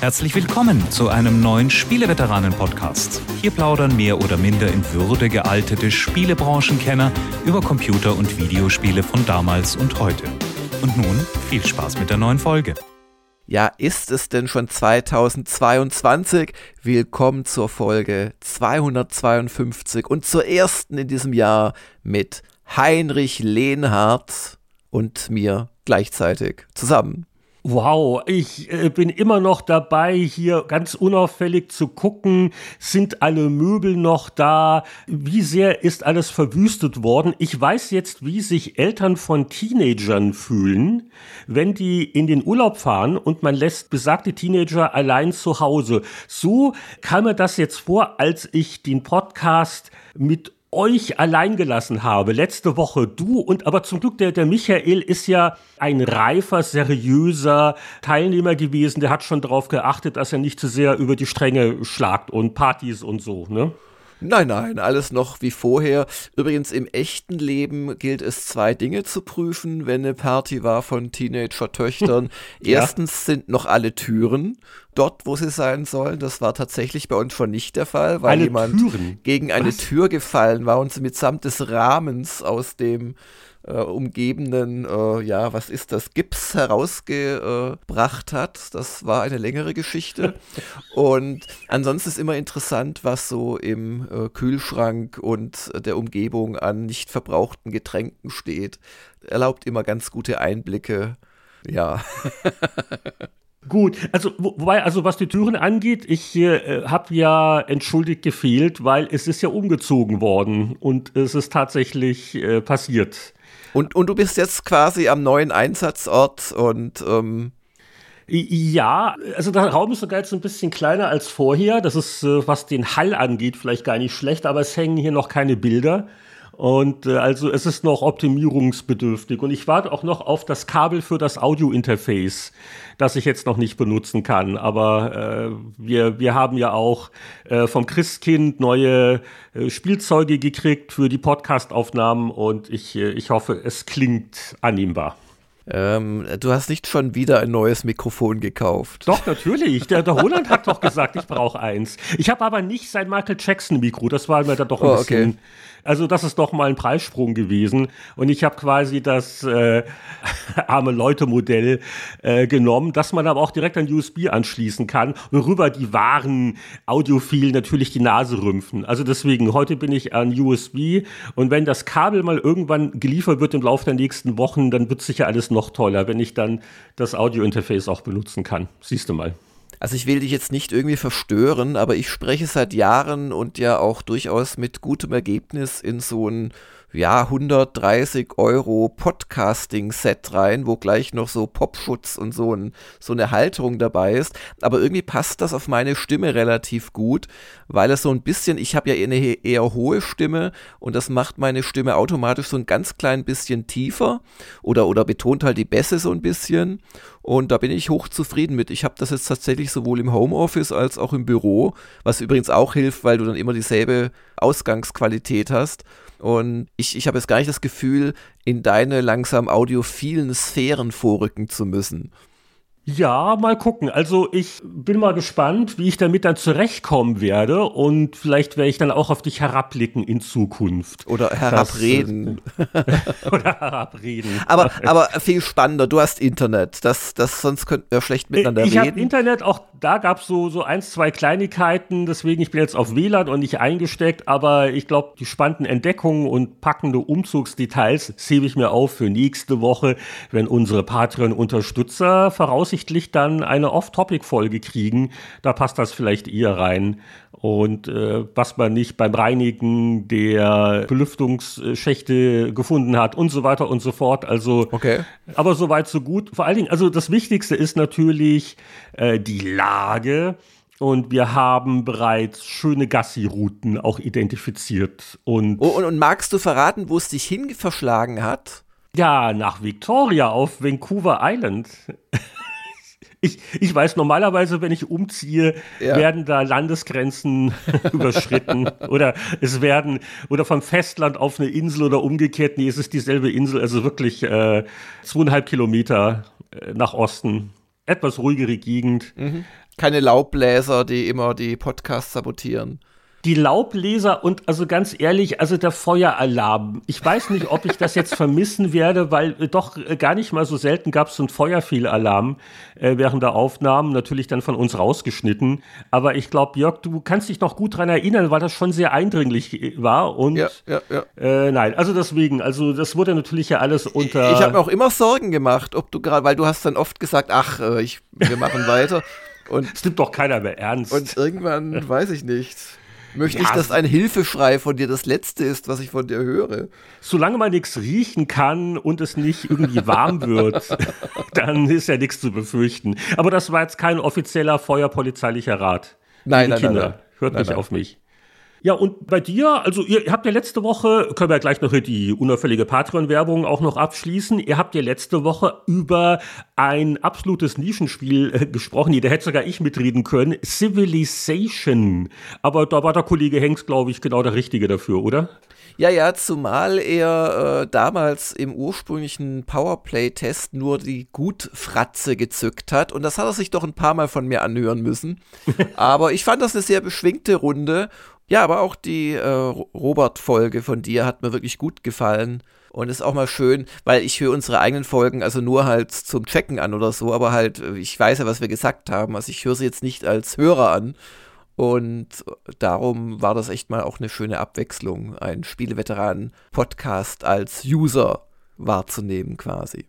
Herzlich willkommen zu einem neuen Spieleveteranen-Podcast. Hier plaudern mehr oder minder in Würde gealtete Spielebranchenkenner über Computer- und Videospiele von damals und heute. Und nun viel Spaß mit der neuen Folge. Ja, ist es denn schon 2022? Willkommen zur Folge 252 und zur ersten in diesem Jahr mit Heinrich Lehnhardt und mir gleichzeitig zusammen. Wow, ich äh, bin immer noch dabei, hier ganz unauffällig zu gucken, sind alle Möbel noch da, wie sehr ist alles verwüstet worden. Ich weiß jetzt, wie sich Eltern von Teenagern fühlen, wenn die in den Urlaub fahren und man lässt besagte Teenager allein zu Hause. So kam mir das jetzt vor, als ich den Podcast mit euch allein gelassen habe, letzte Woche du und aber zum Glück der, der Michael ist ja ein reifer, seriöser Teilnehmer gewesen, der hat schon darauf geachtet, dass er nicht zu sehr über die Stränge schlagt und Partys und so, ne? Nein, nein, alles noch wie vorher. Übrigens, im echten Leben gilt es zwei Dinge zu prüfen, wenn eine Party war von Teenager-Töchtern. ja. Erstens sind noch alle Türen dort, wo sie sein sollen. Das war tatsächlich bei uns schon nicht der Fall, weil alle jemand Türen? gegen eine Was? Tür gefallen war und sie mitsamt des Rahmens aus dem äh, umgebenden, äh, ja, was ist das, Gips herausgebracht hat. Das war eine längere Geschichte. und ansonsten ist immer interessant, was so im äh, Kühlschrank und der Umgebung an nicht verbrauchten Getränken steht. Erlaubt immer ganz gute Einblicke. Ja. Gut, also wobei, also was die Türen angeht, ich äh, habe ja entschuldigt gefehlt, weil es ist ja umgezogen worden und es ist tatsächlich äh, passiert. Und, und du bist jetzt quasi am neuen Einsatzort und ähm ja, also der Raum ist sogar jetzt ein bisschen kleiner als vorher. Das ist, äh, was den Hall angeht, vielleicht gar nicht schlecht, aber es hängen hier noch keine Bilder. Und äh, also es ist noch optimierungsbedürftig. Und ich warte auch noch auf das Kabel für das Audio-Interface, das ich jetzt noch nicht benutzen kann. Aber äh, wir, wir haben ja auch äh, vom Christkind neue äh, Spielzeuge gekriegt für die Podcast-Aufnahmen und ich, äh, ich hoffe, es klingt annehmbar. Ähm, du hast nicht schon wieder ein neues Mikrofon gekauft. Doch, natürlich. Der, der Roland hat doch gesagt, ich brauche eins. Ich habe aber nicht sein Michael Jackson Mikro. Das war mir da doch ein oh, bisschen. Okay. Also das ist doch mal ein Preissprung gewesen. Und ich habe quasi das äh, arme Leute-Modell äh, genommen, dass man aber auch direkt an USB anschließen kann, worüber die wahren Audiophilen natürlich die Nase rümpfen. Also deswegen, heute bin ich an USB und wenn das Kabel mal irgendwann geliefert wird im Laufe der nächsten Wochen, dann wird sicher alles noch toller, wenn ich dann das Audio-Interface auch benutzen kann. Siehst du mal. Also ich will dich jetzt nicht irgendwie verstören, aber ich spreche seit Jahren und ja auch durchaus mit gutem Ergebnis in so ein ja, 130 Euro Podcasting-Set rein, wo gleich noch so Popschutz und so, ein, so eine Halterung dabei ist. Aber irgendwie passt das auf meine Stimme relativ gut, weil es so ein bisschen, ich habe ja eine eher hohe Stimme und das macht meine Stimme automatisch so ein ganz klein bisschen tiefer oder, oder betont halt die Bässe so ein bisschen. Und da bin ich hochzufrieden mit. Ich habe das jetzt tatsächlich sowohl im Homeoffice als auch im Büro, was übrigens auch hilft, weil du dann immer dieselbe Ausgangsqualität hast. Und ich, ich habe jetzt gar nicht das Gefühl, in deine langsam audiophilen Sphären vorrücken zu müssen. Ja, mal gucken. Also ich bin mal gespannt, wie ich damit dann zurechtkommen werde und vielleicht werde ich dann auch auf dich herabblicken in Zukunft. Oder herabreden. Das, oder herabreden. Aber, aber viel spannender, du hast Internet. Das, das, sonst könnten wir schlecht miteinander ich reden. Ich habe Internet, auch da gab es so, so ein, zwei Kleinigkeiten, deswegen ich bin jetzt auf WLAN und nicht eingesteckt, aber ich glaube, die spannenden Entdeckungen und packende Umzugsdetails hebe ich mir auf für nächste Woche, wenn unsere Patreon-Unterstützer voraussichtlich voraussichtlich dann eine Off-Topic-Folge kriegen. Da passt das vielleicht eher rein. Und äh, was man nicht beim Reinigen der Belüftungsschächte gefunden hat und so weiter und so fort. Also, okay. aber soweit so gut. Vor allen Dingen, also das Wichtigste ist natürlich äh, die Lage. Und wir haben bereits schöne Gassi-Routen auch identifiziert. Und, oh, und, und magst du verraten, wo es dich hin verschlagen hat? Ja, nach Victoria auf Vancouver Island. Ich, ich weiß normalerweise, wenn ich umziehe, ja. werden da Landesgrenzen überschritten oder es werden oder vom Festland auf eine Insel oder umgekehrt. Nee, es ist dieselbe Insel, also wirklich äh, zweieinhalb Kilometer äh, nach Osten. Etwas ruhigere Gegend. Mhm. Keine Laubbläser, die immer die Podcasts sabotieren die Laubleser und also ganz ehrlich, also der Feueralarm. Ich weiß nicht, ob ich das jetzt vermissen werde, weil äh, doch äh, gar nicht mal so selten gab es so einen Feuerfehlalarm äh, während der Aufnahmen, natürlich dann von uns rausgeschnitten. Aber ich glaube, Jörg, du kannst dich noch gut daran erinnern, weil das schon sehr eindringlich äh, war. Und ja, ja, ja. Äh, nein, also deswegen, also das wurde natürlich ja alles unter. Ich habe mir auch immer Sorgen gemacht, ob du gerade, weil du hast dann oft gesagt, ach, ich, wir machen weiter. Und es nimmt doch keiner mehr ernst. Und irgendwann weiß ich nicht möchte ja, ich, dass ein Hilfeschrei von dir das Letzte ist, was ich von dir höre. Solange man nichts riechen kann und es nicht irgendwie warm wird, dann ist ja nichts zu befürchten. Aber das war jetzt kein offizieller feuerpolizeilicher Rat. Nein, nein, Kinder, nein, nein. hört nein, nicht nein. auf mich. Ja, und bei dir, also ihr habt ja letzte Woche, können wir ja gleich noch die unauffällige Patreon-Werbung auch noch abschließen, ihr habt ja letzte Woche über ein absolutes Nischenspiel äh, gesprochen, da hätte sogar ich mitreden können, Civilization. Aber da war der Kollege Hengst, glaube ich, genau der Richtige dafür, oder? Ja, ja, zumal er äh, damals im ursprünglichen Powerplay-Test nur die Gutfratze gezückt hat. Und das hat er sich doch ein paar Mal von mir anhören müssen. Aber ich fand das eine sehr beschwingte Runde. Ja, aber auch die äh, Robert-Folge von dir hat mir wirklich gut gefallen. Und ist auch mal schön, weil ich höre unsere eigenen Folgen also nur halt zum Checken an oder so, aber halt, äh, ich weiß ja, was wir gesagt haben. Also ich höre sie jetzt nicht als Hörer an. Und darum war das echt mal auch eine schöne Abwechslung, ein Spieleveteranen-Podcast als User wahrzunehmen quasi.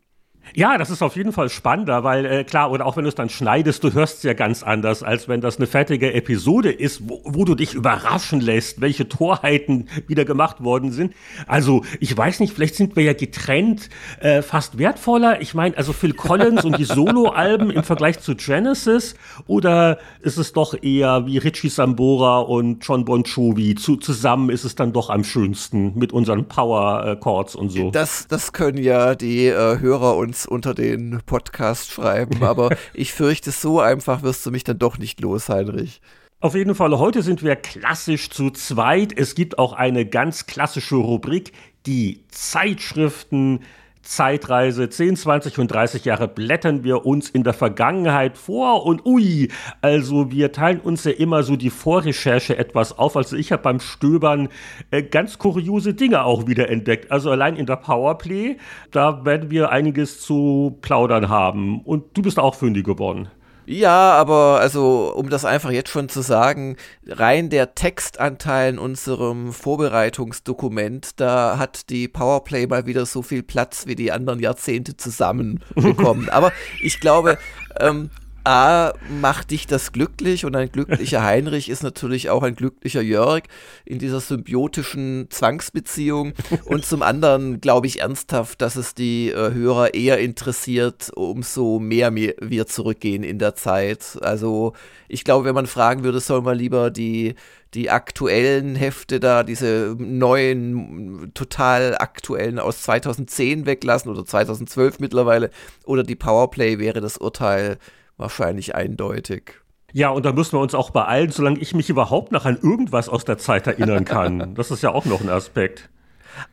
Ja, das ist auf jeden Fall spannender, weil äh, klar, oder auch wenn du es dann schneidest, du hörst es ja ganz anders, als wenn das eine fertige Episode ist, wo, wo du dich überraschen lässt, welche Torheiten wieder gemacht worden sind. Also, ich weiß nicht, vielleicht sind wir ja getrennt äh, fast wertvoller. Ich meine, also Phil Collins und die Solo-Alben im Vergleich zu Genesis, oder ist es doch eher wie Richie Sambora und John Bon Jovi? Zu, zusammen ist es dann doch am schönsten mit unseren Power-Chords und so. Das, das können ja die äh, Hörer und uns unter den Podcast schreiben, aber ich fürchte, so einfach wirst du mich dann doch nicht los, Heinrich. Auf jeden Fall, heute sind wir klassisch zu zweit. Es gibt auch eine ganz klassische Rubrik, die Zeitschriften Zeitreise, 10, 20 und 30 Jahre blättern wir uns in der Vergangenheit vor und ui, also wir teilen uns ja immer so die Vorrecherche etwas auf. Also ich habe beim Stöbern äh, ganz kuriose Dinge auch wieder entdeckt. Also allein in der Powerplay, da werden wir einiges zu plaudern haben. Und du bist auch fündig geworden. Ja, aber also, um das einfach jetzt schon zu sagen, rein der Textanteil in unserem Vorbereitungsdokument, da hat die Powerplay mal wieder so viel Platz wie die anderen Jahrzehnte zusammen bekommen. aber ich glaube, ähm, A, macht dich das glücklich und ein glücklicher Heinrich ist natürlich auch ein glücklicher Jörg in dieser symbiotischen Zwangsbeziehung. Und zum anderen glaube ich ernsthaft, dass es die äh, Hörer eher interessiert, umso mehr wir zurückgehen in der Zeit. Also ich glaube, wenn man fragen würde, soll man lieber die die aktuellen Hefte da, diese neuen, total aktuellen aus 2010 weglassen oder 2012 mittlerweile oder die Powerplay wäre das Urteil wahrscheinlich eindeutig. Ja, und da müssen wir uns auch beeilen, solange ich mich überhaupt noch an irgendwas aus der Zeit erinnern kann. Das ist ja auch noch ein Aspekt.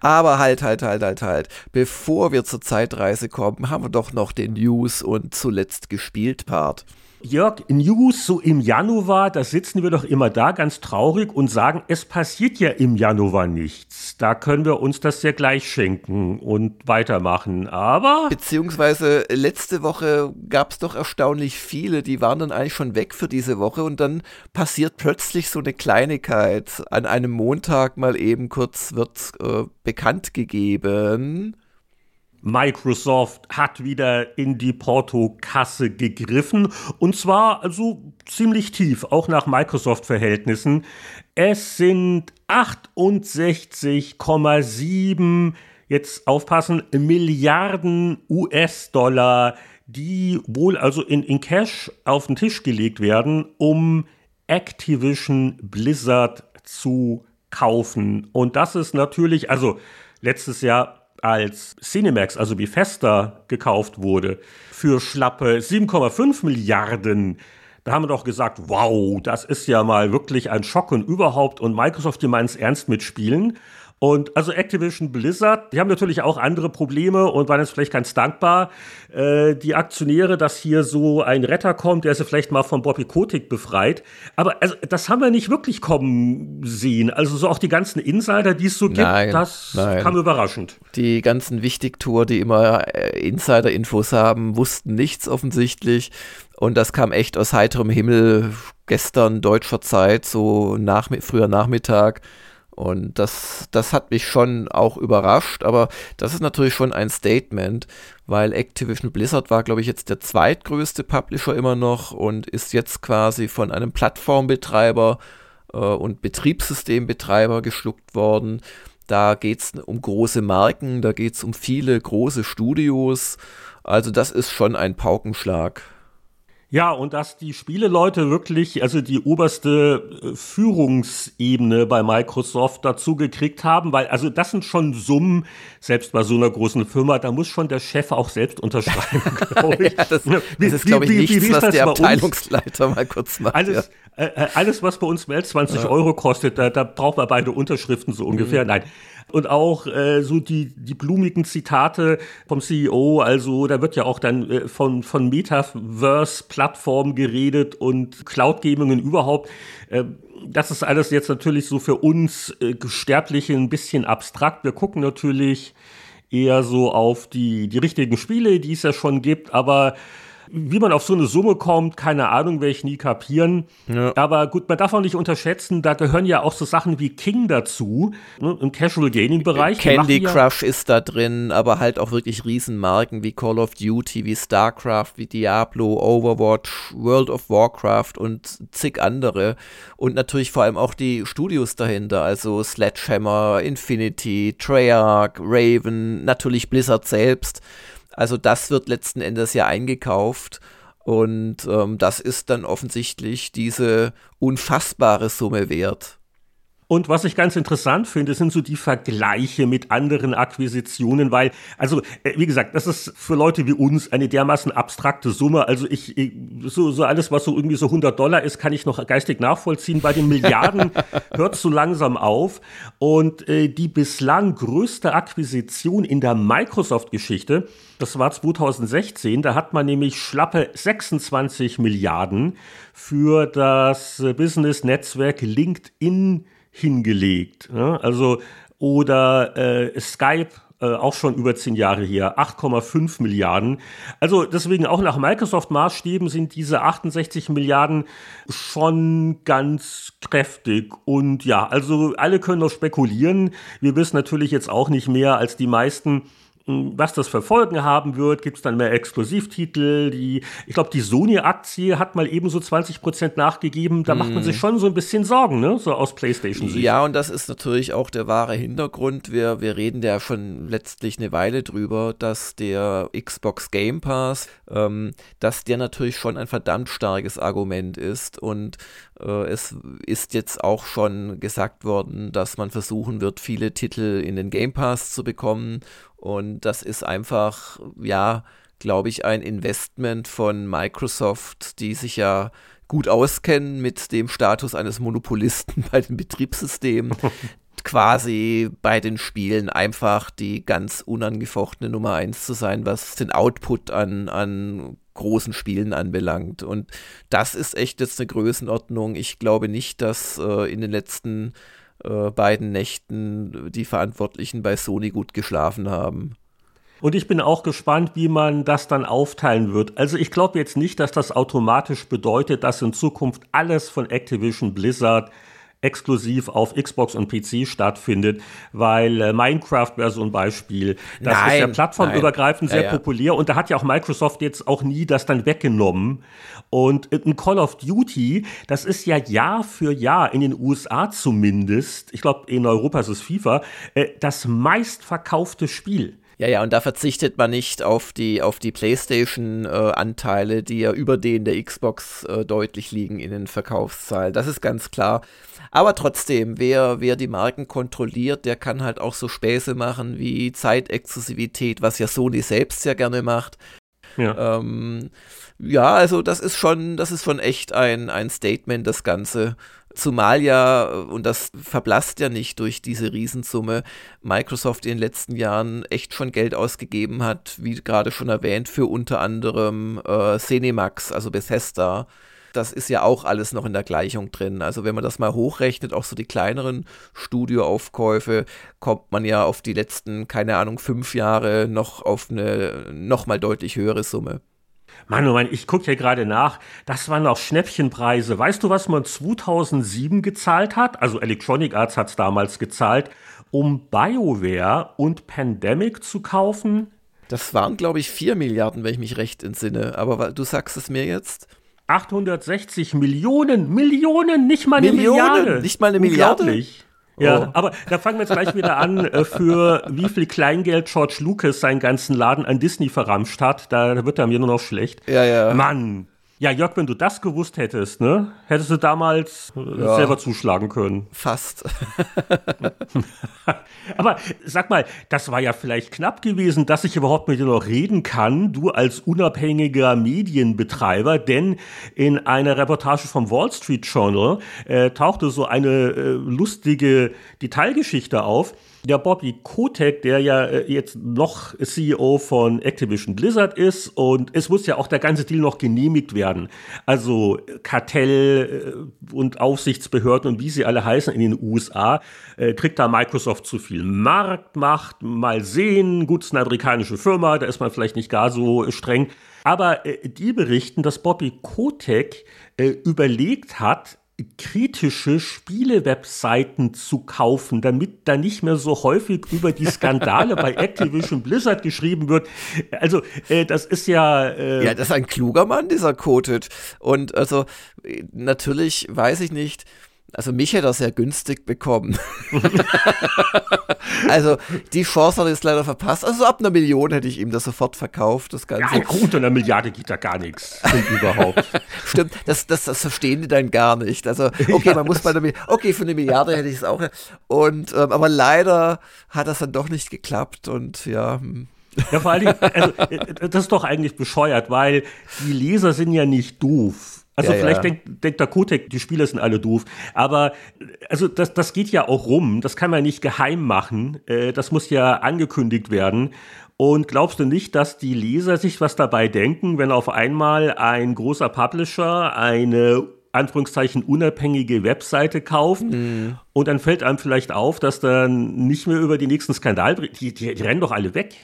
Aber halt, halt, halt, halt, halt. Bevor wir zur Zeitreise kommen, haben wir doch noch den News und zuletzt gespielt Part. Jörg, News so im Januar, da sitzen wir doch immer da ganz traurig und sagen, es passiert ja im Januar nichts. Da können wir uns das ja gleich schenken und weitermachen. Aber. Beziehungsweise letzte Woche gab es doch erstaunlich viele, die waren dann eigentlich schon weg für diese Woche und dann passiert plötzlich so eine Kleinigkeit. An einem Montag mal eben kurz wird äh, bekannt gegeben Microsoft hat wieder in die Portokasse gegriffen und zwar also ziemlich tief, auch nach Microsoft-Verhältnissen. Es sind 68,7, jetzt aufpassen, Milliarden US-Dollar, die wohl also in, in Cash auf den Tisch gelegt werden, um Activision Blizzard zu kaufen. Und das ist natürlich, also letztes Jahr als Cinemax, also Bethesda, gekauft wurde, für schlappe 7,5 Milliarden, da haben wir doch gesagt, wow, das ist ja mal wirklich ein Schock und überhaupt und Microsoft, die meinen es ernst mit Spielen. Und also Activision Blizzard, die haben natürlich auch andere Probleme und waren jetzt vielleicht ganz dankbar, äh, die Aktionäre, dass hier so ein Retter kommt, der sie vielleicht mal von Bobby Kotick befreit. Aber also, das haben wir nicht wirklich kommen sehen. Also so auch die ganzen Insider, die es so gibt, nein, das nein. kam überraschend. Die ganzen Wichtigtour, die immer äh, Insider-Infos haben, wussten nichts offensichtlich. Und das kam echt aus heiterem Himmel gestern deutscher Zeit, so nach, früher Nachmittag. Und das, das hat mich schon auch überrascht, aber das ist natürlich schon ein Statement, weil Activision Blizzard war, glaube ich, jetzt der zweitgrößte Publisher immer noch und ist jetzt quasi von einem Plattformbetreiber äh, und Betriebssystembetreiber geschluckt worden. Da geht es um große Marken, da geht es um viele große Studios. Also das ist schon ein Paukenschlag. Ja, und dass die Spieleleute wirklich, also die oberste äh, Führungsebene bei Microsoft dazu gekriegt haben, weil, also das sind schon Summen, selbst bei so einer großen Firma, da muss schon der Chef auch selbst unterschreiben, glaube ich. ja, das, das ist, glaube ich, wie, nichts, wie, wie was der Abteilungsleiter mal kurz macht. Alles, ja. äh, äh alles was bei uns mehr als 20 ja. Euro kostet, da, da brauchen wir beide Unterschriften so ungefähr. Mhm. Nein, und auch äh, so die, die blumigen Zitate vom CEO. Also da wird ja auch dann äh, von, von Metaverse-Plattformen geredet und Cloud-Gamingen überhaupt. Äh, das ist alles jetzt natürlich so für uns äh, Sterbliche ein bisschen abstrakt. Wir gucken natürlich eher so auf die, die richtigen Spiele, die es ja schon gibt, aber wie man auf so eine Summe kommt, keine Ahnung, werde ich nie kapieren. Ja. Aber gut, man darf auch nicht unterschätzen, da gehören ja auch so Sachen wie King dazu, ne, im Casual Gaming Bereich. Candy Crush ja ist da drin, aber halt auch wirklich Riesenmarken wie Call of Duty, wie StarCraft, wie Diablo, Overwatch, World of Warcraft und zig andere. Und natürlich vor allem auch die Studios dahinter, also Sledgehammer, Infinity, Treyarch, Raven, natürlich Blizzard selbst. Also das wird letzten Endes ja eingekauft. Und ähm, das ist dann offensichtlich diese unfassbare Summe wert. Und was ich ganz interessant finde, sind so die Vergleiche mit anderen Akquisitionen, weil, also, äh, wie gesagt, das ist für Leute wie uns eine dermaßen abstrakte Summe. Also ich, so, so alles, was so irgendwie so 100 Dollar ist, kann ich noch geistig nachvollziehen. Bei den Milliarden hört es so langsam auf. Und äh, die bislang größte Akquisition in der Microsoft-Geschichte, das war 2016, da hat man nämlich schlappe 26 Milliarden für das Business-Netzwerk LinkedIn hingelegt. Ja? Also oder äh, Skype äh, auch schon über zehn Jahre her, 8,5 Milliarden. Also deswegen auch nach Microsoft-Maßstäben sind diese 68 Milliarden schon ganz kräftig. Und ja, also alle können noch spekulieren. Wir wissen natürlich jetzt auch nicht mehr als die meisten was das für Folgen haben wird, gibt es dann mehr Exklusivtitel. Die, ich glaube, die Sony-Aktie hat mal ebenso 20 Prozent nachgegeben. Da mm. macht man sich mhm. schon so ein bisschen Sorgen, ne? so aus PlayStation-Sicht. Ja, und das ist natürlich auch der wahre Hintergrund. Wir, wir reden ja schon letztlich eine Weile drüber, dass der Xbox Game Pass, ähm, dass der natürlich schon ein verdammt starkes Argument ist. Und äh, es ist jetzt auch schon gesagt worden, dass man versuchen wird, viele Titel in den Game Pass zu bekommen und das ist einfach, ja, glaube ich, ein Investment von Microsoft, die sich ja gut auskennen mit dem Status eines Monopolisten bei den Betriebssystemen. quasi bei den Spielen einfach die ganz unangefochtene Nummer eins zu sein, was den Output an, an großen Spielen anbelangt. Und das ist echt jetzt eine Größenordnung. Ich glaube nicht, dass äh, in den letzten äh, beiden Nächten die Verantwortlichen bei Sony gut geschlafen haben. Und ich bin auch gespannt, wie man das dann aufteilen wird. Also ich glaube jetzt nicht, dass das automatisch bedeutet, dass in Zukunft alles von Activision Blizzard exklusiv auf Xbox und PC stattfindet, weil äh, Minecraft wäre so ein Beispiel. Das nein, ist ja plattformübergreifend nein. sehr ja, ja. populär und da hat ja auch Microsoft jetzt auch nie das dann weggenommen. Und ein Call of Duty, das ist ja Jahr für Jahr in den USA zumindest, ich glaube in Europa ist es FIFA, äh, das meistverkaufte Spiel. Ja, ja, und da verzichtet man nicht auf die, auf die PlayStation-Anteile, äh, die ja über den der Xbox äh, deutlich liegen in den Verkaufszahlen. Das ist ganz klar. Aber trotzdem, wer, wer die Marken kontrolliert, der kann halt auch so Späße machen wie Zeitexklusivität, was ja Sony selbst sehr gerne macht. Ja. Ähm, ja, also das ist schon, das ist schon echt ein, ein Statement, das Ganze. Zumal ja, und das verblasst ja nicht durch diese Riesensumme, Microsoft in den letzten Jahren echt schon Geld ausgegeben hat, wie gerade schon erwähnt, für unter anderem äh, Cinemax, also Bethesda. Das ist ja auch alles noch in der Gleichung drin. Also wenn man das mal hochrechnet, auch so die kleineren Studioaufkäufe, kommt man ja auf die letzten, keine Ahnung, fünf Jahre noch auf eine nochmal deutlich höhere Summe. Mann, oh Mann, ich gucke hier gerade nach. Das waren auch Schnäppchenpreise. Weißt du, was man 2007 gezahlt hat? Also Electronic Arts hat es damals gezahlt, um BioWare und Pandemic zu kaufen. Das waren, glaube ich, 4 Milliarden, wenn ich mich recht entsinne. Aber du sagst es mir jetzt. 860 Millionen, Millionen, nicht mal eine Millionen, Milliarde. Nicht mal eine Milliarde. Ja, oh. aber da fangen wir jetzt gleich wieder an, äh, für wie viel Kleingeld George Lucas seinen ganzen Laden an Disney verramscht hat. Da wird er mir nur noch schlecht. Ja, ja. Mann, ja, Jörg, wenn du das gewusst hättest, ne, hättest du damals ja, selber zuschlagen können. Fast. Aber sag mal, das war ja vielleicht knapp gewesen, dass ich überhaupt mit dir noch reden kann, du als unabhängiger Medienbetreiber, denn in einer Reportage vom Wall Street Journal äh, tauchte so eine äh, lustige Detailgeschichte auf der Bobby Kotek, der ja äh, jetzt noch CEO von Activision Blizzard ist und es muss ja auch der ganze Deal noch genehmigt werden. Also Kartell äh, und Aufsichtsbehörden und wie sie alle heißen in den USA, äh, kriegt da Microsoft zu viel Marktmacht. Mal sehen, gut, ist eine amerikanische Firma, da ist man vielleicht nicht gar so streng. Aber die berichten, dass Bobby Kotek überlegt hat, kritische Spiele-Webseiten zu kaufen, damit da nicht mehr so häufig über die Skandale bei Activision Blizzard geschrieben wird. Also, äh, das ist ja. Äh ja, das ist ein kluger Mann, dieser Kotet. Und also, natürlich weiß ich nicht also mich hätte er sehr günstig bekommen. also die Chance hat er jetzt leider verpasst. Also ab einer Million hätte ich ihm das sofort verkauft, das Ganze. Ja, gut, einer Milliarde geht da gar nichts. überhaupt. Stimmt, das, das, das verstehen die dann gar nicht. Also, okay, ja, man muss bei einer Milliarde, okay, für eine Milliarde hätte ich es auch. Und, ähm, aber leider hat das dann doch nicht geklappt und ja. Hm. Ja, vor allen Dingen, also, äh, das ist doch eigentlich bescheuert, weil die Leser sind ja nicht doof. Also ja, vielleicht ja. denkt, denkt der Kotek, die Spieler sind alle doof. Aber also das, das geht ja auch rum. Das kann man nicht geheim machen. Äh, das muss ja angekündigt werden. Und glaubst du nicht, dass die Leser sich was dabei denken, wenn auf einmal ein großer Publisher eine Anführungszeichen unabhängige Webseite kauft mhm. und dann fällt einem vielleicht auf, dass dann nicht mehr über die nächsten Skandal, die, die, die rennen doch alle weg.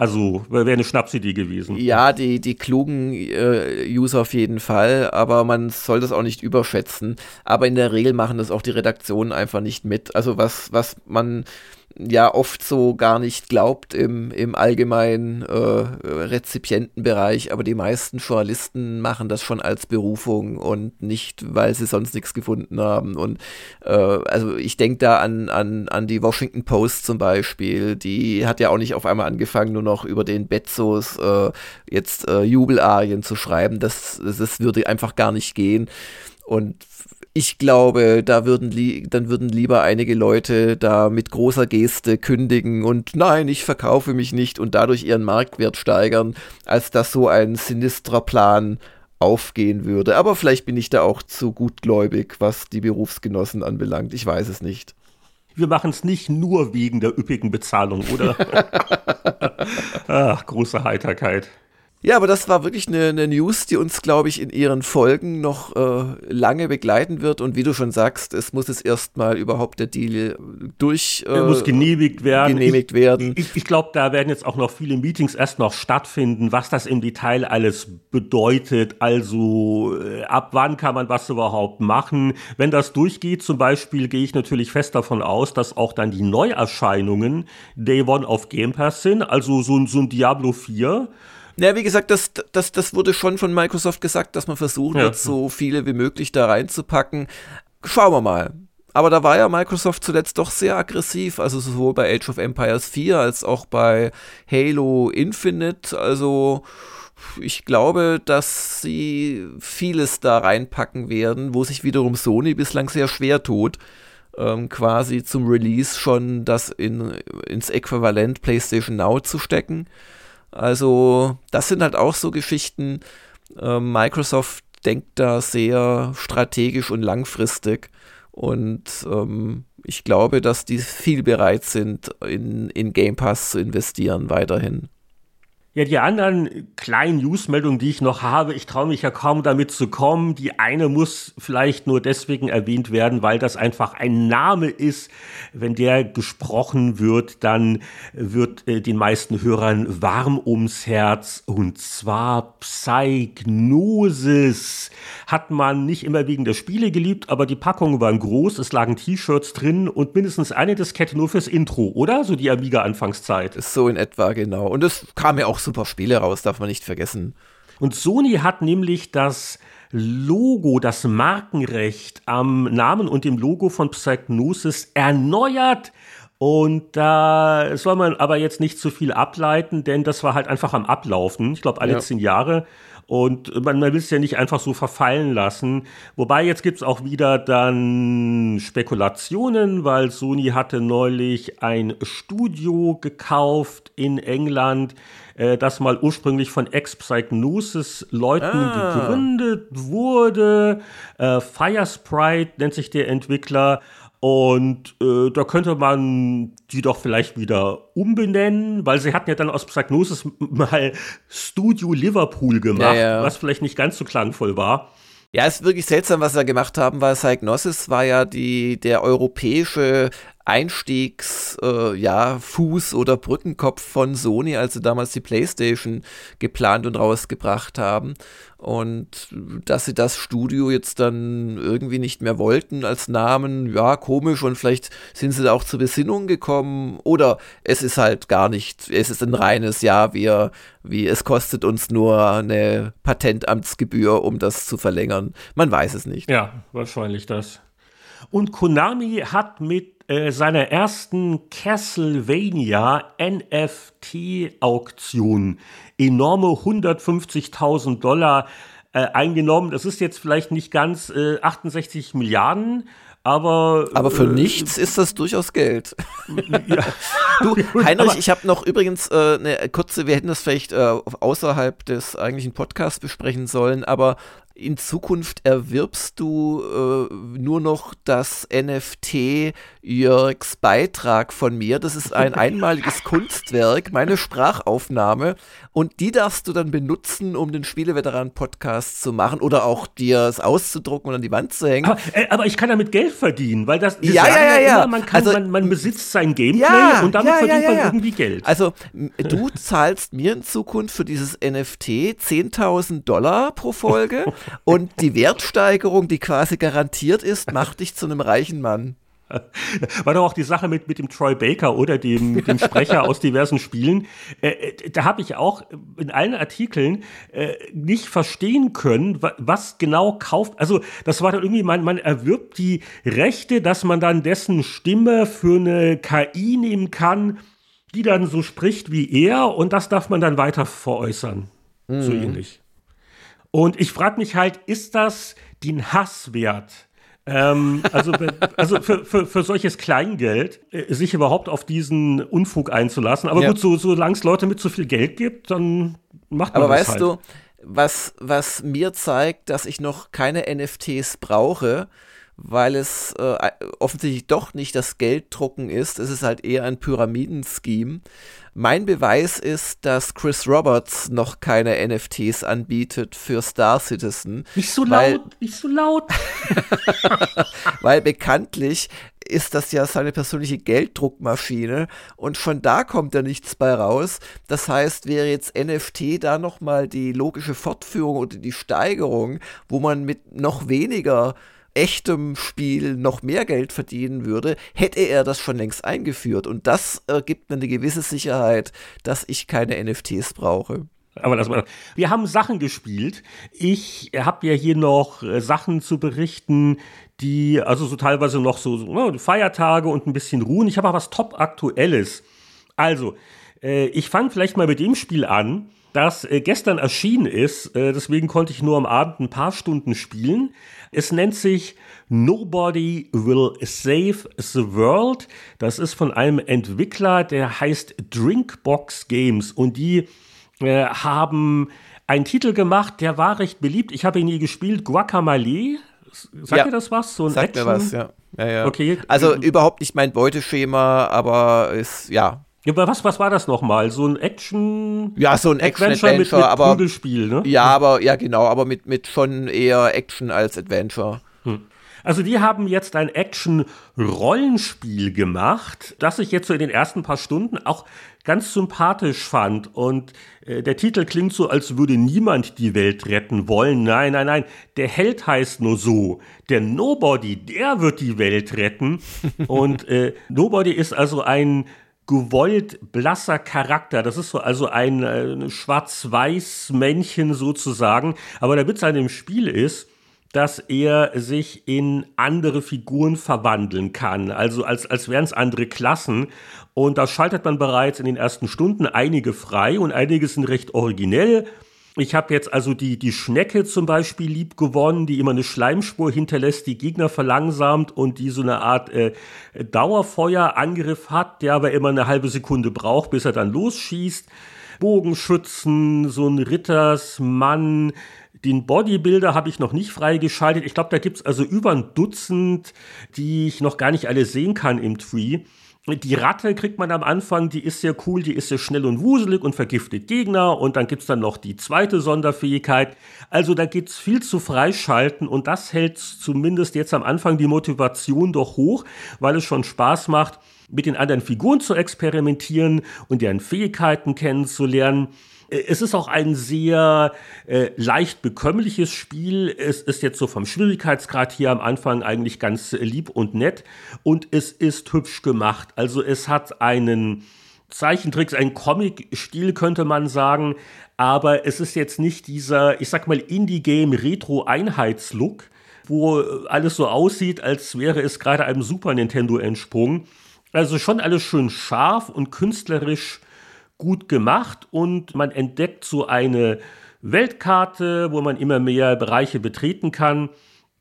Also wäre eine Schnapsidee gewesen. Ja, die, die klugen äh, User auf jeden Fall, aber man soll das auch nicht überschätzen. Aber in der Regel machen das auch die Redaktionen einfach nicht mit. Also was, was man ja oft so gar nicht glaubt im, im allgemeinen äh, Rezipientenbereich, aber die meisten Journalisten machen das schon als Berufung und nicht, weil sie sonst nichts gefunden haben. Und äh, also ich denke da an, an, an die Washington Post zum Beispiel, die hat ja auch nicht auf einmal angefangen, nur noch über den Bezos äh, jetzt äh, Jubelarien zu schreiben. Das, das würde einfach gar nicht gehen. Und ich glaube, da würden dann würden lieber einige Leute da mit großer Geste kündigen und nein, ich verkaufe mich nicht und dadurch ihren Marktwert steigern, als dass so ein sinistrer Plan aufgehen würde. Aber vielleicht bin ich da auch zu gutgläubig, was die Berufsgenossen anbelangt. Ich weiß es nicht. Wir machen es nicht nur wegen der üppigen Bezahlung, oder? Ach, große Heiterkeit. Ja, aber das war wirklich eine, eine News, die uns, glaube ich, in ihren Folgen noch äh, lange begleiten wird. Und wie du schon sagst, es muss jetzt erstmal überhaupt der Deal durch. Äh, muss genehmigt werden. Genehmigt werden. Ich, ich, ich glaube, da werden jetzt auch noch viele Meetings erst noch stattfinden, was das im Detail alles bedeutet. Also äh, ab wann kann man was überhaupt machen? Wenn das durchgeht, zum Beispiel, gehe ich natürlich fest davon aus, dass auch dann die Neuerscheinungen Day One auf Game Pass sind. Also so, so ein Diablo 4 ja, wie gesagt, das, das, das wurde schon von Microsoft gesagt, dass man versuchen ja. wird, so viele wie möglich da reinzupacken. Schauen wir mal. Aber da war ja Microsoft zuletzt doch sehr aggressiv, also sowohl bei Age of Empires 4 als auch bei Halo Infinite. Also ich glaube, dass sie vieles da reinpacken werden, wo sich wiederum Sony bislang sehr schwer tut, ähm, quasi zum Release schon das in, ins Äquivalent PlayStation Now zu stecken. Also das sind halt auch so Geschichten. Äh, Microsoft denkt da sehr strategisch und langfristig. Und ähm, ich glaube, dass die viel bereit sind, in, in Game Pass zu investieren weiterhin. Ja, die anderen kleinen Newsmeldungen, die ich noch habe, ich traue mich ja kaum damit zu kommen. Die eine muss vielleicht nur deswegen erwähnt werden, weil das einfach ein Name ist. Wenn der gesprochen wird, dann wird äh, den meisten Hörern warm ums Herz. Und zwar Psygnosis. Hat man nicht immer wegen der Spiele geliebt, aber die Packungen waren groß, es lagen T-Shirts drin und mindestens eine Diskette nur fürs Intro, oder? So die Amiga-Anfangszeit. So in etwa, genau. Und es kam ja auch super Spiele raus, darf man nicht vergessen. Und Sony hat nämlich das Logo, das Markenrecht am Namen und dem Logo von Psygnosis erneuert. Und da soll man aber jetzt nicht zu viel ableiten, denn das war halt einfach am Ablaufen. Ich glaube, alle ja. zehn Jahre. Und man, man will es ja nicht einfach so verfallen lassen. Wobei jetzt gibt es auch wieder dann Spekulationen, weil Sony hatte neulich ein Studio gekauft in England, äh, das mal ursprünglich von Ex-Psychnosis-Leuten ah. gegründet wurde. Äh, Firesprite nennt sich der Entwickler. Und äh, da könnte man die doch vielleicht wieder umbenennen, weil sie hatten ja dann aus Psychnosis mal Studio Liverpool gemacht, ja, ja. was vielleicht nicht ganz so klangvoll war. Ja, ist wirklich seltsam, was sie da gemacht haben, weil Psygnosis war ja die, der europäische Einstiegs, äh, ja, Fuß oder Brückenkopf von Sony, als sie damals die PlayStation geplant und rausgebracht haben. Und dass sie das Studio jetzt dann irgendwie nicht mehr wollten als Namen, ja, komisch und vielleicht sind sie da auch zur Besinnung gekommen oder es ist halt gar nicht, es ist ein reines, ja, wir, wie es kostet uns nur eine Patentamtsgebühr, um das zu verlängern. Man weiß es nicht. Ja, wahrscheinlich das. Und Konami hat mit äh, seiner ersten Castlevania NFT-Auktion enorme 150.000 Dollar äh, eingenommen. Das ist jetzt vielleicht nicht ganz äh, 68 Milliarden, aber. Aber für äh, nichts ist das durchaus Geld. Ja. du, Heinrich, ich habe noch übrigens äh, eine kurze, wir hätten das vielleicht äh, außerhalb des eigentlichen Podcasts besprechen sollen, aber in Zukunft erwirbst du äh, nur noch das NFT Jörgs Beitrag von mir. Das ist ein einmaliges Kunstwerk, meine Sprachaufnahme. Und die darfst du dann benutzen, um den Spieleveteran-Podcast zu machen oder auch dir es auszudrucken und an die Wand zu hängen. Aber, äh, aber ich kann damit Geld verdienen, weil das ja, ja, ja, ja. Immer, man, kann, also, man, man, besitzt sein Gameplay ja, und damit ja, verdient ja, man irgendwie Geld. Also du zahlst mir in Zukunft für dieses NFT 10.000 Dollar pro Folge und die Wertsteigerung, die quasi garantiert ist, macht dich zu einem reichen Mann. War doch auch die Sache mit, mit dem Troy Baker oder dem, dem Sprecher aus diversen Spielen. Äh, äh da habe ich auch in allen Artikeln äh, nicht verstehen können, was genau kauft. Also, das war dann irgendwie, man, man erwirbt die Rechte, dass man dann dessen Stimme für eine KI nehmen kann, die dann so spricht wie er und das darf man dann weiter veräußern. Mhm. So ähnlich. Und ich frage mich halt, ist das den Hass wert? ähm, also also für, für, für solches Kleingeld äh, sich überhaupt auf diesen Unfug einzulassen. Aber ja. gut, so, solange es Leute mit zu viel Geld gibt, dann macht man Aber das weißt halt. du, was, was mir zeigt, dass ich noch keine NFTs brauche, weil es äh, offensichtlich doch nicht das Gelddrucken ist. Es ist halt eher ein Pyramidenscheme. Mein Beweis ist, dass Chris Roberts noch keine NFTs anbietet für Star Citizen. Nicht so weil, laut, nicht so laut. weil bekanntlich ist das ja seine persönliche Gelddruckmaschine und von da kommt ja nichts bei raus. Das heißt, wäre jetzt NFT da nochmal die logische Fortführung oder die Steigerung, wo man mit noch weniger echtem Spiel noch mehr Geld verdienen würde, hätte er das schon längst eingeführt. Und das äh, gibt mir eine gewisse Sicherheit, dass ich keine NFTs brauche. Aber das war, wir haben Sachen gespielt. Ich habe ja hier noch äh, Sachen zu berichten, die, also so teilweise noch so, so ne, Feiertage und ein bisschen ruhen. Ich habe aber was top aktuelles. Also, äh, ich fange vielleicht mal mit dem Spiel an, das äh, gestern erschienen ist. Äh, deswegen konnte ich nur am Abend ein paar Stunden spielen. Es nennt sich Nobody Will Save the World. Das ist von einem Entwickler, der heißt Drinkbox Games und die äh, haben einen Titel gemacht, der war recht beliebt. Ich habe ihn nie gespielt, Guacamole. Sagt ja, ihr das was? So ein sagt Action? mir was, ja. ja, ja. Okay. Also überhaupt nicht mein Beuteschema, aber ist, ja, ja, aber was, was war das nochmal? So ein Action. Ja, so ein Action-Adventure, mit, mit aber. Prügelspiel, ne? Ja, aber, ja, genau, aber mit, mit schon eher Action als Adventure. Hm. Also die haben jetzt ein Action-Rollenspiel gemacht, das ich jetzt so in den ersten paar Stunden auch ganz sympathisch fand. Und äh, der Titel klingt so, als würde niemand die Welt retten wollen. Nein, nein, nein. Der Held heißt nur so. Der Nobody, der wird die Welt retten. Und äh, Nobody ist also ein gewollt blasser Charakter. Das ist so also ein, äh, schwarz-weiß Männchen sozusagen. Aber der Witz an dem Spiel ist, dass er sich in andere Figuren verwandeln kann, also als, als wären es andere Klassen. Und da schaltet man bereits in den ersten Stunden einige frei und einige sind recht originell. Ich habe jetzt also die, die Schnecke zum Beispiel lieb gewonnen, die immer eine Schleimspur hinterlässt, die Gegner verlangsamt und die so eine Art äh, Dauerfeuerangriff hat, der aber immer eine halbe Sekunde braucht, bis er dann losschießt. Bogenschützen, so ein Rittersmann, den Bodybuilder habe ich noch nicht freigeschaltet. Ich glaube, da gibt es also über ein Dutzend, die ich noch gar nicht alle sehen kann im Tree. Die Ratte kriegt man am Anfang, die ist sehr cool, die ist sehr schnell und wuselig und vergiftet Gegner. Und dann gibt es dann noch die zweite Sonderfähigkeit. Also da gibt es viel zu freischalten und das hält zumindest jetzt am Anfang die Motivation doch hoch, weil es schon Spaß macht, mit den anderen Figuren zu experimentieren und deren Fähigkeiten kennenzulernen. Es ist auch ein sehr äh, leicht bekömmliches Spiel. Es ist jetzt so vom Schwierigkeitsgrad hier am Anfang eigentlich ganz lieb und nett. Und es ist hübsch gemacht. Also es hat einen Zeichentricks, einen Comic-Stil könnte man sagen. Aber es ist jetzt nicht dieser, ich sag mal, Indie-Game-Retro-Einheitslook, wo alles so aussieht, als wäre es gerade einem Super Nintendo entsprungen. Also schon alles schön scharf und künstlerisch gut gemacht und man entdeckt so eine Weltkarte, wo man immer mehr Bereiche betreten kann.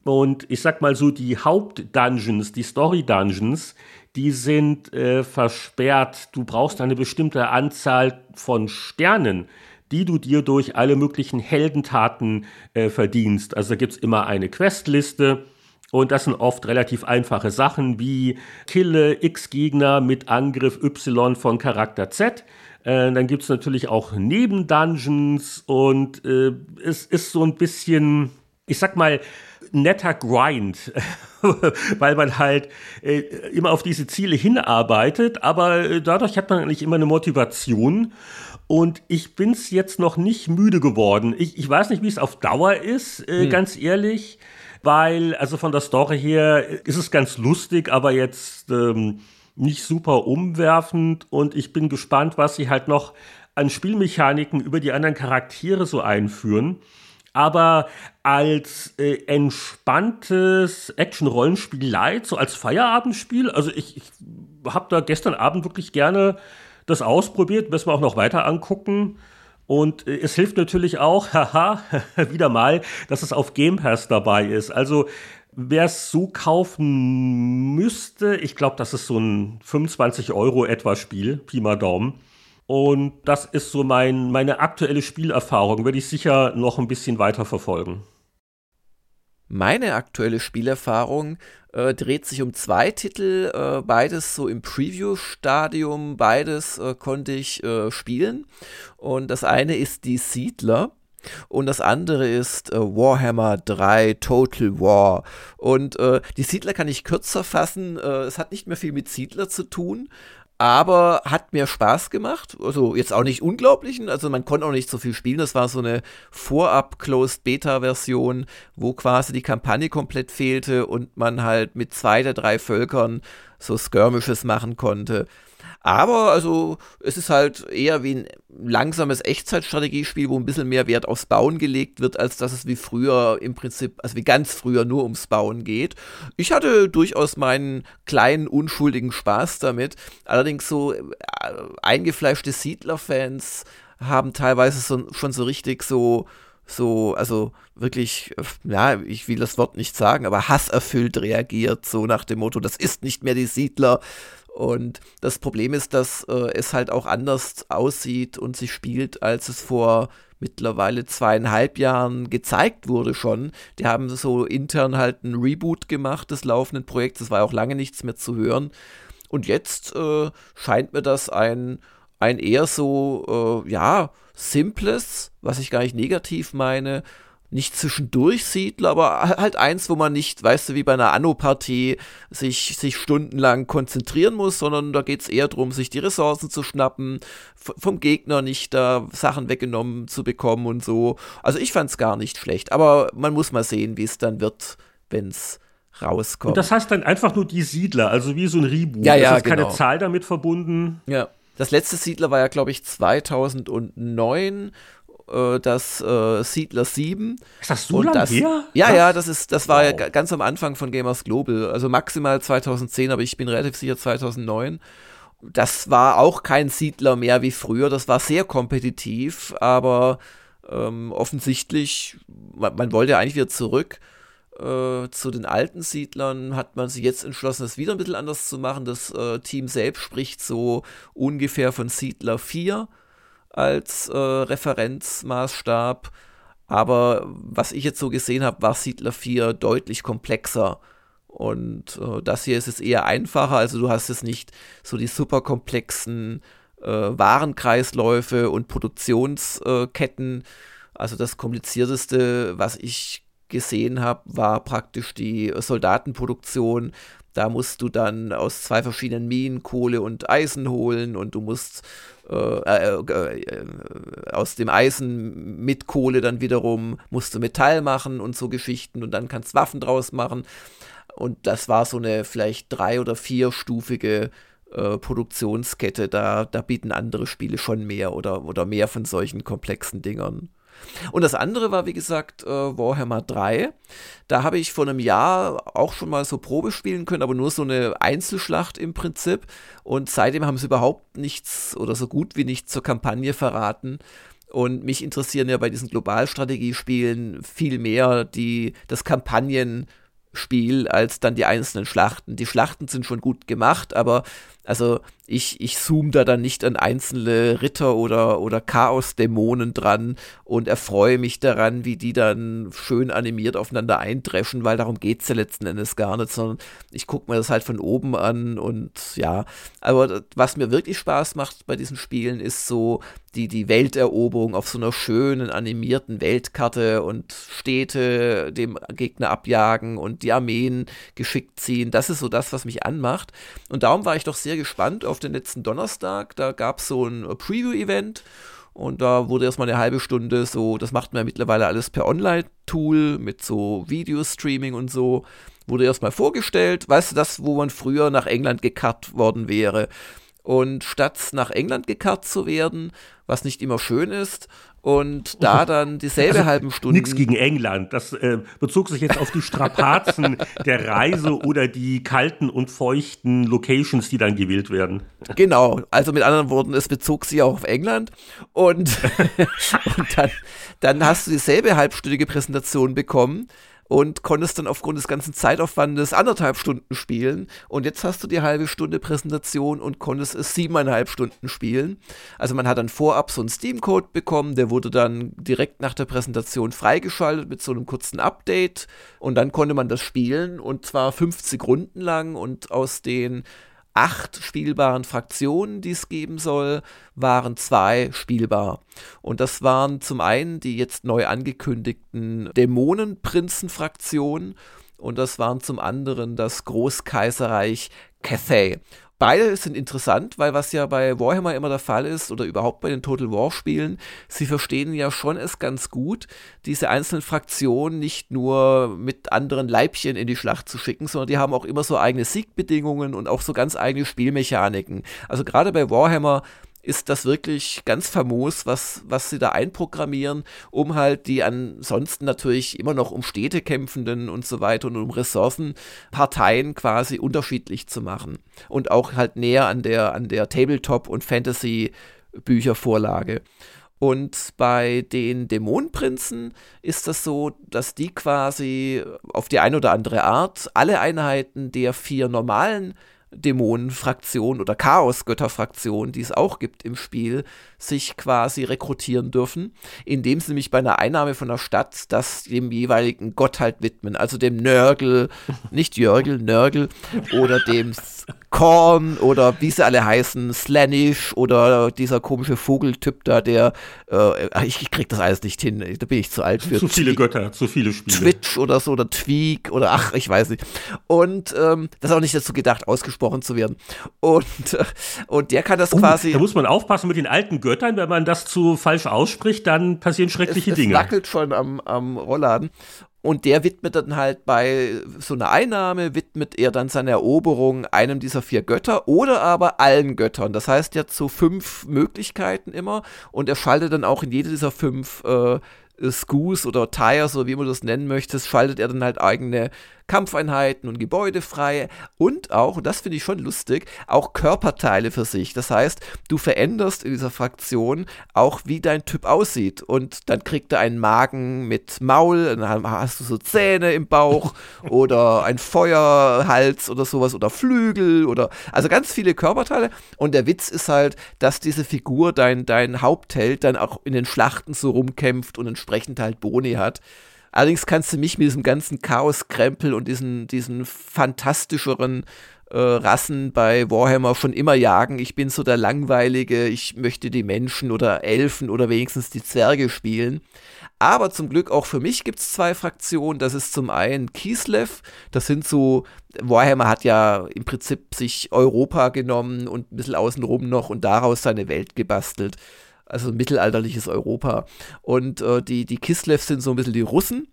Und ich sag mal so, die Hauptdungeons, die Story-Dungeons, die sind äh, versperrt. Du brauchst eine bestimmte Anzahl von Sternen, die du dir durch alle möglichen Heldentaten äh, verdienst. Also da gibt es immer eine Questliste. Und das sind oft relativ einfache Sachen wie Kille X Gegner mit Angriff Y von Charakter Z. Äh, dann gibt es natürlich auch Nebendungeons und äh, es ist so ein bisschen, ich sag mal, netter Grind, weil man halt äh, immer auf diese Ziele hinarbeitet, aber äh, dadurch hat man eigentlich immer eine Motivation. Und ich bin es jetzt noch nicht müde geworden. Ich, ich weiß nicht, wie es auf Dauer ist, äh, hm. ganz ehrlich, weil, also von der Story her ist es ganz lustig, aber jetzt ähm, nicht super umwerfend und ich bin gespannt, was sie halt noch an Spielmechaniken über die anderen Charaktere so einführen. Aber als äh, entspanntes Action-Rollenspiel Light, so als Feierabendspiel, also ich, ich habe da gestern Abend wirklich gerne das ausprobiert, müssen wir auch noch weiter angucken. Und äh, es hilft natürlich auch, haha, wieder mal, dass es auf Game Pass dabei ist. Also wer es so kaufen müsste, ich glaube, das ist so ein 25 Euro etwa Spiel, Pi mal Daumen. Und das ist so mein, meine aktuelle Spielerfahrung, werde ich sicher noch ein bisschen weiter verfolgen. Meine aktuelle Spielerfahrung äh, dreht sich um zwei Titel, äh, beides so im Preview-Stadium, beides äh, konnte ich äh, spielen. Und das eine ist die Siedler. Und das andere ist äh, Warhammer 3 Total War. Und äh, die Siedler kann ich kürzer fassen. Äh, es hat nicht mehr viel mit Siedler zu tun, aber hat mir Spaß gemacht. Also jetzt auch nicht unglaublichen, also man konnte auch nicht so viel spielen. Das war so eine Vorab-Closed-Beta-Version, wo quasi die Kampagne komplett fehlte und man halt mit zwei der drei Völkern so Skirmishes machen konnte. Aber also es ist halt eher wie ein langsames Echtzeitstrategiespiel, wo ein bisschen mehr Wert aufs Bauen gelegt wird, als dass es wie früher im Prinzip, also wie ganz früher nur ums Bauen geht. Ich hatte durchaus meinen kleinen, unschuldigen Spaß damit. Allerdings so äh, eingefleischte Siedler-Fans haben teilweise so, schon so richtig so so, also wirklich, äh, ja, ich will das Wort nicht sagen, aber hasserfüllt reagiert, so nach dem Motto, das ist nicht mehr die Siedler. Und das Problem ist, dass äh, es halt auch anders aussieht und sich spielt, als es vor mittlerweile zweieinhalb Jahren gezeigt wurde schon. Die haben so intern halt ein Reboot gemacht des laufenden Projekts. Es war auch lange nichts mehr zu hören. Und jetzt äh, scheint mir das ein, ein eher so, äh, ja, simples, was ich gar nicht negativ meine, nicht zwischendurch Siedler, aber halt eins, wo man nicht, weißt du, wie bei einer Anno-Partie sich, sich stundenlang konzentrieren muss, sondern da geht es eher darum, sich die Ressourcen zu schnappen, vom Gegner nicht da Sachen weggenommen zu bekommen und so. Also ich fand es gar nicht schlecht, aber man muss mal sehen, wie es dann wird, wenn es rauskommt. Und das heißt dann einfach nur die Siedler, also wie so ein Reboot. Ja, ja, es ist genau. keine Zahl damit verbunden. Ja. Das letzte Siedler war ja, glaube ich, 2009 äh, das äh, Siedler 7. Ist das so lange her? Ja, ja, das ist, das war wow. ja ganz am Anfang von Gamers Global. Also maximal 2010, aber ich bin relativ sicher 2009. Das war auch kein Siedler mehr wie früher. Das war sehr kompetitiv, aber ähm, offensichtlich, man, man wollte eigentlich wieder zurück äh, zu den alten Siedlern hat man sich jetzt entschlossen, das wieder ein bisschen anders zu machen. Das äh, Team selbst spricht so ungefähr von Siedler 4 als äh, Referenzmaßstab. Aber was ich jetzt so gesehen habe, war Siedler 4 deutlich komplexer. Und äh, das hier ist es eher einfacher. Also du hast jetzt nicht so die super komplexen äh, Warenkreisläufe und Produktionsketten. also das komplizierteste, was ich gesehen habe, war praktisch die Soldatenproduktion. Da musst du dann aus zwei verschiedenen Minen Kohle und Eisen holen und du musst äh, äh, äh, aus dem Eisen mit Kohle dann wiederum musst du Metall machen und so Geschichten und dann kannst Waffen draus machen. Und das war so eine vielleicht drei- oder vierstufige äh, Produktionskette. Da, da bieten andere Spiele schon mehr oder, oder mehr von solchen komplexen Dingern. Und das andere war, wie gesagt, äh, Warhammer 3. Da habe ich vor einem Jahr auch schon mal so Probe spielen können, aber nur so eine Einzelschlacht im Prinzip. Und seitdem haben sie überhaupt nichts oder so gut wie nichts zur Kampagne verraten. Und mich interessieren ja bei diesen Globalstrategiespielen viel mehr die, das Kampagnenspiel als dann die einzelnen Schlachten. Die Schlachten sind schon gut gemacht, aber also ich, ich zoome da dann nicht an einzelne Ritter oder, oder Chaos-Dämonen dran und erfreue mich daran, wie die dann schön animiert aufeinander eindreschen, weil darum geht es ja letzten Endes gar nicht, sondern ich gucke mir das halt von oben an und ja, aber was mir wirklich Spaß macht bei diesen Spielen ist so die, die Welteroberung auf so einer schönen animierten Weltkarte und Städte dem Gegner abjagen und die Armeen geschickt ziehen. Das ist so das, was mich anmacht. Und darum war ich doch sehr gespannt auf den letzten Donnerstag. Da gab es so ein Preview-Event. Und da wurde erstmal eine halbe Stunde so, das macht man ja mittlerweile alles per Online-Tool mit so Videostreaming und so, wurde erstmal vorgestellt. Weißt du, das, wo man früher nach England gekarrt worden wäre. Und statt nach England gekarrt zu werden, was nicht immer schön ist, und da dann dieselbe also, halben Stunde. Nichts gegen England. Das äh, bezog sich jetzt auf die Strapazen der Reise oder die kalten und feuchten Locations, die dann gewählt werden. Genau. Also mit anderen Worten, es bezog sich auch auf England. Und, und dann, dann hast du dieselbe halbstündige Präsentation bekommen und konntest dann aufgrund des ganzen Zeitaufwandes anderthalb Stunden spielen. Und jetzt hast du die halbe Stunde Präsentation und konntest es siebeneinhalb Stunden spielen. Also man hat dann vorab so einen Steam-Code bekommen, der wurde dann direkt nach der Präsentation freigeschaltet mit so einem kurzen Update. Und dann konnte man das spielen und zwar 50 Runden lang und aus den acht spielbaren Fraktionen, die es geben soll, waren zwei spielbar. Und das waren zum einen die jetzt neu angekündigten Dämonenprinzen-Fraktionen und das waren zum anderen das Großkaiserreich Cathay. Beide sind interessant, weil was ja bei Warhammer immer der Fall ist oder überhaupt bei den Total War Spielen, sie verstehen ja schon es ganz gut, diese einzelnen Fraktionen nicht nur mit anderen Leibchen in die Schlacht zu schicken, sondern die haben auch immer so eigene Siegbedingungen und auch so ganz eigene Spielmechaniken. Also gerade bei Warhammer ist das wirklich ganz famos, was, was sie da einprogrammieren, um halt die ansonsten natürlich immer noch um Städte kämpfenden und so weiter und um Ressourcenparteien quasi unterschiedlich zu machen. Und auch halt näher an der, an der Tabletop- und Fantasy-Büchervorlage. Und bei den Dämonenprinzen ist das so, dass die quasi auf die eine oder andere Art alle Einheiten der vier normalen Dämonenfraktion oder Chaosgötterfraktion, die es auch gibt im Spiel, sich quasi rekrutieren dürfen, indem sie nämlich bei einer Einnahme von der Stadt das dem jeweiligen Gott halt widmen, also dem Nörgel, nicht Jörgel, Nörgel oder dem Korn oder wie sie alle heißen, Slanish oder dieser komische Vogeltyp da, der, äh, ich krieg das alles nicht hin, da bin ich zu alt für. Zu viele Götter, zu viele Spiele. Twitch oder so oder Tweak oder ach, ich weiß nicht. Und ähm, das ist auch nicht dazu gedacht, ausgesprochen zu werden. Und, äh, und der kann das oh, quasi. Da muss man aufpassen mit den alten Göttern, wenn man das zu falsch ausspricht, dann passieren schreckliche es, Dinge. Es wackelt schon am, am Rollladen. Und der widmet dann halt bei so einer Einnahme, widmet er dann seine Eroberung einem dieser vier Götter oder aber allen Göttern. Das heißt ja zu fünf Möglichkeiten immer. Und er schaltet dann auch in jede dieser fünf äh, Scoos oder Tires oder wie man das nennen möchte, schaltet er dann halt eigene Kampfeinheiten und Gebäude frei und auch, und das finde ich schon lustig, auch Körperteile für sich. Das heißt, du veränderst in dieser Fraktion auch, wie dein Typ aussieht. Und dann kriegt er einen Magen mit Maul, dann hast du so Zähne im Bauch oder ein Feuerhals oder sowas oder Flügel oder also ganz viele Körperteile. Und der Witz ist halt, dass diese Figur, dein, dein Hauptheld, dann auch in den Schlachten so rumkämpft und entsprechend halt Boni hat. Allerdings kannst du mich mit diesem ganzen Chaos-Krempel und diesen, diesen fantastischeren äh, Rassen bei Warhammer schon immer jagen. Ich bin so der Langweilige, ich möchte die Menschen oder Elfen oder wenigstens die Zwerge spielen. Aber zum Glück auch für mich gibt es zwei Fraktionen. Das ist zum einen Kislev, das sind so, Warhammer hat ja im Prinzip sich Europa genommen und ein bisschen außenrum noch und daraus seine Welt gebastelt also mittelalterliches Europa. Und äh, die, die Kislev sind so ein bisschen die Russen.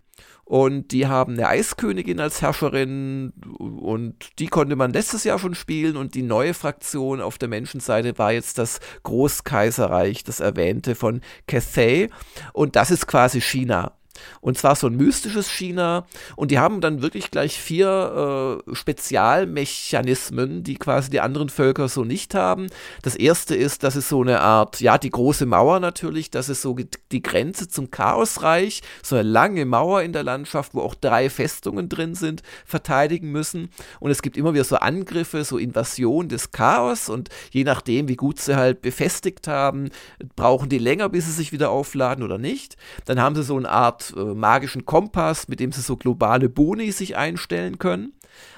Und die haben eine Eiskönigin als Herrscherin und die konnte man letztes Jahr schon spielen und die neue Fraktion auf der Menschenseite war jetzt das Großkaiserreich, das erwähnte von Cathay und das ist quasi China. Und zwar so ein mystisches China. Und die haben dann wirklich gleich vier äh, Spezialmechanismen, die quasi die anderen Völker so nicht haben. Das erste ist, dass es so eine Art, ja, die große Mauer natürlich, das ist so die Grenze zum Chaosreich, so eine lange Mauer in der Landschaft, wo auch drei Festungen drin sind, verteidigen müssen. Und es gibt immer wieder so Angriffe, so Invasion des Chaos. Und je nachdem, wie gut sie halt befestigt haben, brauchen die länger, bis sie sich wieder aufladen oder nicht. Dann haben sie so eine Art äh, magischen Kompass, mit dem sie so globale Boni sich einstellen können.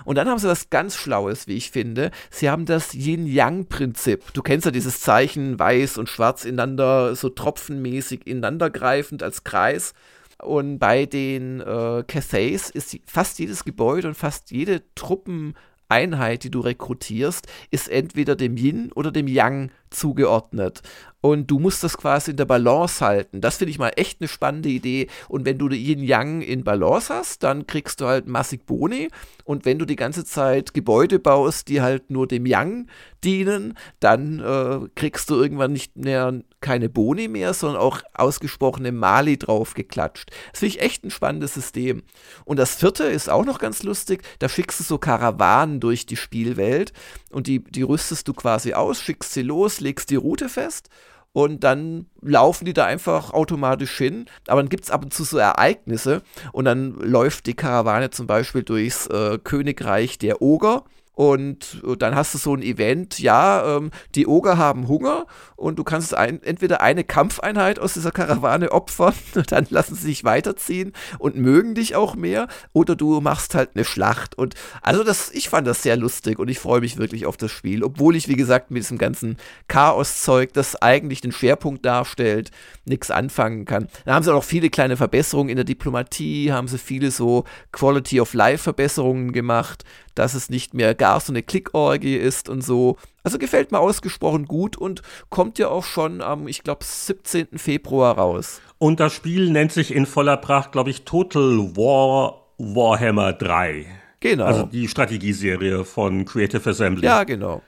Und dann haben sie was ganz Schlaues, wie ich finde. Sie haben das Yin-Yang-Prinzip. Du kennst ja dieses Zeichen weiß und schwarz ineinander, so tropfenmäßig ineinandergreifend als Kreis. Und bei den äh, Cathays ist fast jedes Gebäude und fast jede Truppeneinheit, die du rekrutierst, ist entweder dem Yin oder dem Yang zugeordnet und du musst das quasi in der Balance halten. Das finde ich mal echt eine spannende Idee. Und wenn du Yin Yang in Balance hast, dann kriegst du halt massig Boni. Und wenn du die ganze Zeit Gebäude baust, die halt nur dem Yang dienen, dann äh, kriegst du irgendwann nicht mehr keine Boni mehr, sondern auch ausgesprochene Mali draufgeklatscht. Das finde ich echt ein spannendes System. Und das vierte ist auch noch ganz lustig. Da schickst du so Karawanen durch die Spielwelt und die, die rüstest du quasi aus, schickst sie los, legst die Route fest und dann laufen die da einfach automatisch hin. Aber dann gibt es ab und zu so Ereignisse und dann läuft die Karawane zum Beispiel durchs äh, Königreich der Oger und äh, dann hast du so ein Event, ja, ähm, die Oger haben Hunger und du kannst ein, entweder eine Kampfeinheit aus dieser Karawane opfern, dann lassen sie sich weiterziehen und mögen dich auch mehr, oder du machst halt eine Schlacht. Und also das, ich fand das sehr lustig und ich freue mich wirklich auf das Spiel, obwohl ich, wie gesagt, mit diesem ganzen Chaoszeug, das eigentlich den Schwerpunkt darstellt, nichts anfangen kann. Da haben sie auch noch viele kleine Verbesserungen in der Diplomatie, haben sie viele so Quality of Life Verbesserungen gemacht dass es nicht mehr gar so eine Klickorgie ist und so. Also gefällt mir ausgesprochen gut und kommt ja auch schon am, ich glaube, 17. Februar raus. Und das Spiel nennt sich in voller Pracht, glaube ich, Total War Warhammer 3. Genau. Also die Strategieserie von Creative Assembly. Ja, genau.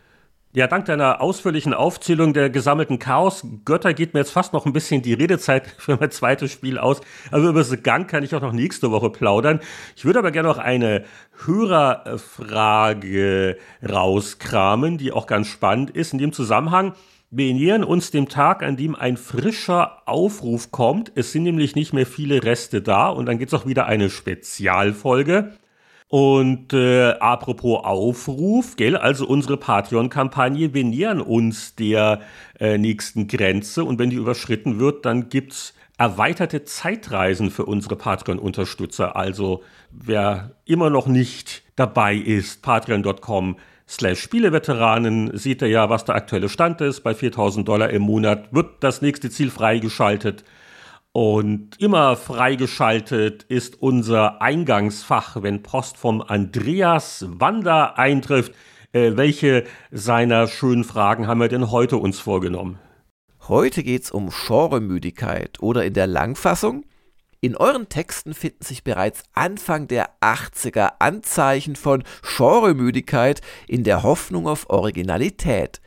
Ja, dank deiner ausführlichen Aufzählung der gesammelten Chaos-Götter geht mir jetzt fast noch ein bisschen die Redezeit für mein zweites Spiel aus. Also über The Gang kann ich auch noch nächste Woche plaudern. Ich würde aber gerne noch eine Hörerfrage rauskramen, die auch ganz spannend ist. In dem Zusammenhang, wir nähern uns dem Tag, an dem ein frischer Aufruf kommt. Es sind nämlich nicht mehr viele Reste da und dann gibt's auch wieder eine Spezialfolge. Und äh, apropos Aufruf, gell, also unsere Patreon-Kampagne, wir nähern uns der äh, nächsten Grenze und wenn die überschritten wird, dann gibt's erweiterte Zeitreisen für unsere Patreon-Unterstützer. Also wer immer noch nicht dabei ist, patreon.com slash Spieleveteranen, sieht er ja, was der aktuelle Stand ist. Bei 4000 Dollar im Monat wird das nächste Ziel freigeschaltet. Und immer freigeschaltet ist unser Eingangsfach, wenn Post vom Andreas Wander eintrifft. Äh, welche seiner schönen Fragen haben wir denn heute uns vorgenommen? Heute geht es um Genremüdigkeit oder in der Langfassung. In euren Texten finden sich bereits Anfang der 80er Anzeichen von Genremüdigkeit in der Hoffnung auf Originalität.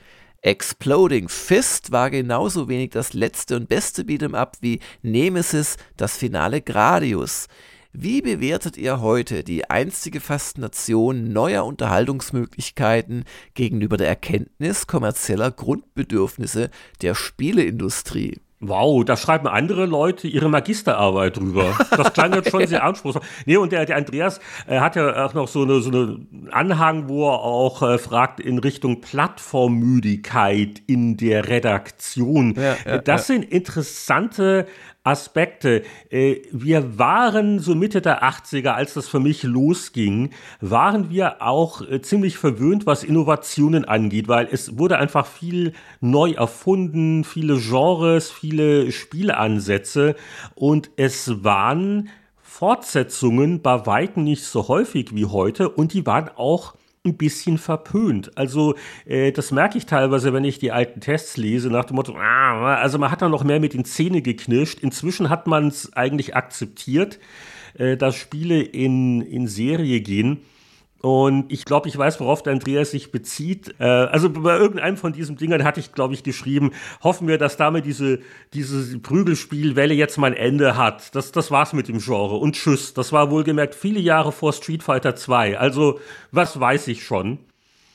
Exploding Fist war genauso wenig das letzte und beste Beat'em Up wie Nemesis das Finale Gradius. Wie bewertet ihr heute die einstige Faszination neuer Unterhaltungsmöglichkeiten gegenüber der Erkenntnis kommerzieller Grundbedürfnisse der Spieleindustrie? Wow, da schreiben andere Leute ihre Magisterarbeit drüber. Das klang jetzt schon sehr anspruchsvoll. Nee, und der, der Andreas äh, hat ja auch noch so eine, so eine Anhang, wo er auch äh, fragt in Richtung Plattformmüdigkeit in der Redaktion. Ja, ja, das ja. sind interessante Aspekte. Äh, wir waren so Mitte der 80er, als das für mich losging, waren wir auch äh, ziemlich verwöhnt, was Innovationen angeht, weil es wurde einfach viel neu erfunden, viele Genres, viele Spielansätze und es waren Fortsetzungen bei weitem nicht so häufig wie heute und die waren auch ein bisschen verpönt. Also äh, das merke ich teilweise, wenn ich die alten Tests lese, nach dem Motto, ah, also man hat da noch mehr mit den Zähnen geknirscht. Inzwischen hat man es eigentlich akzeptiert, äh, dass Spiele in, in Serie gehen. Und ich glaube, ich weiß, worauf der Andreas sich bezieht. Äh, also bei irgendeinem von diesen Dingern hatte ich, glaube ich, geschrieben, hoffen wir, dass damit diese, diese Prügelspielwelle jetzt mal ein Ende hat. Das, das war's mit dem Genre. Und tschüss. Das war wohlgemerkt viele Jahre vor Street Fighter 2. Also, was weiß ich schon.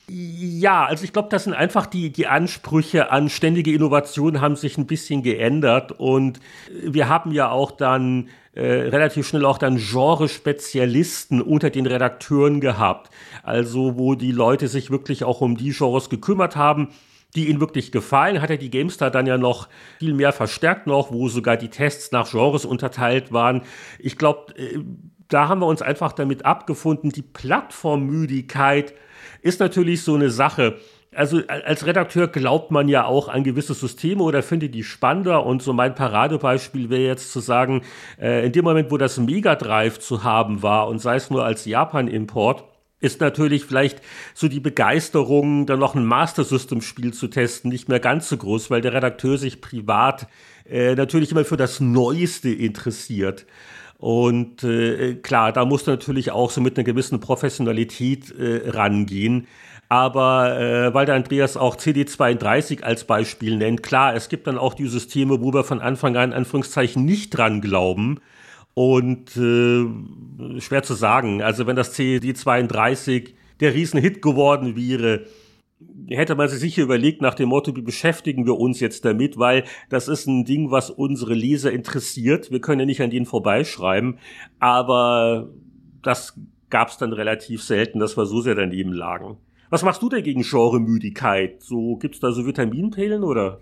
Ja, also ich glaube, das sind einfach die, die Ansprüche an ständige Innovation haben sich ein bisschen geändert und wir haben ja auch dann äh, relativ schnell auch dann Genre-Spezialisten unter den Redakteuren gehabt. Also wo die Leute sich wirklich auch um die Genres gekümmert haben, die ihnen wirklich gefallen, hat er die GameStar dann ja noch viel mehr verstärkt noch, wo sogar die Tests nach Genres unterteilt waren. Ich glaube, äh, da haben wir uns einfach damit abgefunden, die Plattformmüdigkeit ist natürlich so eine Sache. Also als Redakteur glaubt man ja auch an gewisse Systeme oder findet die spannender. Und so mein Paradebeispiel wäre jetzt zu sagen, äh, in dem Moment, wo das Mega Drive zu haben war und sei es nur als Japan-Import, ist natürlich vielleicht so die Begeisterung, dann noch ein Master System Spiel zu testen, nicht mehr ganz so groß, weil der Redakteur sich privat äh, natürlich immer für das Neueste interessiert. Und äh, klar, da muss natürlich auch so mit einer gewissen Professionalität äh, rangehen. Aber äh, weil der Andreas auch CD32 als Beispiel nennt, klar, es gibt dann auch die Systeme, wo wir von Anfang an Anführungszeichen nicht dran glauben. Und äh, schwer zu sagen. Also wenn das CD32 der Riesenhit geworden wäre, hätte man sich sicher überlegt nach dem Motto, wie beschäftigen wir uns jetzt damit, weil das ist ein Ding, was unsere Leser interessiert. Wir können ja nicht an denen vorbeischreiben, aber das gab es dann relativ selten, dass wir so sehr daneben lagen. Was machst du denn gegen Genremüdigkeit? So gibt's da so Vitaminpillen oder?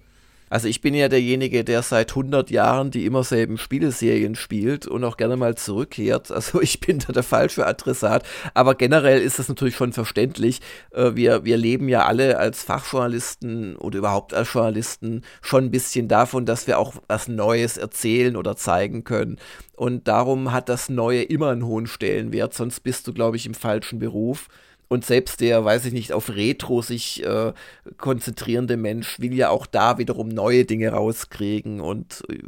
Also ich bin ja derjenige, der seit 100 Jahren die immer selben Spieleserien spielt und auch gerne mal zurückkehrt. Also ich bin da der falsche Adressat. Aber generell ist das natürlich schon verständlich. Äh, wir, wir leben ja alle als Fachjournalisten oder überhaupt als Journalisten schon ein bisschen davon, dass wir auch was Neues erzählen oder zeigen können. Und darum hat das Neue immer einen hohen Stellenwert, sonst bist du, glaube ich, im falschen Beruf. Und selbst der, weiß ich nicht, auf Retro sich äh, konzentrierende Mensch will ja auch da wiederum neue Dinge rauskriegen und äh,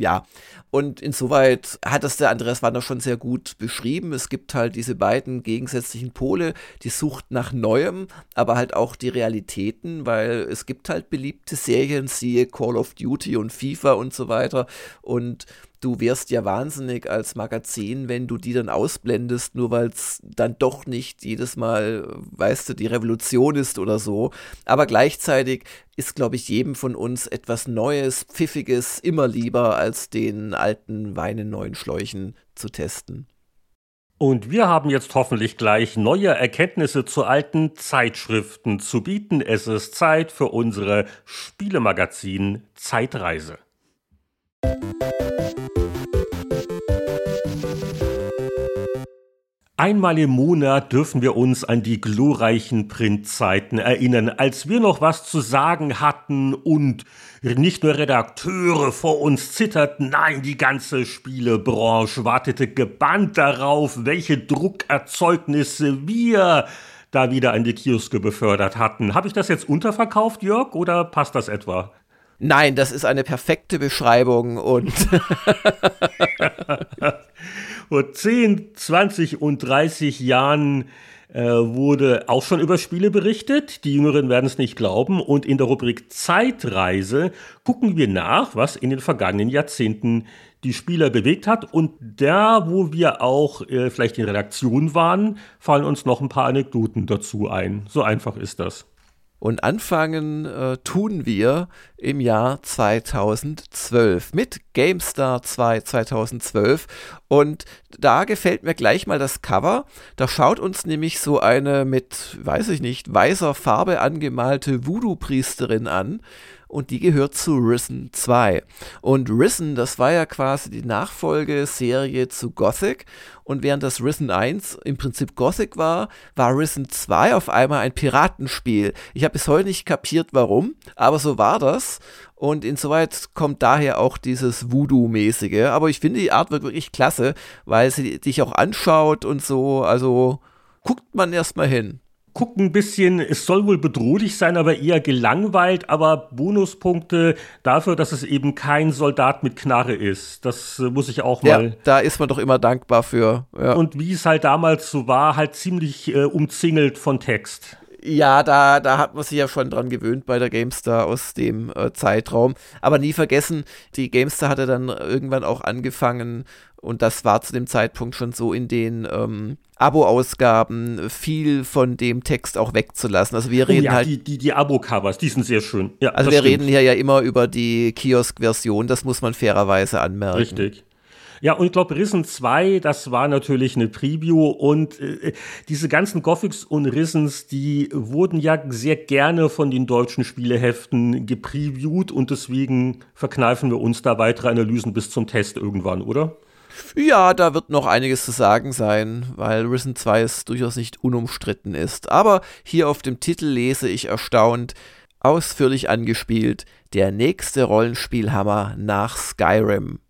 ja. Und insoweit hat das der Andreas Wander schon sehr gut beschrieben. Es gibt halt diese beiden gegensätzlichen Pole, die Sucht nach Neuem, aber halt auch die Realitäten, weil es gibt halt beliebte Serien, siehe Call of Duty und FIFA und so weiter. Und du wärst ja wahnsinnig als Magazin, wenn du die dann ausblendest, nur weil es dann doch nicht jedes Mal, weißt du, die Revolution ist oder so. Aber gleichzeitig ist, glaube ich, jedem von uns etwas Neues, Pfiffiges immer lieber, als den alten Wein in neuen Schläuchen zu testen. Und wir haben jetzt hoffentlich gleich neue Erkenntnisse zu alten Zeitschriften zu bieten. Es ist Zeit für unsere Spielemagazin Zeitreise. Einmal im Monat dürfen wir uns an die glorreichen Printzeiten erinnern, als wir noch was zu sagen hatten und nicht nur Redakteure vor uns zitterten, nein, die ganze Spielebranche wartete gebannt darauf, welche Druckerzeugnisse wir da wieder an die Kioske befördert hatten. Habe ich das jetzt unterverkauft, Jörg, oder passt das etwa? Nein, das ist eine perfekte Beschreibung und vor 10, 20 und 30 Jahren äh, wurde auch schon über Spiele berichtet. Die Jüngeren werden es nicht glauben. Und in der Rubrik Zeitreise gucken wir nach, was in den vergangenen Jahrzehnten die Spieler bewegt hat. Und da, wo wir auch äh, vielleicht in Redaktion waren, fallen uns noch ein paar Anekdoten dazu ein. So einfach ist das. Und anfangen äh, tun wir im Jahr 2012 mit GameStar 2 2012. Und da gefällt mir gleich mal das Cover. Da schaut uns nämlich so eine mit, weiß ich nicht, weißer Farbe angemalte Voodoo-Priesterin an und die gehört zu Risen 2. Und Risen, das war ja quasi die Nachfolgeserie zu Gothic und während das Risen 1 im Prinzip Gothic war, war Risen 2 auf einmal ein Piratenspiel. Ich habe bis heute nicht kapiert, warum, aber so war das. Und insoweit kommt daher auch dieses Voodoo-mäßige. Aber ich finde die Artwork wirklich klasse, weil sie dich auch anschaut und so. Also guckt man erstmal hin guckt ein bisschen, es soll wohl bedrohlich sein, aber eher gelangweilt, aber Bonuspunkte dafür, dass es eben kein Soldat mit Knarre ist. Das äh, muss ich auch mal. Ja, da ist man doch immer dankbar für. Ja. Und wie es halt damals so war, halt ziemlich äh, umzingelt von Text. Ja, da, da hat man sich ja schon dran gewöhnt bei der GameStar aus dem äh, Zeitraum. Aber nie vergessen, die GameStar hatte dann irgendwann auch angefangen, und das war zu dem Zeitpunkt schon so in den ähm, Abo-Ausgaben viel von dem Text auch wegzulassen. Also wir oh reden oh ja, halt. Die, die, die Abo-Covers, die sind sehr schön. Ja, also wir stimmt. reden hier ja immer über die Kiosk-Version, das muss man fairerweise anmerken. Richtig. Ja, und ich glaube, Risen 2, das war natürlich eine Preview und äh, diese ganzen Gothics und Rissens, die wurden ja sehr gerne von den deutschen Spieleheften gepreviewt und deswegen verkneifen wir uns da weitere Analysen bis zum Test irgendwann, oder? Ja, da wird noch einiges zu sagen sein, weil Risen 2 ist durchaus nicht unumstritten ist. Aber hier auf dem Titel lese ich erstaunt, ausführlich angespielt, der nächste Rollenspielhammer nach Skyrim.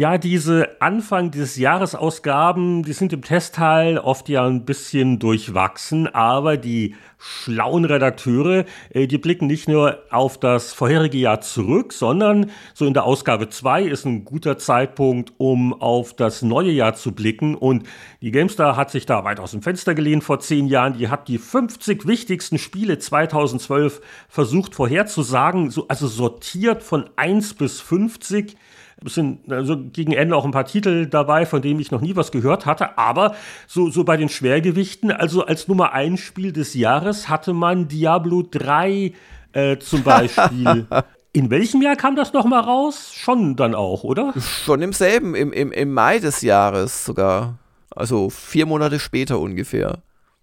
Ja, diese Anfang des Jahresausgaben, die sind im Testteil oft ja ein bisschen durchwachsen, aber die schlauen Redakteure, äh, die blicken nicht nur auf das vorherige Jahr zurück, sondern so in der Ausgabe 2 ist ein guter Zeitpunkt, um auf das neue Jahr zu blicken. Und die GameStar hat sich da weit aus dem Fenster gelehnt vor zehn Jahren. Die hat die 50 wichtigsten Spiele 2012 versucht vorherzusagen, so, also sortiert von 1 bis 50 es sind also gegen Ende auch ein paar Titel dabei, von denen ich noch nie was gehört hatte. Aber so, so bei den Schwergewichten, also als Nummer 1 Spiel des Jahres hatte man Diablo 3 äh, zum Beispiel. In welchem Jahr kam das nochmal raus? Schon dann auch, oder? Schon im selben, im, im, im Mai des Jahres sogar. Also vier Monate später ungefähr.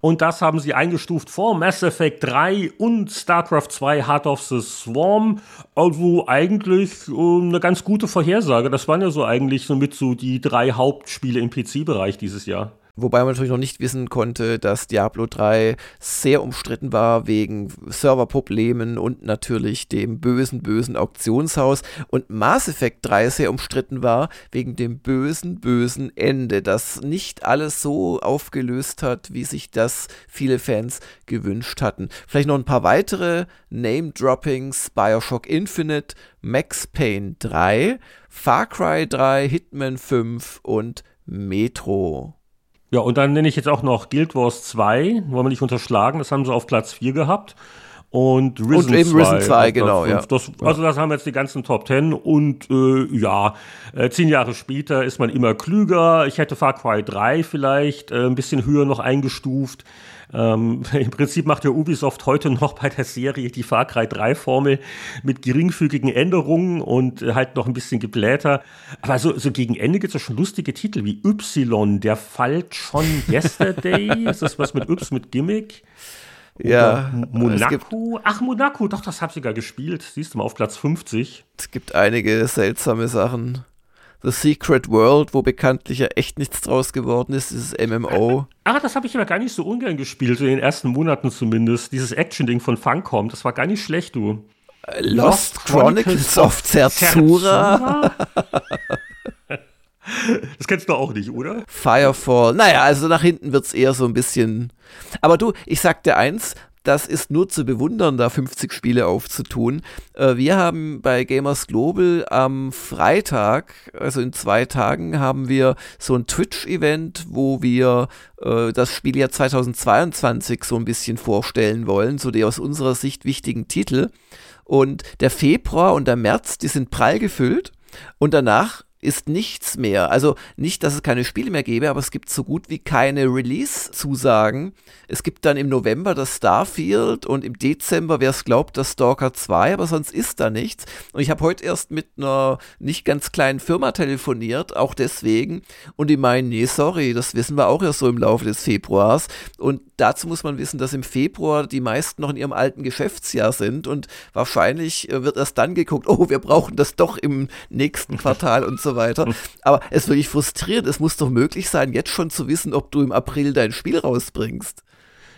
Und das haben sie eingestuft vor Mass Effect 3 und StarCraft 2 Heart of the Swarm. Also eigentlich äh, eine ganz gute Vorhersage. Das waren ja so eigentlich somit so die drei Hauptspiele im PC-Bereich dieses Jahr. Wobei man natürlich noch nicht wissen konnte, dass Diablo 3 sehr umstritten war wegen Serverproblemen und natürlich dem bösen, bösen Auktionshaus und Mass Effect 3 sehr umstritten war wegen dem bösen, bösen Ende, das nicht alles so aufgelöst hat, wie sich das viele Fans gewünscht hatten. Vielleicht noch ein paar weitere Name-Droppings, Bioshock Infinite, Max Payne 3, Far Cry 3, Hitman 5 und Metro. Ja, und dann nenne ich jetzt auch noch Guild Wars 2, wollen wir nicht unterschlagen, das haben sie auf Platz 4 gehabt. und Risen und eben 2. Risen 2, genau, ja. Das, also das haben jetzt die ganzen Top Ten und äh, ja, äh, zehn Jahre später ist man immer klüger. Ich hätte Far Cry 3 vielleicht äh, ein bisschen höher noch eingestuft. Ähm, Im Prinzip macht ja Ubisoft heute noch bei der Serie die Far Cry 3 Formel mit geringfügigen Änderungen und äh, halt noch ein bisschen gebläter. Aber so, so gegen Ende gibt es ja schon lustige Titel wie Y, der fällt schon Yesterday. ist das was mit Yps, mit Gimmick? Oder ja. Monaco? Ach, Monaco, doch, das habe ich sogar gespielt. Siehst du mal auf Platz 50. Es gibt einige seltsame Sachen. The Secret World, wo bekanntlich ja echt nichts draus geworden ist, dieses MMO. Ah, das habe ich aber gar nicht so ungern gespielt, in den ersten Monaten zumindest. Dieses Action-Ding von Funcom, das war gar nicht schlecht, du. Lost, Lost Chronicles, Chronicles of Zerzura? Das kennst du auch nicht, oder? Firefall. Naja, also nach hinten wird es eher so ein bisschen. Aber du, ich sag dir eins, das ist nur zu bewundern, da 50 Spiele aufzutun. Äh, wir haben bei Gamers Global am Freitag, also in zwei Tagen, haben wir so ein Twitch-Event, wo wir äh, das Spieljahr 2022 so ein bisschen vorstellen wollen, so die aus unserer Sicht wichtigen Titel. Und der Februar und der März, die sind prall gefüllt. Und danach ist nichts mehr. Also nicht, dass es keine Spiele mehr gäbe, aber es gibt so gut wie keine Release-Zusagen. Es gibt dann im November das Starfield und im Dezember, wer es glaubt, das Stalker 2, aber sonst ist da nichts. Und ich habe heute erst mit einer nicht ganz kleinen Firma telefoniert, auch deswegen. Und die meinen, nee, sorry, das wissen wir auch erst so im Laufe des Februars. Und dazu muss man wissen, dass im Februar die meisten noch in ihrem alten Geschäftsjahr sind und wahrscheinlich äh, wird erst dann geguckt, oh, wir brauchen das doch im nächsten Quartal und so weiter. Aber es ist wirklich frustrierend. Es muss doch möglich sein, jetzt schon zu wissen, ob du im April dein Spiel rausbringst.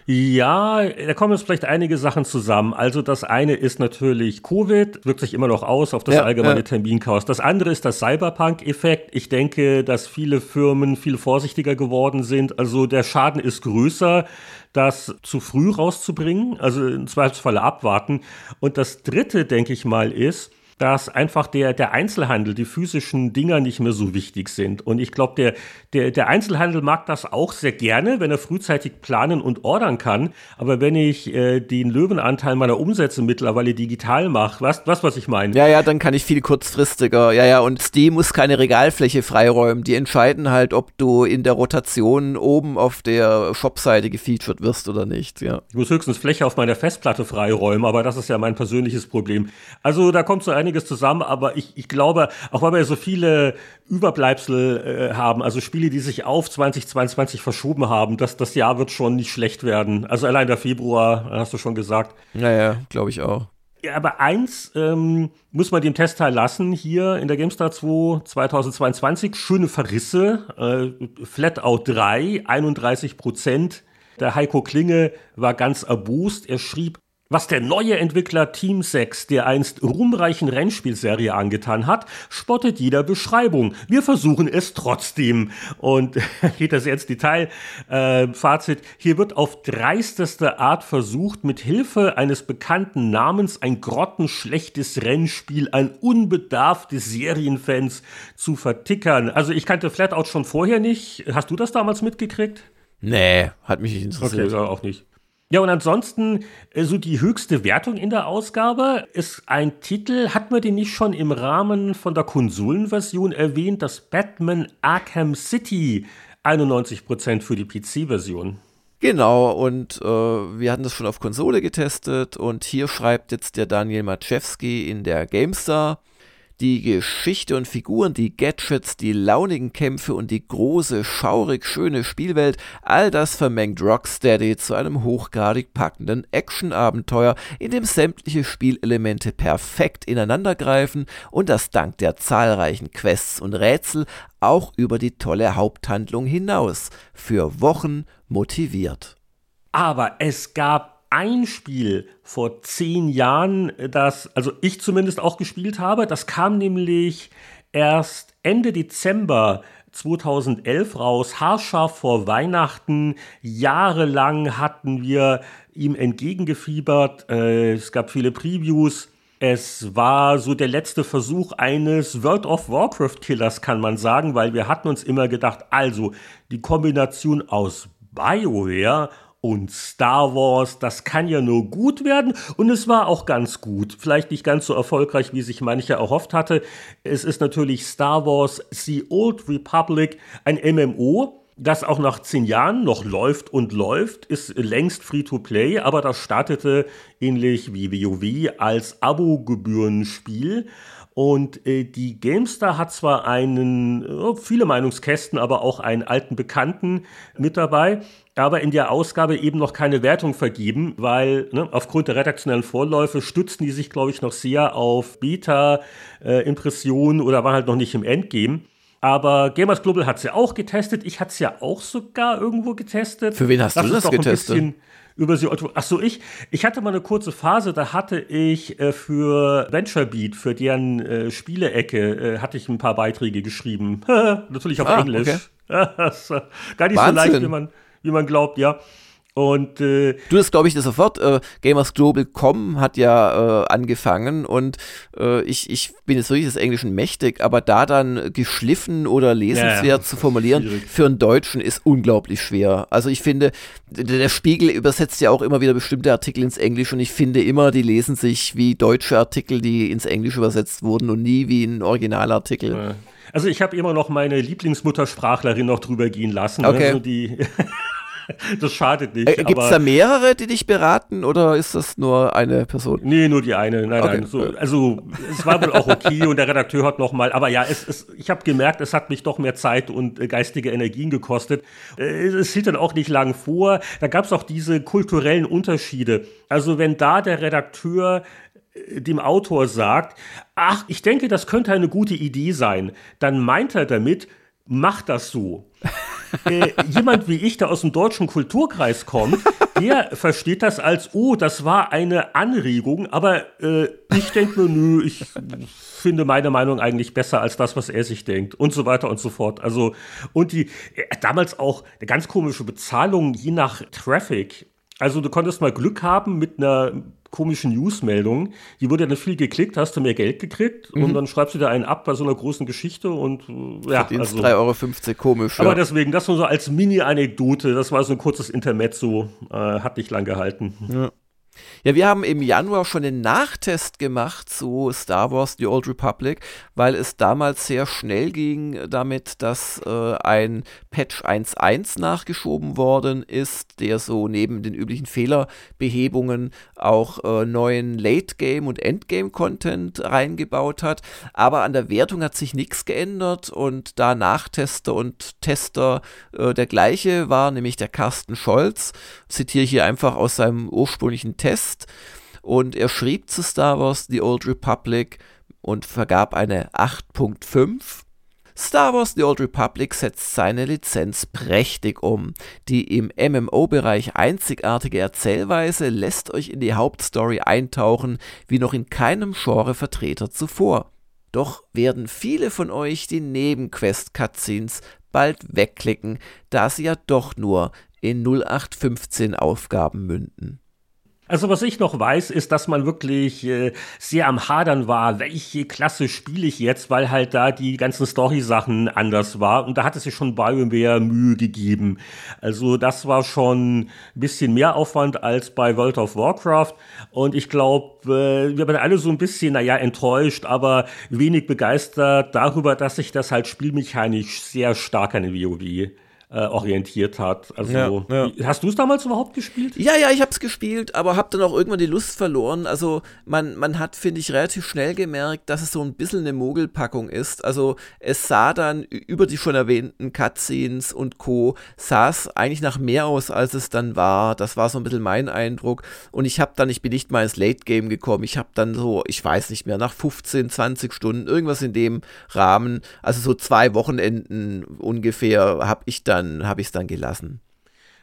Ja, da kommen jetzt vielleicht einige Sachen zusammen. Also das eine ist natürlich Covid, wirkt sich immer noch aus auf das ja, allgemeine ja. Terminchaos. Das andere ist das Cyberpunk-Effekt. Ich denke, dass viele Firmen viel vorsichtiger geworden sind. Also der Schaden ist größer, das zu früh rauszubringen. Also im Zweifelsfalle abwarten. Und das dritte, denke ich mal, ist, dass einfach der, der Einzelhandel, die physischen Dinger nicht mehr so wichtig sind. Und ich glaube, der, der, der Einzelhandel mag das auch sehr gerne, wenn er frühzeitig planen und ordern kann. Aber wenn ich äh, den Löwenanteil meiner Umsätze mittlerweile digital mache, was, was, was ich meine? Ja, ja, dann kann ich viel kurzfristiger. Ja, ja, und Steam muss keine Regalfläche freiräumen. Die entscheiden halt, ob du in der Rotation oben auf der Shopseite gefeatured wirst oder nicht. Ja. Ich muss höchstens Fläche auf meiner Festplatte freiräumen, aber das ist ja mein persönliches Problem. Also da kommt so ein einiges zusammen, aber ich, ich glaube, auch weil wir so viele Überbleibsel äh, haben, also Spiele, die sich auf 2022 verschoben haben, dass das Jahr wird schon nicht schlecht werden. Also allein der Februar, hast du schon gesagt. Naja, glaube ich auch. Ja, aber eins ähm, muss man dem Testteil lassen, hier in der GameStar 2 2022, schöne Verrisse, äh, Flatout 3, 31 Prozent. Der Heiko Klinge war ganz erbost. Er schrieb, was der neue Entwickler Team 6 der einst ruhmreichen Rennspielserie angetan hat, spottet jeder Beschreibung. Wir versuchen es trotzdem. Und geht das jetzt Detail. Äh, Fazit. Hier wird auf dreisteste Art versucht, mit Hilfe eines bekannten Namens ein grottenschlechtes Rennspiel an unbedarfte Serienfans zu vertickern. Also ich kannte Flatout schon vorher nicht. Hast du das damals mitgekriegt? Nee, hat mich nicht interessiert. Okay, auch nicht. Ja, und ansonsten, äh, so die höchste Wertung in der Ausgabe ist ein Titel, hat man den nicht schon im Rahmen von der Konsolenversion erwähnt, das Batman Arkham City, 91% für die PC-Version. Genau, und äh, wir hatten das schon auf Konsole getestet und hier schreibt jetzt der Daniel Maczewski in der GameStar, die Geschichte und Figuren, die Gadgets, die launigen Kämpfe und die große, schaurig schöne Spielwelt, all das vermengt Rocksteady zu einem hochgradig packenden Actionabenteuer, in dem sämtliche Spielelemente perfekt ineinandergreifen und das dank der zahlreichen Quests und Rätsel auch über die tolle Haupthandlung hinaus für Wochen motiviert. Aber es gab ein Spiel vor zehn Jahren, das, also ich zumindest auch gespielt habe. Das kam nämlich erst Ende Dezember 2011 raus, haarscharf vor Weihnachten. Jahrelang hatten wir ihm entgegengefiebert. Äh, es gab viele Previews. Es war so der letzte Versuch eines World of Warcraft Killers, kann man sagen, weil wir hatten uns immer gedacht, also die Kombination aus BioWare und Star Wars, das kann ja nur gut werden und es war auch ganz gut. Vielleicht nicht ganz so erfolgreich, wie sich manche erhofft hatte. Es ist natürlich Star Wars The Old Republic, ein MMO, das auch nach zehn Jahren noch läuft und läuft, ist längst Free-to-Play, aber das startete ähnlich wie WoW als Abo-Gebührenspiel. Und äh, die GameStar hat zwar einen, äh, viele Meinungskästen, aber auch einen alten Bekannten mit dabei, aber in der Ausgabe eben noch keine Wertung vergeben, weil ne, aufgrund der redaktionellen Vorläufe stützten die sich, glaube ich, noch sehr auf Beta-Impressionen äh, oder waren halt noch nicht im Endgame. Aber Gamers Global hat es ja auch getestet. Ich hatte es ja auch sogar irgendwo getestet. Für wen hast das du das getestet? Über sie. Ach so, ich, ich hatte mal eine kurze Phase, da hatte ich äh, für VentureBeat, für deren äh, Spielecke, äh, hatte ich ein paar Beiträge geschrieben. Natürlich auf ah, Englisch. Okay. Gar nicht Wahnsinn. so leicht, wie man, wie man glaubt, ja. Und äh, du das glaube ich das sofort. Äh, GamersGlobal.com hat ja äh, angefangen und äh, ich, ich bin jetzt wirklich des Englischen mächtig, aber da dann geschliffen oder lesenswert ja, zu formulieren schwierig. für einen Deutschen ist unglaublich schwer. Also ich finde, der Spiegel übersetzt ja auch immer wieder bestimmte Artikel ins Englische und ich finde immer, die lesen sich wie deutsche Artikel, die ins Englische übersetzt wurden und nie wie ein Originalartikel. Ja. Also ich habe immer noch meine Lieblingsmuttersprachlerin noch drüber gehen lassen. Okay. Also die das schadet nicht. Äh, Gibt es da mehrere, die dich beraten oder ist das nur eine Person? Nee, nur die eine. Nein, okay. nein. So, also es war wohl auch okay und der Redakteur hat nochmal, aber ja, es, es, ich habe gemerkt, es hat mich doch mehr Zeit und äh, geistige Energien gekostet. Äh, es hielt dann auch nicht lang vor. Da gab es auch diese kulturellen Unterschiede. Also wenn da der Redakteur äh, dem Autor sagt, ach, ich denke, das könnte eine gute Idee sein, dann meint er damit, mach das so. äh, jemand wie ich, der aus dem deutschen Kulturkreis kommt, der versteht das als, oh, das war eine Anregung, aber äh, ich denke mir, nö, ich finde meine Meinung eigentlich besser als das, was er sich denkt und so weiter und so fort. Also, und die, damals auch eine ganz komische Bezahlung je nach Traffic. Also du konntest mal Glück haben mit einer komischen Newsmeldungen. Die wurde dann viel geklickt, hast du mehr Geld gekriegt mhm. und dann schreibst du dir einen ab bei so einer großen Geschichte und äh, ja. Verdienst also, 3,50 Euro komisch. Aber ja. deswegen, das nur so als Mini-Anekdote, das war so ein kurzes Intermezzo, äh, hat nicht lang gehalten. Ja. Ja, wir haben im Januar schon einen Nachtest gemacht zu Star Wars The Old Republic, weil es damals sehr schnell ging damit, dass äh, ein Patch 1.1 nachgeschoben worden ist, der so neben den üblichen Fehlerbehebungen auch äh, neuen Late-Game und Endgame-Content reingebaut hat. Aber an der Wertung hat sich nichts geändert und da Nachtester und Tester äh, der gleiche war, nämlich der Carsten Scholz, zitiere ich hier einfach aus seinem ursprünglichen Test, Test und er schrieb zu Star Wars The Old Republic und vergab eine 8.5. Star Wars The Old Republic setzt seine Lizenz prächtig um. Die im MMO-Bereich einzigartige Erzählweise lässt euch in die Hauptstory eintauchen, wie noch in keinem Genre-Vertreter zuvor. Doch werden viele von euch die Nebenquest-Cutscenes bald wegklicken, da sie ja doch nur in 0815 Aufgaben münden. Also was ich noch weiß, ist, dass man wirklich äh, sehr am Hadern war, welche Klasse spiele ich jetzt, weil halt da die ganzen Story-Sachen anders war. Und da hat es sich schon BioWare Mühe gegeben. Also das war schon ein bisschen mehr Aufwand als bei World of Warcraft. Und ich glaube, äh, wir waren alle so ein bisschen, naja, enttäuscht, aber wenig begeistert darüber, dass sich das halt spielmechanisch sehr stark an den WoW äh, orientiert hat. Also ja, ja. hast du es damals überhaupt gespielt? Ja, ja, ich habe es gespielt, aber habe dann auch irgendwann die Lust verloren. Also man, man hat, finde ich, relativ schnell gemerkt, dass es so ein bisschen eine Mogelpackung ist. Also es sah dann über die schon erwähnten Cutscenes und Co. sah es eigentlich nach mehr aus, als es dann war. Das war so ein bisschen mein Eindruck. Und ich habe dann, ich bin nicht mal ins Late Game gekommen. Ich habe dann so, ich weiß nicht mehr, nach 15, 20 Stunden, irgendwas in dem Rahmen, also so zwei Wochenenden ungefähr, habe ich dann dann habe ich es dann gelassen.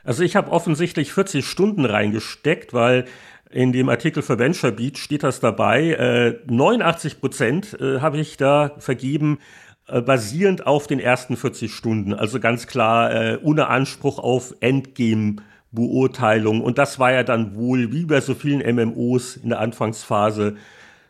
Also ich habe offensichtlich 40 Stunden reingesteckt, weil in dem Artikel für Venture Beat steht das dabei. Äh, 89 Prozent äh, habe ich da vergeben, äh, basierend auf den ersten 40 Stunden. Also ganz klar äh, ohne Anspruch auf Endgame-Beurteilung. Und das war ja dann wohl, wie bei so vielen MMOs in der Anfangsphase,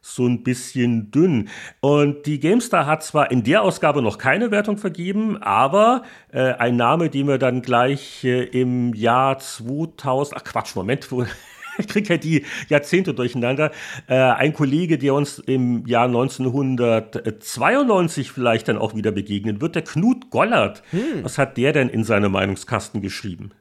so ein bisschen dünn. Und die GameStar hat zwar in der Ausgabe noch keine Wertung vergeben, aber äh, ein Name, den wir dann gleich äh, im Jahr 2000, ach Quatsch, Moment, wo, ich kriege ja die Jahrzehnte durcheinander. Äh, ein Kollege, der uns im Jahr 1992 vielleicht dann auch wieder begegnen wird, der Knut Gollert. Hm. Was hat der denn in seinem Meinungskasten geschrieben?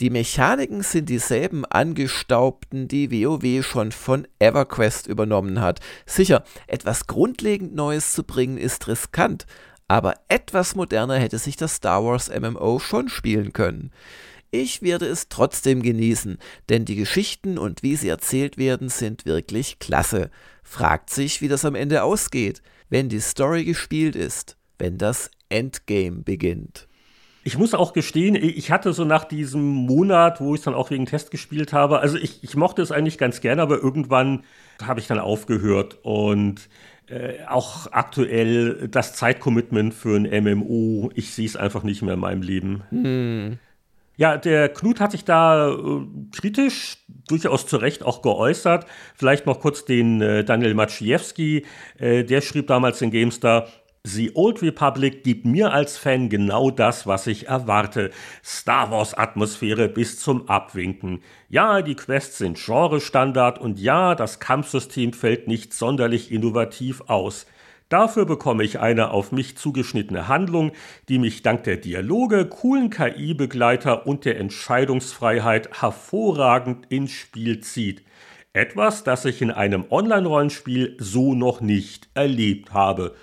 Die Mechaniken sind dieselben angestaubten, die WoW schon von EverQuest übernommen hat. Sicher, etwas grundlegend Neues zu bringen ist riskant, aber etwas moderner hätte sich das Star Wars MMO schon spielen können. Ich werde es trotzdem genießen, denn die Geschichten und wie sie erzählt werden sind wirklich klasse. Fragt sich, wie das am Ende ausgeht, wenn die Story gespielt ist, wenn das Endgame beginnt. Ich muss auch gestehen, ich hatte so nach diesem Monat, wo ich dann auch wegen Test gespielt habe, also ich, ich mochte es eigentlich ganz gerne, aber irgendwann habe ich dann aufgehört und äh, auch aktuell das Zeitcommitment für ein MMO, ich sehe es einfach nicht mehr in meinem Leben. Hm. Ja, der Knut hat sich da äh, kritisch, durchaus zu Recht auch geäußert. Vielleicht noch kurz den äh, Daniel Maciejewski, äh, der schrieb damals in GameStar, The Old Republic gibt mir als Fan genau das, was ich erwarte. Star Wars Atmosphäre bis zum Abwinken. Ja, die Quests sind Genre-Standard und ja, das Kampfsystem fällt nicht sonderlich innovativ aus. Dafür bekomme ich eine auf mich zugeschnittene Handlung, die mich dank der Dialoge, coolen KI-Begleiter und der Entscheidungsfreiheit hervorragend ins Spiel zieht. Etwas, das ich in einem Online-Rollenspiel so noch nicht erlebt habe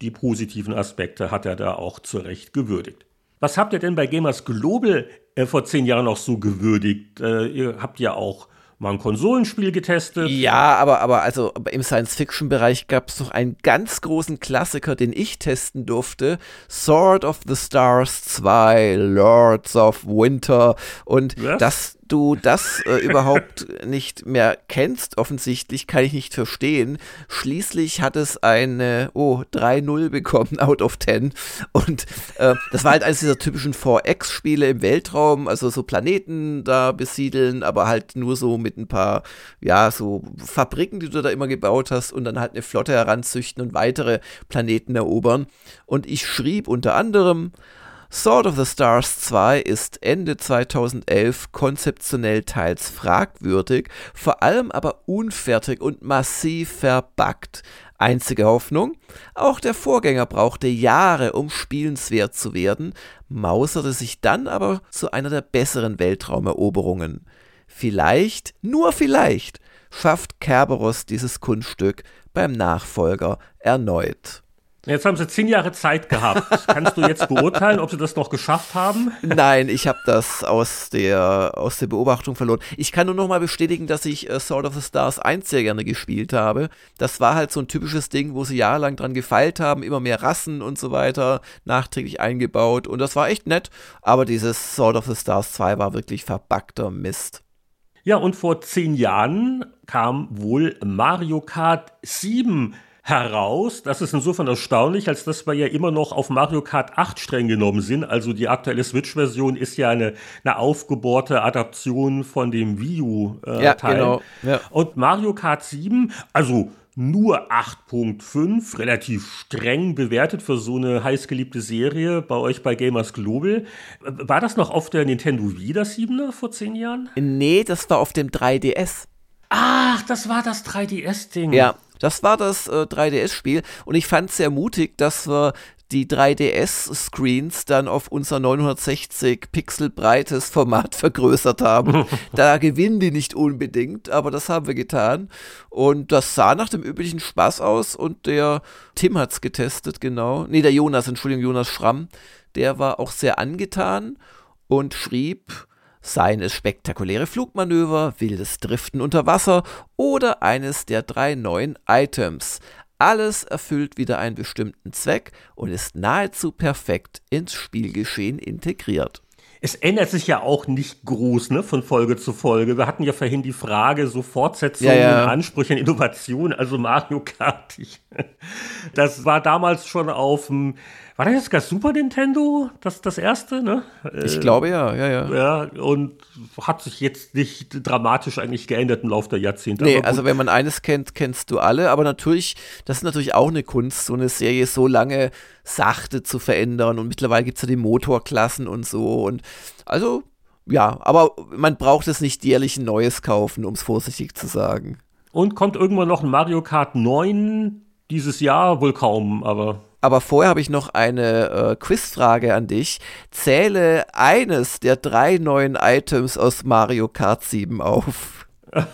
die positiven Aspekte hat er da auch zu Recht gewürdigt. Was habt ihr denn bei Gamers Global äh, vor zehn Jahren noch so gewürdigt? Äh, ihr habt ja auch mal ein Konsolenspiel getestet. Ja, aber, aber also im Science-Fiction-Bereich gab es noch einen ganz großen Klassiker, den ich testen durfte. Sword of the Stars 2, Lords of Winter. Und Was? das, du das äh, überhaupt nicht mehr kennst, offensichtlich, kann ich nicht verstehen. Schließlich hat es eine, oh, 3-0 bekommen out of 10. Und äh, das war halt eines dieser typischen 4X-Spiele im Weltraum, also so Planeten da besiedeln, aber halt nur so mit ein paar, ja, so Fabriken, die du da immer gebaut hast und dann halt eine Flotte heranzüchten und weitere Planeten erobern. Und ich schrieb unter anderem, Sword of the Stars 2 ist Ende 2011 konzeptionell teils fragwürdig, vor allem aber unfertig und massiv verbuggt. Einzige Hoffnung, auch der Vorgänger brauchte Jahre, um spielenswert zu werden, mauserte sich dann aber zu einer der besseren Weltraumeroberungen. Vielleicht, nur vielleicht, schafft Kerberos dieses Kunststück beim Nachfolger erneut. Jetzt haben sie zehn Jahre Zeit gehabt. Kannst du jetzt beurteilen, ob sie das noch geschafft haben? Nein, ich habe das aus der, aus der Beobachtung verloren. Ich kann nur noch mal bestätigen, dass ich äh, Sword of the Stars 1 sehr gerne gespielt habe. Das war halt so ein typisches Ding, wo sie jahrelang dran gefeilt haben, immer mehr Rassen und so weiter nachträglich eingebaut. Und das war echt nett. Aber dieses Sword of the Stars 2 war wirklich verbackter Mist. Ja, und vor zehn Jahren kam wohl Mario Kart 7 heraus. Das ist insofern erstaunlich, als dass wir ja immer noch auf Mario Kart 8 streng genommen sind. Also die aktuelle Switch-Version ist ja eine, eine aufgebohrte Adaption von dem Wii U-Teil. Äh, ja, genau. Ja. Und Mario Kart 7, also nur 8.5, relativ streng bewertet für so eine heißgeliebte Serie bei euch bei Gamers Global. War das noch auf der Nintendo Wii, das 7er vor zehn Jahren? Nee, das war auf dem 3DS. Ach, das war das 3DS-Ding. Ja, das war das äh, 3DS-Spiel und ich fand es sehr mutig, dass wir die 3DS-Screens dann auf unser 960 Pixel breites Format vergrößert haben. da gewinnen die nicht unbedingt, aber das haben wir getan. Und das sah nach dem üblichen Spaß aus und der Tim hat es getestet, genau. Nee, der Jonas, Entschuldigung, Jonas Schramm, der war auch sehr angetan und schrieb, Seien es spektakuläre Flugmanöver, wildes Driften unter Wasser oder eines der drei neuen Items. Alles erfüllt wieder einen bestimmten Zweck und ist nahezu perfekt ins Spielgeschehen integriert. Es ändert sich ja auch nicht groß, ne, von Folge zu Folge. Wir hatten ja vorhin die Frage, so Fortsetzungen, ja, ja. Ansprüche an Innovation, also Mario Kart. Das war damals schon auf dem war das jetzt gar Super Nintendo, das, das erste, ne? Ich glaube ja, ja, ja. Ja, und hat sich jetzt nicht dramatisch eigentlich geändert im Laufe der Jahrzehnte. Nee, also wenn man eines kennt, kennst du alle, aber natürlich, das ist natürlich auch eine Kunst, so eine Serie so lange sachte zu verändern und mittlerweile gibt es ja die Motorklassen und so und also, ja, aber man braucht es nicht jährlich ein neues kaufen, um es vorsichtig zu sagen. Und kommt irgendwann noch ein Mario Kart 9 dieses Jahr? Wohl kaum, aber aber vorher habe ich noch eine äh, Quizfrage an dich. Zähle eines der drei neuen Items aus Mario Kart 7 auf.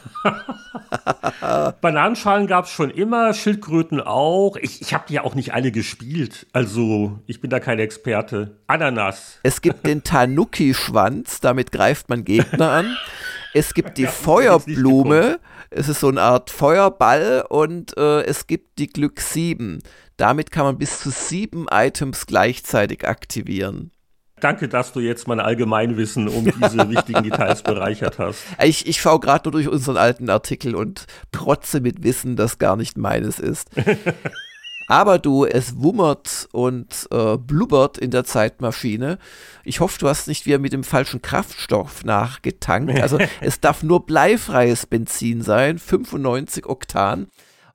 Bananenschalen gab es schon immer, Schildkröten auch. Ich, ich habe die ja auch nicht alle gespielt. Also, ich bin da kein Experte. Ananas. Es gibt den Tanuki-Schwanz, damit greift man Gegner an. Es gibt die Feuerblume, es ist so eine Art Feuerball und äh, es gibt die Glück 7. Damit kann man bis zu sieben Items gleichzeitig aktivieren. Danke, dass du jetzt mein Allgemeinwissen um diese wichtigen Details bereichert hast. Ich, ich schaue gerade nur durch unseren alten Artikel und protze mit Wissen, das gar nicht meines ist. Aber du, es wummert und äh, blubbert in der Zeitmaschine. Ich hoffe, du hast nicht wieder mit dem falschen Kraftstoff nachgetankt. Also es darf nur bleifreies Benzin sein, 95 Oktan.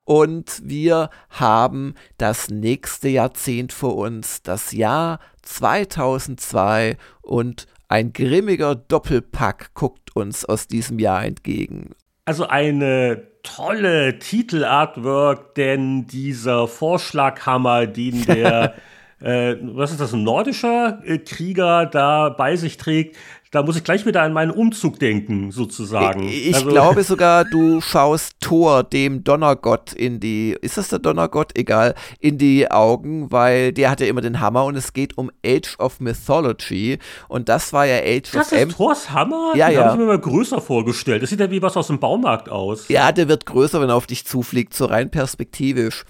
Und wir haben das nächste Jahrzehnt vor uns, das Jahr 2002 und ein grimmiger Doppelpack guckt uns aus diesem Jahr entgegen. Also eine tolle Titelartwork, denn dieser Vorschlaghammer, den der äh, was ist das, ein nordischer äh, Krieger da bei sich trägt, da muss ich gleich wieder an meinen Umzug denken, sozusagen. Ich, ich also, glaube sogar, du schaust Thor, dem Donnergott, in die, ist das der Donnergott? Egal, in die Augen, weil der hat ja immer den Hammer und es geht um Age of Mythology und das war ja Age das of Das ist Thors Hammer? Ja, Den ja. habe ich mir mal größer vorgestellt. Das sieht ja wie was aus dem Baumarkt aus. Ja, der wird größer, wenn er auf dich zufliegt, so rein perspektivisch.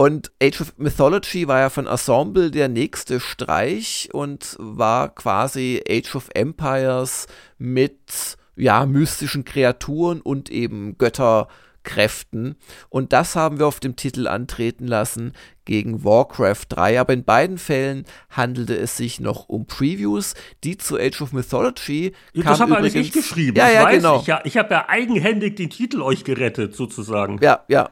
Und Age of Mythology war ja von Ensemble der nächste Streich und war quasi Age of Empires mit ja, mystischen Kreaturen und eben Götterkräften. Und das haben wir auf dem Titel antreten lassen gegen Warcraft 3. Aber in beiden Fällen handelte es sich noch um Previews, die zu Age of Mythology. Ja, das habe eigentlich ich geschrieben. Ja, ja, weiß, genau. Ich, ich habe ja eigenhändig den Titel euch gerettet, sozusagen. Ja, ja.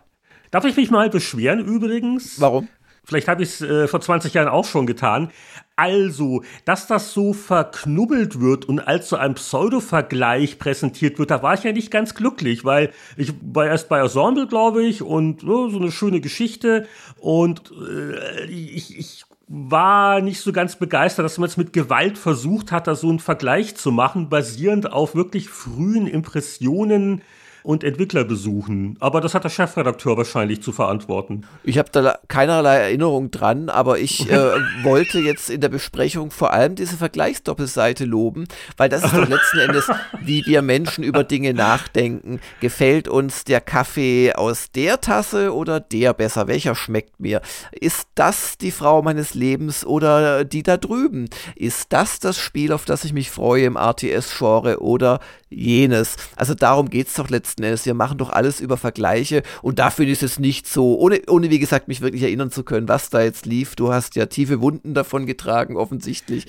Darf ich mich mal beschweren übrigens? Warum? Vielleicht habe ich es äh, vor 20 Jahren auch schon getan. Also, dass das so verknubbelt wird und als so ein Pseudo-Vergleich präsentiert wird, da war ich ja nicht ganz glücklich, weil ich war erst bei Ensemble, glaube ich, und oh, so eine schöne Geschichte und äh, ich, ich war nicht so ganz begeistert, dass man es mit Gewalt versucht hat, da so einen Vergleich zu machen, basierend auf wirklich frühen Impressionen und Entwickler besuchen. Aber das hat der Chefredakteur wahrscheinlich zu verantworten. Ich habe da keinerlei Erinnerung dran, aber ich äh, wollte jetzt in der Besprechung vor allem diese Vergleichsdoppelseite loben, weil das ist doch letzten Endes, wie wir Menschen über Dinge nachdenken. Gefällt uns der Kaffee aus der Tasse oder der besser? Welcher schmeckt mir? Ist das die Frau meines Lebens oder die da drüben? Ist das das Spiel, auf das ich mich freue im RTS-Genre oder jenes? Also darum geht es doch letzten letzten Endes. Wir machen doch alles über Vergleiche und dafür ist es nicht so, ohne, ohne wie gesagt mich wirklich erinnern zu können, was da jetzt lief. Du hast ja tiefe Wunden davon getragen, offensichtlich.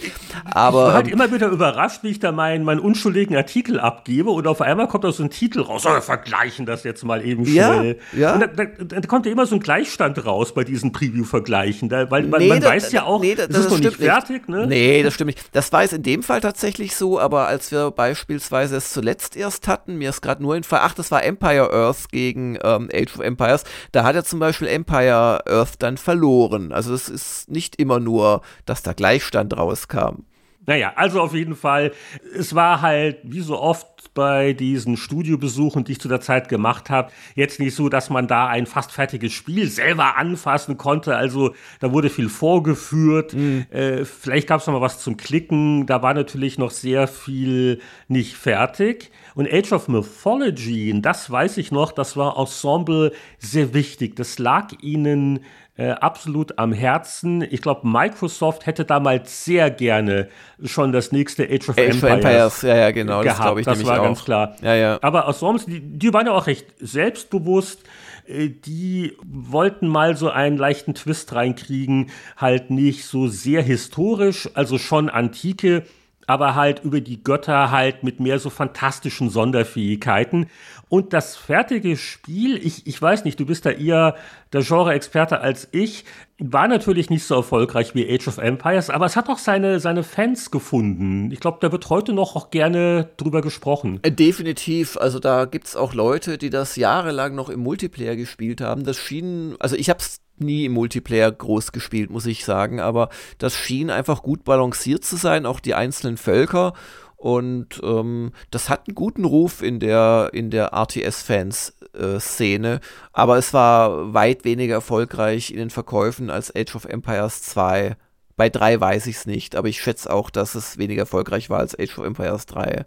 Aber, ich war halt ähm, immer wieder überrascht, wie ich da meinen, meinen unschuldigen Artikel abgebe und auf einmal kommt da so ein Titel raus. Oh, wir vergleichen das jetzt mal eben schnell. Ja, ja. Da, da, da, kommt ja immer so ein Gleichstand raus bei diesen Preview-Vergleichen, weil man, nee, man das, weiß ja auch, nee, das, das ist noch nicht fertig. Ne? Nee, das stimmt nicht. Das war es in dem Fall tatsächlich so, aber als wir beispielsweise es zuletzt erst hatten, mir ist gerade nur in Ver ach, das war Empire Earth gegen ähm, Age of Empires, da hat er zum Beispiel Empire Earth dann verloren. Also es ist nicht immer nur, dass da Gleichstand rauskam. Naja, also auf jeden Fall, es war halt, wie so oft bei diesen Studiobesuchen, die ich zu der Zeit gemacht habe, jetzt nicht so, dass man da ein fast fertiges Spiel selber anfassen konnte. Also da wurde viel vorgeführt. Mhm. Äh, vielleicht gab es noch mal was zum Klicken. Da war natürlich noch sehr viel nicht fertig. Und Age of Mythology, das weiß ich noch, das war Ensemble sehr wichtig. Das lag ihnen äh, absolut am Herzen. Ich glaube, Microsoft hätte damals sehr gerne schon das nächste Age of Age Empires, Empires. Ja, ja, genau, gehabt. das, ich das war auch. ganz klar. Ja, ja. Aber Worms, die, die waren ja auch recht selbstbewusst äh, die wollten mal so einen leichten Twist reinkriegen, halt nicht so sehr historisch, also schon Antike, aber halt über die Götter halt mit mehr so fantastischen Sonderfähigkeiten. Und das fertige Spiel, ich, ich weiß nicht, du bist da eher der Genre-Experte als ich, war natürlich nicht so erfolgreich wie Age of Empires, aber es hat auch seine, seine Fans gefunden. Ich glaube, da wird heute noch auch gerne drüber gesprochen. Äh, definitiv. Also da gibt es auch Leute, die das jahrelang noch im Multiplayer gespielt haben. Das schien, also ich habe es nie im Multiplayer groß gespielt, muss ich sagen, aber das schien einfach gut balanciert zu sein, auch die einzelnen Völker. Und ähm, das hat einen guten Ruf in der, in der RTS-Fans-Szene, äh, aber es war weit weniger erfolgreich in den Verkäufen als Age of Empires 2. Bei 3 weiß ich es nicht, aber ich schätze auch, dass es weniger erfolgreich war als Age of Empires 3.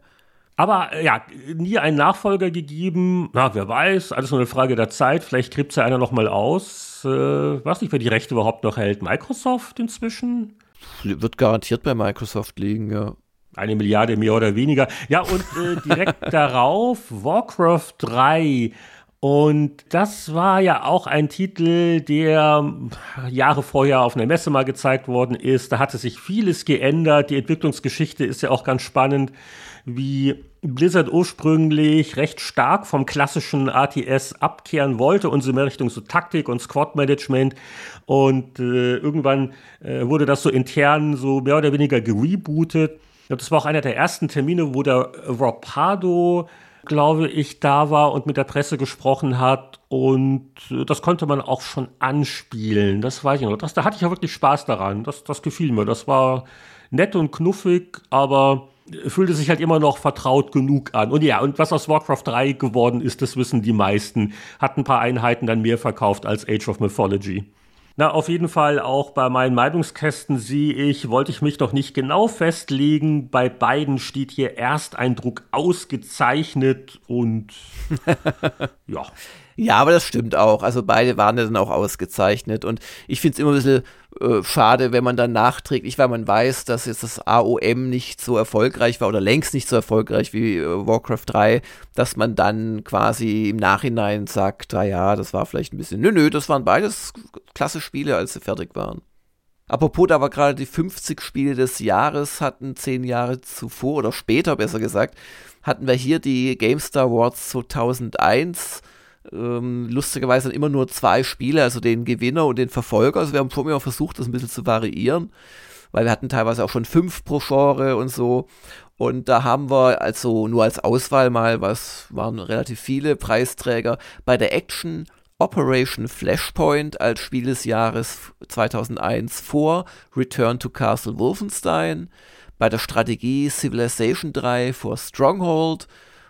Aber äh, ja, nie einen Nachfolger gegeben. Na, wer weiß, alles nur eine Frage der Zeit. Vielleicht kriegt ja einer noch mal aus. Äh, weiß nicht, wer die Rechte überhaupt noch hält. Microsoft inzwischen? Wird garantiert bei Microsoft liegen, ja. Eine Milliarde mehr oder weniger. Ja, und äh, direkt darauf Warcraft 3. Und das war ja auch ein Titel, der Jahre vorher auf einer Messe mal gezeigt worden ist. Da hatte sich vieles geändert. Die Entwicklungsgeschichte ist ja auch ganz spannend wie Blizzard ursprünglich recht stark vom klassischen ATS abkehren wollte und so mehr Richtung so Taktik und Squad-Management. Und äh, irgendwann äh, wurde das so intern so mehr oder weniger gerebootet. Das war auch einer der ersten Termine, wo der Rob Pardo, glaube ich, da war und mit der Presse gesprochen hat. Und äh, das konnte man auch schon anspielen. Das weiß ich noch. Das, da hatte ich ja wirklich Spaß daran. Das, das gefiel mir. Das war nett und knuffig, aber fühlte sich halt immer noch vertraut genug an. Und ja, und was aus Warcraft 3 geworden ist, das wissen die meisten. Hat ein paar Einheiten dann mehr verkauft als Age of Mythology. Na, auf jeden Fall auch bei meinen Meinungskästen sehe ich, wollte ich mich doch nicht genau festlegen. Bei beiden steht hier Ersteindruck ausgezeichnet und ja. Ja, aber das stimmt auch. Also beide waren ja dann auch ausgezeichnet. Und ich finde es immer ein bisschen äh, schade, wenn man dann nachträglich, weil man weiß, dass jetzt das AOM nicht so erfolgreich war oder längst nicht so erfolgreich wie äh, Warcraft 3, dass man dann quasi im Nachhinein sagt, na ja, das war vielleicht ein bisschen. Nö, nö, das waren beides klasse Spiele, als sie fertig waren. Apropos, da war gerade die 50 Spiele des Jahres, hatten zehn Jahre zuvor oder später besser gesagt, hatten wir hier die GameStar Awards 2001 ähm, lustigerweise immer nur zwei Spiele, also den Gewinner und den Verfolger. Also wir haben schon immer versucht, das ein bisschen zu variieren, weil wir hatten teilweise auch schon fünf pro Genre und so. Und da haben wir also nur als Auswahl mal, was waren relativ viele Preisträger, bei der Action Operation Flashpoint als Spiel des Jahres 2001 vor Return to Castle Wolfenstein, bei der Strategie Civilization 3 vor Stronghold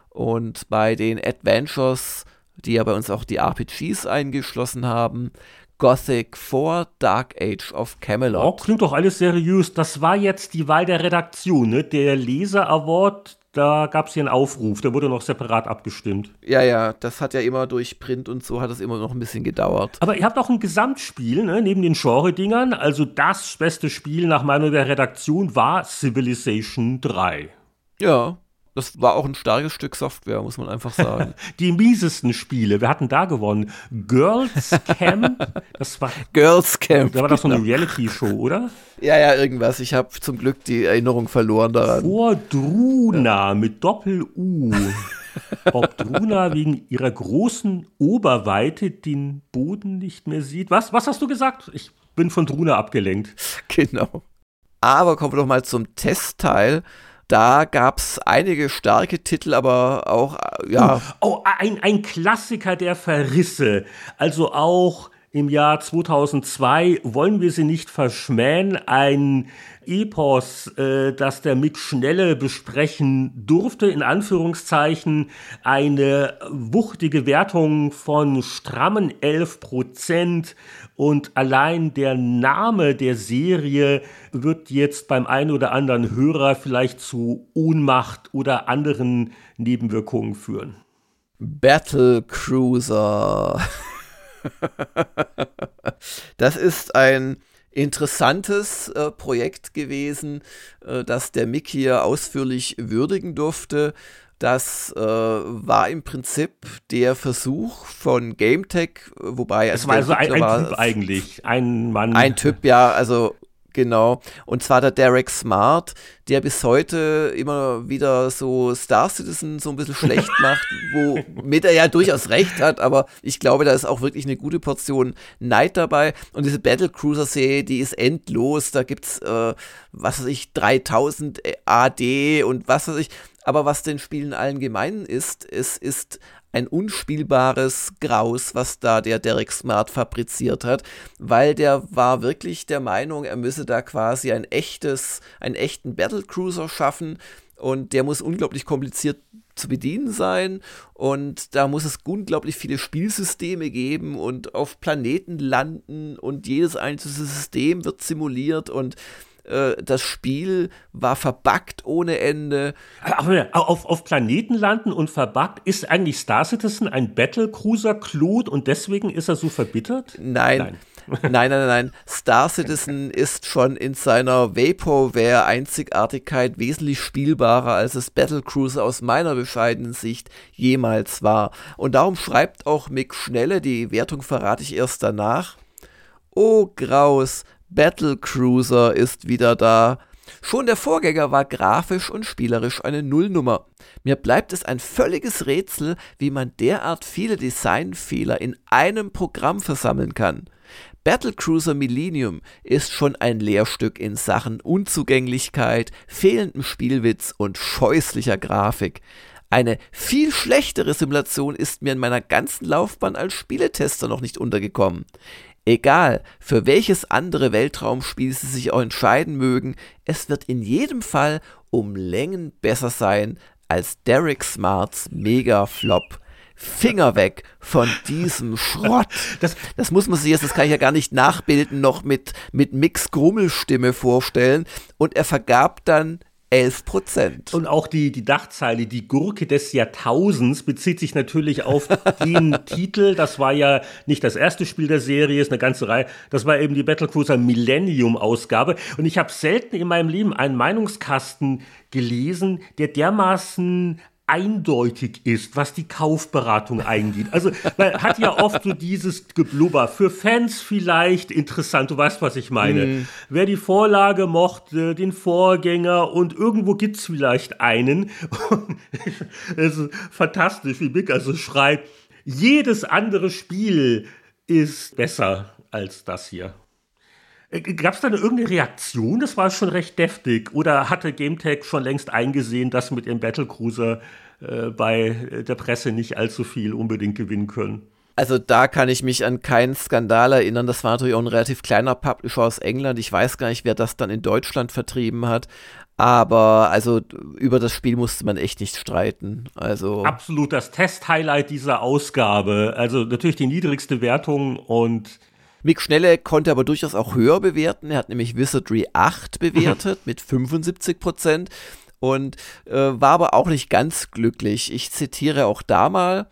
und bei den Adventures die ja bei uns auch die RPGs eingeschlossen haben. Gothic 4, Dark Age of Camelot. Oh, klingt doch alles seriös. Das war jetzt die Wahl der Redaktion, ne? Der Leser Award, da gab es hier einen Aufruf, der wurde noch separat abgestimmt. Ja, ja, das hat ja immer durch Print und so hat es immer noch ein bisschen gedauert. Aber ihr habt auch ein Gesamtspiel, ne, neben den Genre-Dingern. Also das beste Spiel nach Meinung der Redaktion war Civilization 3. Ja, das war auch ein starkes Stück Software, muss man einfach sagen. Die miesesten Spiele, wir hatten da gewonnen. Girls Camp, das war. Girls Camp. Da war das so eine genau. Reality-Show, oder? Ja, ja, irgendwas. Ich habe zum Glück die Erinnerung verloren daran. Vor Druna ja. mit Doppel-U. Ob Druna wegen ihrer großen Oberweite den Boden nicht mehr sieht. Was, was hast du gesagt? Ich bin von Druna abgelenkt. Genau. Aber kommen wir doch mal zum Testteil. Da gab es einige starke Titel, aber auch, äh, ja. Oh, oh, ein, ein Klassiker der Verrisse. Also auch im Jahr 2002 wollen wir sie nicht verschmähen. Ein Epos, äh, das der Mick Schnelle besprechen durfte, in Anführungszeichen, eine wuchtige Wertung von strammen 11 Prozent und allein der Name der Serie wird jetzt beim einen oder anderen Hörer vielleicht zu Ohnmacht oder anderen Nebenwirkungen führen. Battle Cruiser. das ist ein interessantes äh, Projekt gewesen, äh, das der Mick hier ausführlich würdigen durfte. Das äh, war im Prinzip der Versuch von GameTech, wobei es war also ein, ein Typ eigentlich, ein Mann. Ein Typ, ja, also Genau. Und zwar der Derek Smart, der bis heute immer wieder so Star Citizen so ein bisschen schlecht macht, womit er ja durchaus recht hat, aber ich glaube, da ist auch wirklich eine gute Portion Neid dabei. Und diese Battle Cruiser Serie, die ist endlos. Da gibt's, äh, was weiß ich, 3000 AD und was weiß ich. Aber was den Spielen allen gemein ist, es ist ein unspielbares Graus, was da der Derek Smart fabriziert hat, weil der war wirklich der Meinung, er müsse da quasi ein echtes, einen echten Battlecruiser schaffen und der muss unglaublich kompliziert zu bedienen sein und da muss es unglaublich viele Spielsysteme geben und auf Planeten landen und jedes einzelne System wird simuliert und das Spiel war verbuggt ohne Ende. Aber auf, auf Planeten landen und verbuggt, ist eigentlich Star Citizen ein Battlecruiser-Klot und deswegen ist er so verbittert? Nein. Nein. nein, nein, nein. Star Citizen ist schon in seiner Vaporware-Einzigartigkeit wesentlich spielbarer, als es Battlecruiser aus meiner bescheidenen Sicht jemals war. Und darum schreibt auch Mick Schnelle, die Wertung verrate ich erst danach. Oh Graus, Battle Cruiser ist wieder da. Schon der Vorgänger war grafisch und spielerisch eine Nullnummer. Mir bleibt es ein völliges Rätsel, wie man derart viele Designfehler in einem Programm versammeln kann. Battlecruiser Millennium ist schon ein Lehrstück in Sachen Unzugänglichkeit, fehlendem Spielwitz und scheußlicher Grafik. Eine viel schlechtere Simulation ist mir in meiner ganzen Laufbahn als Spieletester noch nicht untergekommen. Egal, für welches andere Weltraumspiel Sie sich auch entscheiden mögen, es wird in jedem Fall um Längen besser sein als Derek Smarts Mega-Flop. Finger weg von diesem Schrott. Das, das muss man sich jetzt, das kann ich ja gar nicht nachbilden, noch mit, mit Mix Grummelstimme vorstellen. Und er vergab dann 11 Prozent. Und auch die, die Dachzeile, die Gurke des Jahrtausends, bezieht sich natürlich auf den Titel. Das war ja nicht das erste Spiel der Serie, ist eine ganze Reihe. Das war eben die Battlecruiser Millennium Ausgabe. Und ich habe selten in meinem Leben einen Meinungskasten gelesen, der dermaßen eindeutig ist, was die Kaufberatung eingeht. Also man hat ja oft so dieses Geblubber. Für Fans vielleicht interessant, du weißt, was ich meine. Mm. Wer die Vorlage mochte, den Vorgänger und irgendwo gibt es vielleicht einen. es ist fantastisch, wie Mick also schreibt, jedes andere Spiel ist besser als das hier. Äh, Gab es da irgendeine Reaktion? Das war schon recht deftig. Oder hatte GameTech schon längst eingesehen, dass mit ihrem Battlecruiser äh, bei der Presse nicht allzu viel unbedingt gewinnen können? Also da kann ich mich an keinen Skandal erinnern. Das war natürlich auch ein relativ kleiner Publisher aus England. Ich weiß gar nicht, wer das dann in Deutschland vertrieben hat. Aber also über das Spiel musste man echt nicht streiten. Also absolut das Test-Highlight dieser Ausgabe. Also natürlich die niedrigste Wertung und Mick Schnelle konnte aber durchaus auch höher bewerten. Er hat nämlich Wizardry 8 bewertet mit 75 Prozent und äh, war aber auch nicht ganz glücklich. Ich zitiere auch da mal.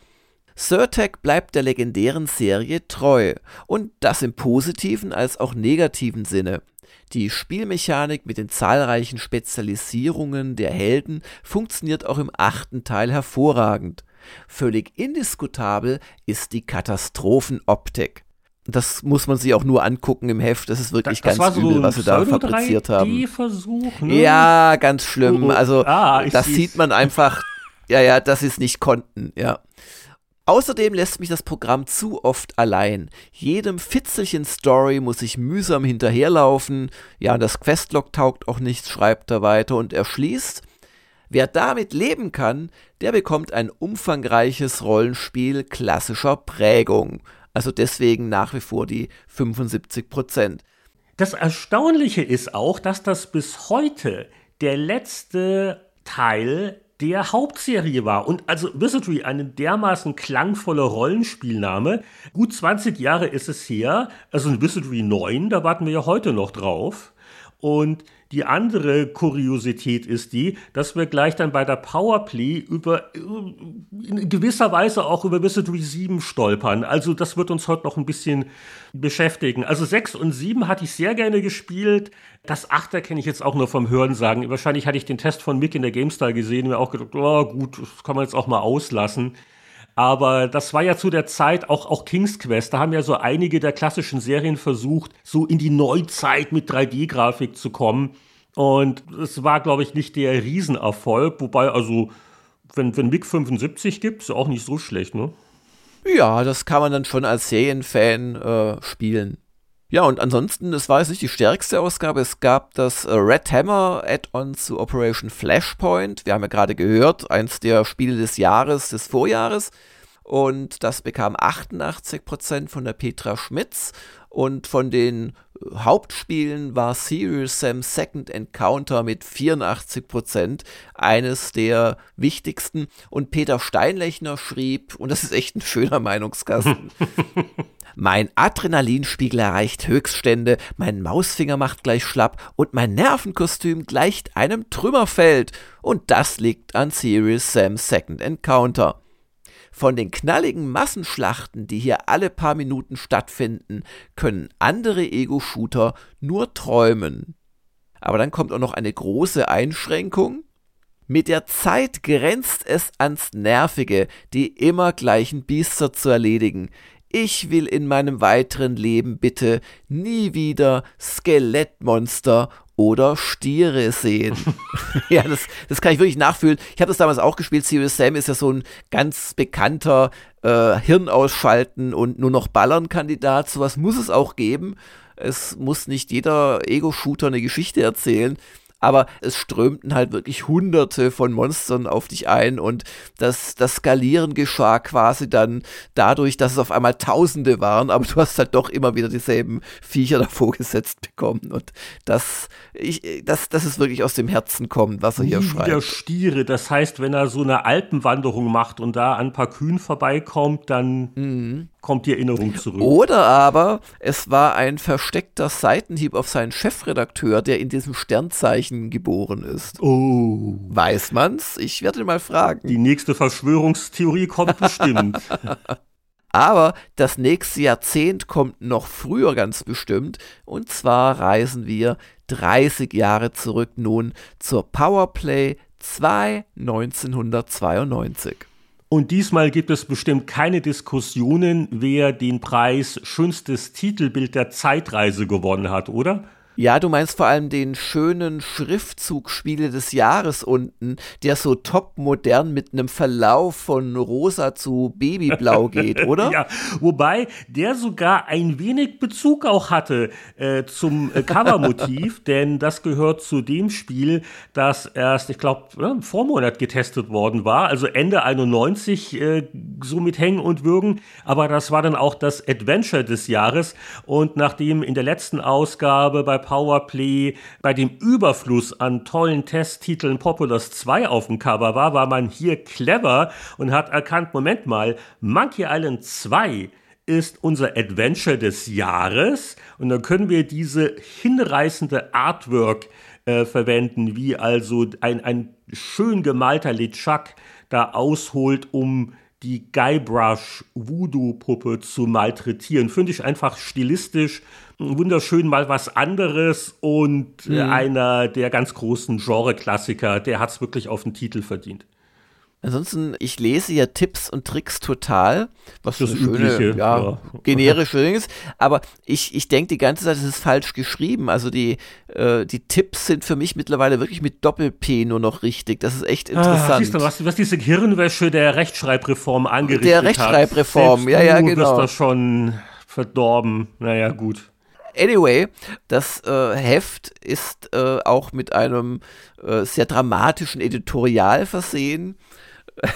Surtech bleibt der legendären Serie treu und das im positiven als auch negativen Sinne. Die Spielmechanik mit den zahlreichen Spezialisierungen der Helden funktioniert auch im achten Teil hervorragend. Völlig indiskutabel ist die Katastrophenoptik das muss man sich auch nur angucken im Heft. Das ist wirklich das, ganz das übel, so was sie da fabriziert haben. Versuch, ne? Ja, ganz schlimm. Oh, oh. Also ah, das sieht man einfach. Ja, ja, dass sie es nicht konnten. Ja. Außerdem lässt mich das Programm zu oft allein. Jedem Fitzelchen Story muss ich mühsam hinterherlaufen. Ja, das Questlog taugt auch nichts, schreibt er weiter und er schließt. Wer damit leben kann, der bekommt ein umfangreiches Rollenspiel klassischer Prägung. Also deswegen nach wie vor die 75 Prozent. Das Erstaunliche ist auch, dass das bis heute der letzte Teil der Hauptserie war. Und also Wizardry, eine dermaßen klangvolle Rollenspielname. Gut 20 Jahre ist es her. Also ein Wizardry 9, da warten wir ja heute noch drauf. Und Die andere Kuriosität ist die, dass wir gleich dann bei der Powerplay über in gewisser Weise auch über Wizardry 7 stolpern. Also das wird uns heute noch ein bisschen beschäftigen. Also 6 und 7 hatte ich sehr gerne gespielt. Das 8er kenne ich jetzt auch nur vom Hören sagen. Wahrscheinlich hatte ich den Test von Mick in der GameStar gesehen und mir auch gedacht, oh gut, das kann man jetzt auch mal auslassen. Aber das war ja zu der Zeit auch, auch King's Quest. Da haben ja so einige der klassischen Serien versucht, so in die Neuzeit mit 3D-Grafik zu kommen. Und es war, glaube ich, nicht der Riesenerfolg. Wobei, also, wenn, wenn MiG 75 gibt, ist auch nicht so schlecht, ne? Ja, das kann man dann schon als Serienfan äh, spielen. Ja, und ansonsten, es war jetzt nicht die stärkste Ausgabe. Es gab das äh, Red Hammer Add-on zu Operation Flashpoint. Wir haben ja gerade gehört, eins der Spiele des Jahres, des Vorjahres. Und das bekam 88% von der Petra Schmitz. Und von den Hauptspielen war Serious Sam Second Encounter mit 84% eines der wichtigsten. Und Peter Steinlechner schrieb, und das ist echt ein schöner Meinungskasten, Mein Adrenalinspiegel erreicht Höchststände, mein Mausfinger macht gleich schlapp und mein Nervenkostüm gleicht einem Trümmerfeld. Und das liegt an Serious Sam's Second Encounter. Von den knalligen Massenschlachten, die hier alle paar Minuten stattfinden, können andere Ego-Shooter nur träumen. Aber dann kommt auch noch eine große Einschränkung. Mit der Zeit grenzt es ans Nervige, die immer gleichen Biester zu erledigen. Ich will in meinem weiteren Leben bitte nie wieder Skelettmonster oder Stiere sehen. ja, das, das kann ich wirklich nachfühlen. Ich habe das damals auch gespielt. Serious Sam ist ja so ein ganz bekannter äh, Hirn ausschalten und nur noch ballern Kandidat. Sowas muss es auch geben. Es muss nicht jeder Ego-Shooter eine Geschichte erzählen aber es strömten halt wirklich hunderte von Monstern auf dich ein und das, das Skalieren geschah quasi dann dadurch, dass es auf einmal Tausende waren, aber du hast halt doch immer wieder dieselben Viecher davor gesetzt bekommen und das, ich, das, das ist wirklich aus dem Herzen kommt, was er hier schreibt. Wieder Stiere, das heißt, wenn er so eine Alpenwanderung macht und da an ein paar Kühen vorbeikommt, dann mhm kommt die Erinnerung zurück. Oder aber es war ein versteckter Seitenhieb auf seinen Chefredakteur, der in diesem Sternzeichen geboren ist. Oh. Weiß man's? Ich werde ihn mal fragen. Die nächste Verschwörungstheorie kommt bestimmt. Aber das nächste Jahrzehnt kommt noch früher ganz bestimmt. Und zwar reisen wir 30 Jahre zurück nun zur Powerplay 2 1992. Und diesmal gibt es bestimmt keine Diskussionen, wer den Preis schönstes Titelbild der Zeitreise gewonnen hat, oder? Ja, du meinst vor allem den schönen Schriftzug Spiele des Jahres unten, der so top modern mit einem Verlauf von rosa zu babyblau geht, oder? ja, wobei der sogar ein wenig Bezug auch hatte äh, zum äh, Covermotiv, denn das gehört zu dem Spiel, das erst, ich glaube, ja, im Vormonat getestet worden war, also Ende 91, äh, so mit Hängen und Würgen, aber das war dann auch das Adventure des Jahres und nachdem in der letzten Ausgabe bei Powerplay bei dem Überfluss an tollen Testtiteln Populous 2 auf dem Cover war, war man hier clever und hat erkannt, Moment mal, Monkey Island 2 ist unser Adventure des Jahres und dann können wir diese hinreißende Artwork äh, verwenden, wie also ein, ein schön gemalter LeChuck da ausholt, um die Guybrush Voodoo-Puppe zu malträtieren. Finde ich einfach stilistisch wunderschön mal was anderes und äh, mhm. einer der ganz großen Genre-Klassiker, der hat es wirklich auf den Titel verdient. Ansonsten, ich lese ja Tipps und Tricks total, was das eine übliche, schöne, ja, ja. generische Ding ist. Aber ich, ich denke die ganze Zeit, es ist falsch geschrieben. Also die, äh, die Tipps sind für mich mittlerweile wirklich mit Doppel-P nur noch richtig. Das ist echt ah, interessant. Ah, siehst du, was, was diese Hirnwäsche der Rechtschreibreform angerichtet der hat. Der Rechtschreibreform, ja, ja, genau. Du bist da schon verdorben. Naja, gut. Anyway, das äh, Heft ist äh, auch mit einem äh, sehr dramatischen Editorial versehen.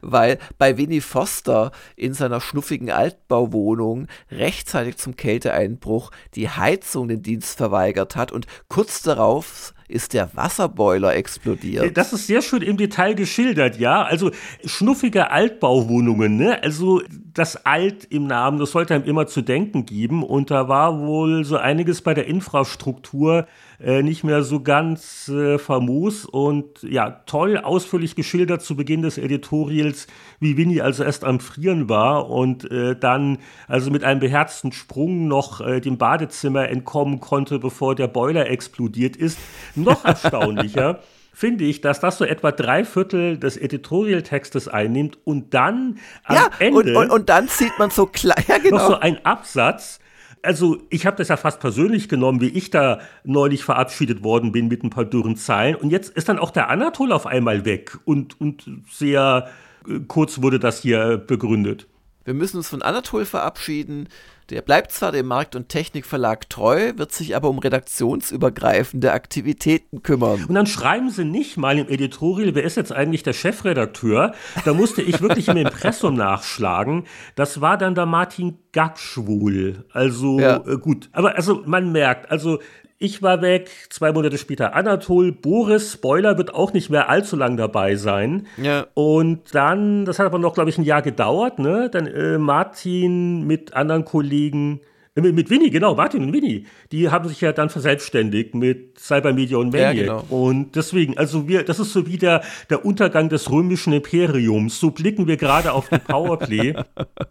weil bei Winnie Foster in seiner schnuffigen Altbauwohnung rechtzeitig zum Kälteeinbruch die Heizung den Dienst verweigert hat und kurz darauf ist der Wasserboiler explodiert. Das ist sehr schön im Detail geschildert, ja. Also schnuffige Altbauwohnungen, ne? Also das Alt im Namen, das sollte einem immer zu denken geben. Und da war wohl so einiges bei der Infrastruktur äh, nicht mehr so ganz äh, famos. Und ja, toll ausführlich geschildert zu Beginn des Editorials, wie Winnie also erst am Frieren war und äh, dann also mit einem beherzten Sprung noch äh, dem Badezimmer entkommen konnte, bevor der Boiler explodiert ist. Noch erstaunlicher. finde ich, dass das so etwa drei Viertel des Editorial-Textes einnimmt und dann am ja, Ende und, und, und dann sieht man so klar, ja, genau. noch so ein Absatz. Also ich habe das ja fast persönlich genommen, wie ich da neulich verabschiedet worden bin mit ein paar dürren Zeilen. Und jetzt ist dann auch der Anatol auf einmal weg und, und sehr äh, kurz wurde das hier begründet. Wir müssen uns von Anatol verabschieden. Der bleibt zwar dem Markt- und Technikverlag treu, wird sich aber um redaktionsübergreifende Aktivitäten kümmern. Und dann schreiben sie nicht mal im Editorial, wer ist jetzt eigentlich der Chefredakteur? Da musste ich wirklich im Impressum nachschlagen. Das war dann der Martin Gackschwul. Also ja. äh, gut, aber also man merkt, also ich war weg, zwei Monate später Anatol. Boris, Spoiler, wird auch nicht mehr allzu lang dabei sein. Ja. Und dann, das hat aber noch, glaube ich, ein Jahr gedauert, ne? Dann äh, Martin mit anderen Kollegen, äh, mit, mit Winnie, genau, Martin und Winnie, die haben sich ja dann verselbstständigt mit Cybermedia und Maniac. Ja, genau. Und deswegen, also wir, das ist so wie der, der Untergang des römischen Imperiums. So blicken wir gerade auf die Powerplay,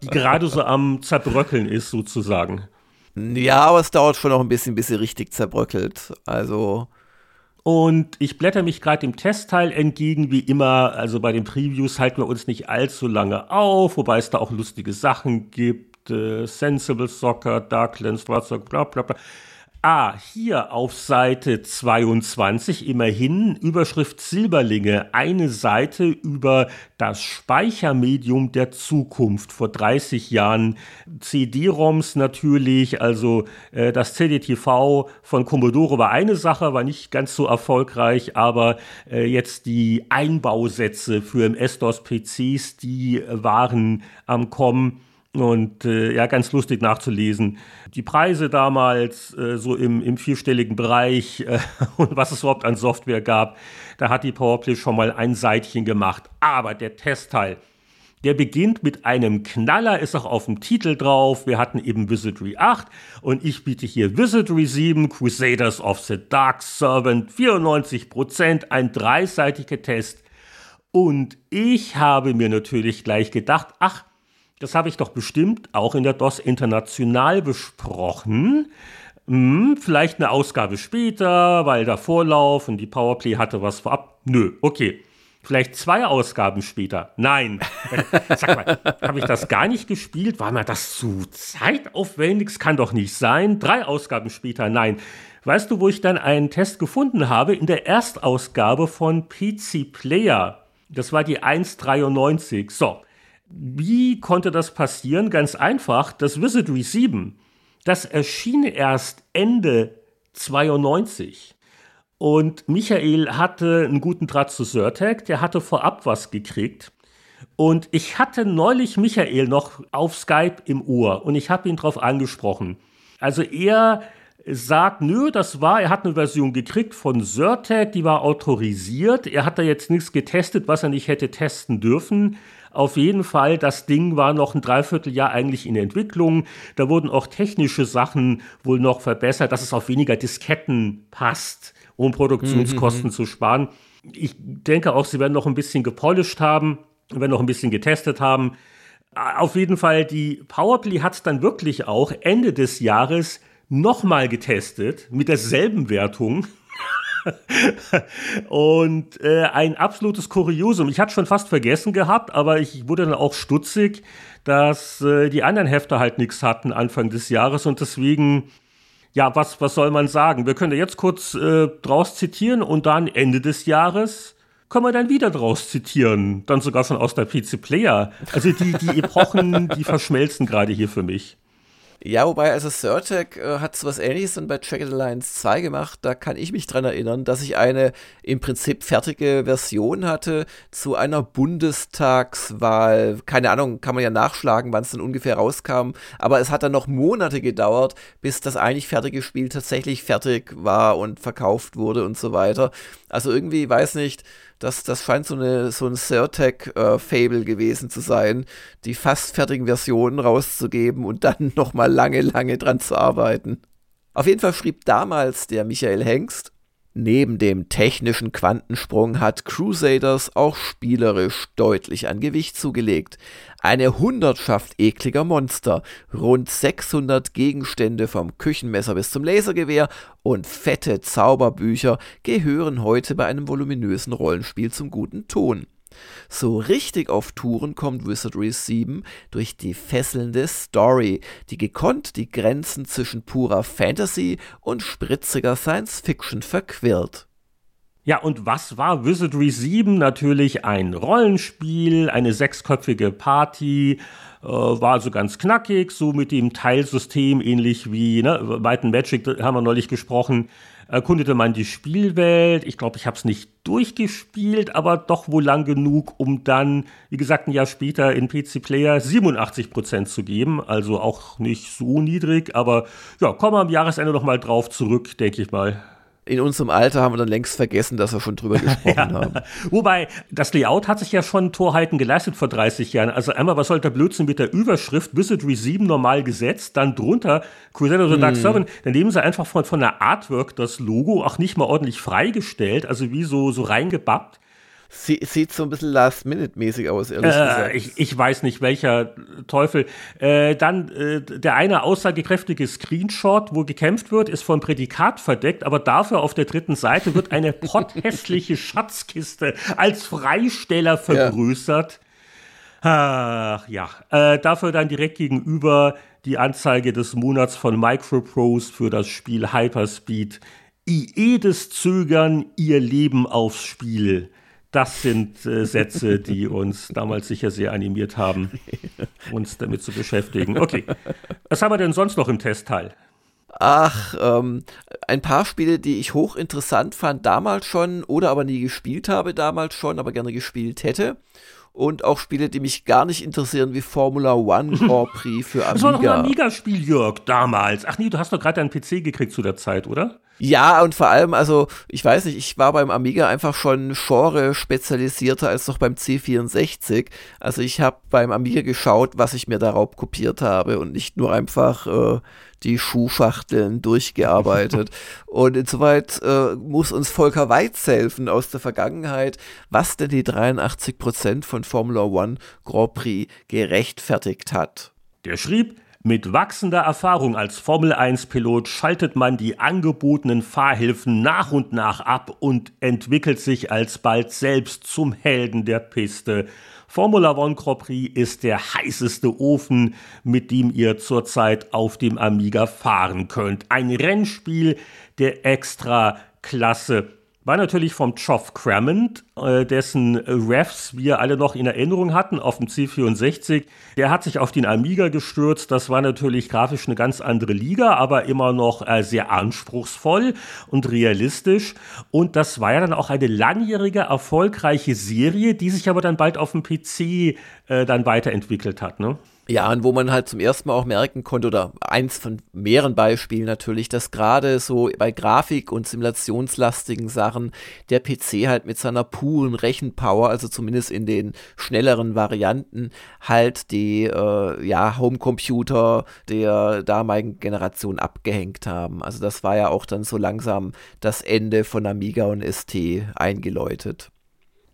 die gerade so am Zerbröckeln ist, sozusagen. Ja, aber es dauert schon noch ein bisschen, bis sie richtig zerbröckelt. Also. Und ich blätter mich gerade dem Testteil entgegen, wie immer. Also bei den Previews halten wir uns nicht allzu lange auf, wobei es da auch lustige Sachen gibt. Äh, Sensible Soccer, Darklands, bla bla bla. Ah, hier auf Seite 22 immerhin Überschrift Silberlinge, eine Seite über das Speichermedium der Zukunft vor 30 Jahren. CD-ROMs natürlich, also äh, das CDTV von Commodore war eine Sache, war nicht ganz so erfolgreich, aber äh, jetzt die Einbausätze für MS-DOS-PCs, die waren am Kommen. Und äh, ja, ganz lustig nachzulesen. Die Preise damals äh, so im, im vierstelligen Bereich äh, und was es überhaupt an Software gab, da hat die PowerPlay schon mal ein Seitchen gemacht. Aber der Testteil, der beginnt mit einem Knaller, ist auch auf dem Titel drauf. Wir hatten eben Wizardry 8 und ich biete hier Wizardry 7, Crusaders of the Dark Servant, 94%, ein dreiseitiger Test. Und ich habe mir natürlich gleich gedacht, ach, das habe ich doch bestimmt auch in der DOS International besprochen. Hm, vielleicht eine Ausgabe später, weil der Vorlauf und die Powerplay hatte was vorab. Nö, okay. Vielleicht zwei Ausgaben später. Nein. Sag mal, habe ich das gar nicht gespielt? War mir das zu zeitaufwendig? Das kann doch nicht sein. Drei Ausgaben später. Nein. Weißt du, wo ich dann einen Test gefunden habe? In der Erstausgabe von PC Player. Das war die 1.93. So. Wie konnte das passieren? Ganz einfach, das Wizardry 7, das erschien erst Ende 92. Und Michael hatte einen guten Draht zu Surtec, der hatte vorab was gekriegt. Und ich hatte neulich Michael noch auf Skype im Ohr und ich habe ihn darauf angesprochen. Also er sagt, nö, das war, er hat eine Version gekriegt von Surtec, die war autorisiert. Er hat da jetzt nichts getestet, was er nicht hätte testen dürfen. Auf jeden Fall, das Ding war noch ein Dreivierteljahr eigentlich in Entwicklung. Da wurden auch technische Sachen wohl noch verbessert, dass es auf weniger Disketten passt, um Produktionskosten mhm. zu sparen. Ich denke auch, sie werden noch ein bisschen gepolished haben, werden noch ein bisschen getestet haben. Auf jeden Fall, die Powerplay hat es dann wirklich auch Ende des Jahres nochmal getestet mit derselben Wertung. und äh, ein absolutes Kuriosum. Ich hatte schon fast vergessen gehabt, aber ich wurde dann auch stutzig, dass äh, die anderen Hefte halt nichts hatten Anfang des Jahres und deswegen, ja, was, was soll man sagen? Wir können jetzt kurz äh, draus zitieren und dann Ende des Jahres können wir dann wieder draus zitieren. Dann sogar schon aus der PC Player. Also die, die Epochen, die verschmelzen gerade hier für mich. Ja, wobei, also Surtec äh, hat so was ähnliches dann bei Jagged Alliance 2 gemacht. Da kann ich mich dran erinnern, dass ich eine im Prinzip fertige Version hatte zu einer Bundestagswahl. Keine Ahnung, kann man ja nachschlagen, wann es dann ungefähr rauskam. Aber es hat dann noch Monate gedauert, bis das eigentlich fertige Spiel tatsächlich fertig war und verkauft wurde und so weiter. Also irgendwie, weiß nicht, Das, das scheint so, eine, so ein Surtech-Fable äh, gewesen zu sein, die fast fertigen Versionen rauszugeben und dann nochmal lange, lange dran zu arbeiten. Auf jeden Fall schrieb damals der Michael Hengst, Neben dem technischen Quantensprung hat Crusaders auch spielerisch deutlich an Gewicht zugelegt. Eine Hundertschaft ekliger Monster, rund 600 Gegenstände vom Küchenmesser bis zum Lasergewehr und fette Zauberbücher gehören heute bei einem voluminösen Rollenspiel zum guten Ton. So richtig auf Touren kommt Wizardry 7 durch die fesselnde Story, die gekonnt die Grenzen zwischen purer Fantasy und spritziger Science Fiction verquirlt. Ja, und was war Wizardry 7? Natürlich ein Rollenspiel, eine sechsköpfige Party, äh, war also ganz knackig, so mit dem Teilsystem, ähnlich wie ne, Might Magic, haben wir neulich gesprochen erkundete man die Spielwelt. Ich glaube, ich habe es nicht durchgespielt, aber doch wohl lang genug, um dann, wie gesagt, ein Jahr später in PC Player 87% zu geben. Also auch nicht so niedrig, aber ja, kommen wir am Jahresende noch mal drauf zurück, denke ich mal in unserem Alter haben wir dann längst vergessen, dass wir schon drüber gesprochen ja. haben. Wobei, das Layout hat sich ja schon Torheiten geleistet vor 30 Jahren. Also einmal, was soll der Blödsinn mit der Überschrift Wizardry 7 normal gesetzt, dann drunter Crusader the Dark hm. Servant. Dann nehmen sie einfach von, von der Artwork das Logo auch nicht mal ordentlich freigestellt, also wie so, so reingebappt. Sie, sieht so ein bisschen Last-Minute-mäßig aus, ehrlich äh, gesagt. Ich, ich, weiß nicht, welcher Teufel. Äh, dann äh, der eine aussagekräftige Screenshot, wo gekämpft wird, ist vom Prädikat verdeckt, aber dafür auf der dritten Seite wird eine potthässliche Schatzkiste als Freisteller vergrößert. Ja. Ach ja, äh, dafür dann direkt gegenüber die Anzeige des Monats von Microprose für das Spiel Hyperspeed. IEdes zögern ihr Leben aufs Spiel. Das sind äh, Sätze, die uns damals sicher sehr animiert haben, uns damit zu beschäftigen. Okay, was haben wir denn sonst noch im Testteil? Ach, ähm, ein paar Spiele, die ich hochinteressant fand damals schon oder aber nie gespielt habe damals schon, aber gerne gespielt hätte und auch Spiele, die mich gar nicht interessieren, wie Formula One Grand Prix für Amiga. Das war doch ein Amiga-Spiel, Jörg, damals. Ach nee, du hast doch gerade deinen PC gekriegt zu der Zeit, oder? Ja, und vor allem, also, ich weiß nicht, ich war beim Amiga einfach schon Genre spezialisierter als noch beim C64. Also ich habe beim Amiga geschaut, was ich mir darauf kopiert habe und nicht nur einfach äh, die Schuhschachteln durchgearbeitet. und insoweit äh, muss uns Volker Weitz helfen aus der Vergangenheit, was denn die 83 Prozent von Formula One Grand Prix gerechtfertigt hat. Der schrieb, mit wachsender Erfahrung als Formel-1-Pilot schaltet man die angebotenen Fahrhilfen nach und nach ab und entwickelt sich alsbald selbst zum Helden der Piste. Formula One Grand Prix ist der heißeste Ofen, mit dem ihr zurzeit auf dem Amiga fahren könnt. Ein Rennspiel der Extra-Klasse war natürlich vom Geoff Crammond, äh, dessen Refs wir alle noch in Erinnerung hatten auf dem C64. Der hat sich auf den Amiga gestürzt. Das war natürlich grafisch eine ganz andere Liga, aber immer noch äh, sehr anspruchsvoll und realistisch. Und das war ja dann auch eine langjährige, erfolgreiche Serie, die sich aber dann bald auf dem PC äh, dann weiterentwickelt hat. Ne? Ja, und wo man halt zum ersten Mal auch merken konnte, oder eins von mehreren Beispielen natürlich, dass gerade so bei Grafik- und simulationslastigen Sachen der PC halt mit seiner puren Rechenpower, also zumindest in den schnelleren Varianten, halt die äh, ja, Homecomputer der damaligen Generation abgehängt haben. Also das war ja auch dann so langsam das Ende von Amiga und ST eingeläutet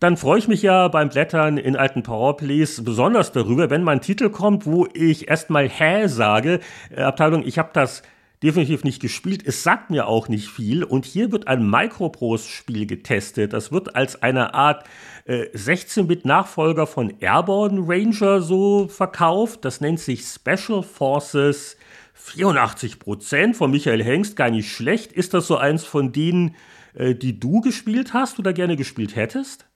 dann freue ich mich ja beim Blättern in alten Powerplays besonders darüber, wenn mein Titel kommt, wo ich erstmal hä sage. Äh, Abteilung, ich habe das definitiv nicht gespielt. Es sagt mir auch nicht viel. Und hier wird ein Microprose-Spiel getestet. Das wird als eine Art äh, 16-Bit-Nachfolger von Airborne Ranger so verkauft. Das nennt sich Special Forces 84 Prozent von Michael Hengst. Gar nicht schlecht. Ist das so eins von denen, äh, die du gespielt hast oder gerne gespielt hättest?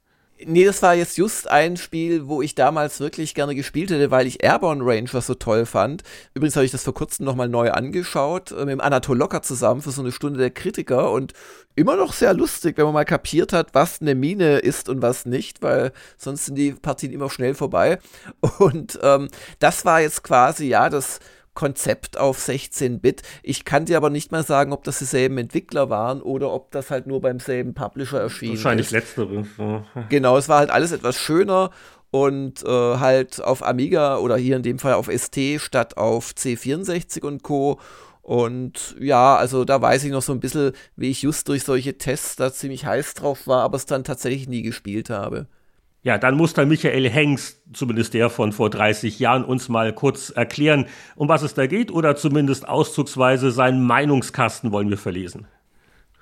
Nee, das war jetzt just ein Spiel, wo ich damals wirklich gerne gespielt hätte, weil ich Airborne Ranger so toll fand. Übrigens habe ich das vor kurzem nochmal neu angeschaut, äh, mit dem Anatol Locker zusammen für so eine Stunde der Kritiker und immer noch sehr lustig, wenn man mal kapiert hat, was eine Mine ist und was nicht, weil sonst sind die Partien immer schnell vorbei. Und ähm, das war jetzt quasi, ja, das Konzept auf 16-Bit. Ich kann dir aber nicht mal sagen, ob das dieselben Entwickler waren oder ob das halt nur beim selben Publisher erschienen Wahrscheinlich ist. letzteres. Ja. Genau, es war halt alles etwas schöner und äh, halt auf Amiga oder hier in dem Fall auf ST statt auf C64 und Co. Und ja, also da weiß ich noch so ein bisschen, wie ich just durch solche Tests da ziemlich heiß drauf war, aber es dann tatsächlich nie gespielt habe. Ja, dann muss dann Michael Hengst, zumindest der von vor 30 Jahren, uns mal kurz erklären, um was es da geht oder zumindest auszugsweise seinen Meinungskasten wollen wir verlesen.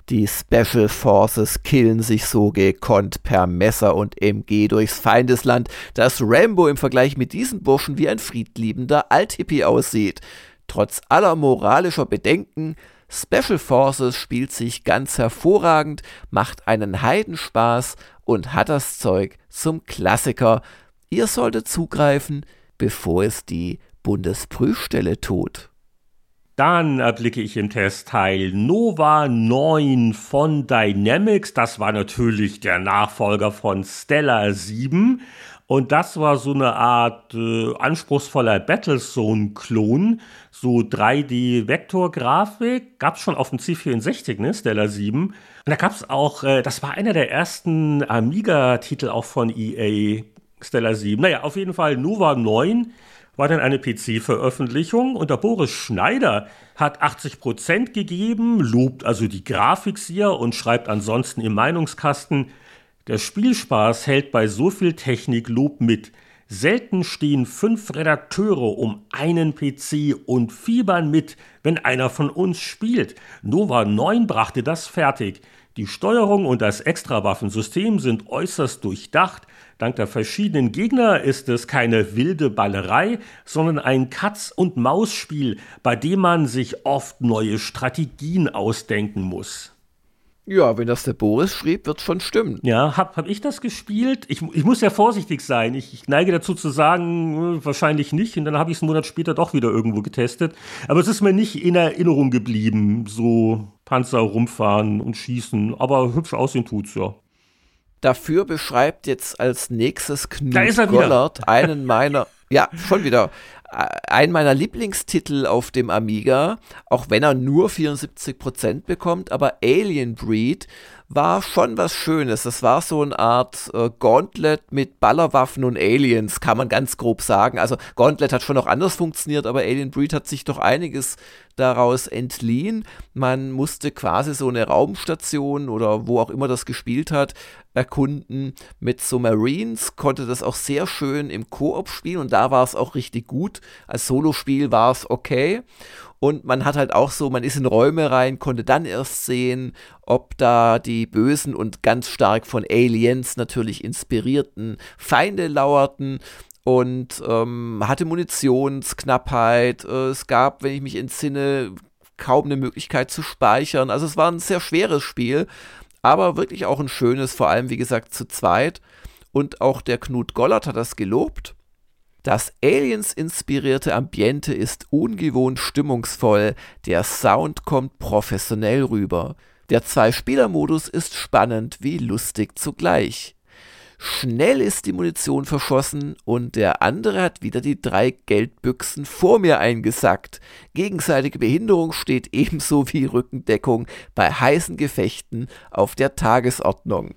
Die Special Forces killen sich so gekonnt per Messer und MG durchs Feindesland, dass Rambo im Vergleich mit diesen Burschen wie ein friedliebender Althippie aussieht. Trotz aller moralischer Bedenken, Special Forces spielt sich ganz hervorragend, macht einen Heidenspaß und hat das Zeug zum Klassiker. Ihr solltet zugreifen, bevor es die Bundesprüfstelle tut. Dann erblicke ich im Testteil Nova 9 von Dynamics. Das war natürlich der Nachfolger von Stellar 7. Und das war so eine Art äh, anspruchsvoller Battlezone-Klon, so 3D-Vektorgrafik. Gab es schon auf dem C64, ne, Stellar 7. Und da gab es auch, äh, das war einer der ersten Amiga-Titel auch von EA, Stellar 7. Naja, auf jeden Fall Nova 9 war dann eine PC-Veröffentlichung und der Boris Schneider hat 80% gegeben, lobt also die Grafik sehr und schreibt ansonsten im Meinungskasten, der Spielspaß hält bei so viel Technik Lob mit. Selten stehen fünf Redakteure um einen PC und fiebern mit, wenn einer von uns spielt. Nova 9 brachte das fertig. Die Steuerung und das Extrawaffensystem sind äußerst durchdacht. Dank der verschiedenen Gegner ist es keine wilde Ballerei, sondern ein Katz-und-Maus-Spiel, bei dem man sich oft neue Strategien ausdenken muss. Ja, wenn das der Boris schrieb, wird schon stimmen. Ja, hab, hab ich das gespielt? Ich, ich muss ja vorsichtig sein. Ich, ich neige dazu zu sagen, äh, wahrscheinlich nicht. Und dann habe ich es einen Monat später doch wieder irgendwo getestet. Aber es ist mir nicht in Erinnerung geblieben, so Panzer rumfahren und schießen. Aber hübsch aussehen tut's ja. Dafür beschreibt jetzt als nächstes Knut er Gollert einen meiner, ja, schon wieder, äh, einen meiner Lieblingstitel auf dem Amiga, auch wenn er nur 74% bekommt, aber Alien Breed war schon was Schönes. Das war so eine Art äh, Gauntlet mit Ballerwaffen und Aliens, kann man ganz grob sagen. Also Gauntlet hat schon noch anders funktioniert, aber Alien Breed hat sich doch einiges daraus entliehen. Man musste quasi so eine Raumstation oder wo auch immer das gespielt hat, erkunden mit so Marines, konnte das auch sehr schön im Koop spielen und da war es auch richtig gut. Als Solospiel war es okay. Und man hat halt auch so, man ist in Räume rein, konnte dann erst sehen, ob da die bösen und ganz stark von Aliens natürlich inspirierten Feinde lauerten und ähm, hatte Munitionsknappheit. Äh, es gab, wenn ich mich entsinne, kaum eine Möglichkeit zu speichern. Also es war ein sehr schweres Spiel, aber wirklich auch ein schönes, vor allem wie gesagt zu zweit. Und auch der Knut Gollert hat das gelobt. Das Aliens-inspirierte Ambiente ist ungewohnt stimmungsvoll, der Sound kommt professionell rüber. Der Zwei-Spieler-Modus ist spannend wie lustig zugleich. Schnell ist die Munition verschossen und der andere hat wieder die drei Geldbüchsen vor mir eingesackt. Gegenseitige Behinderung steht ebenso wie Rückendeckung bei heißen Gefechten auf der Tagesordnung.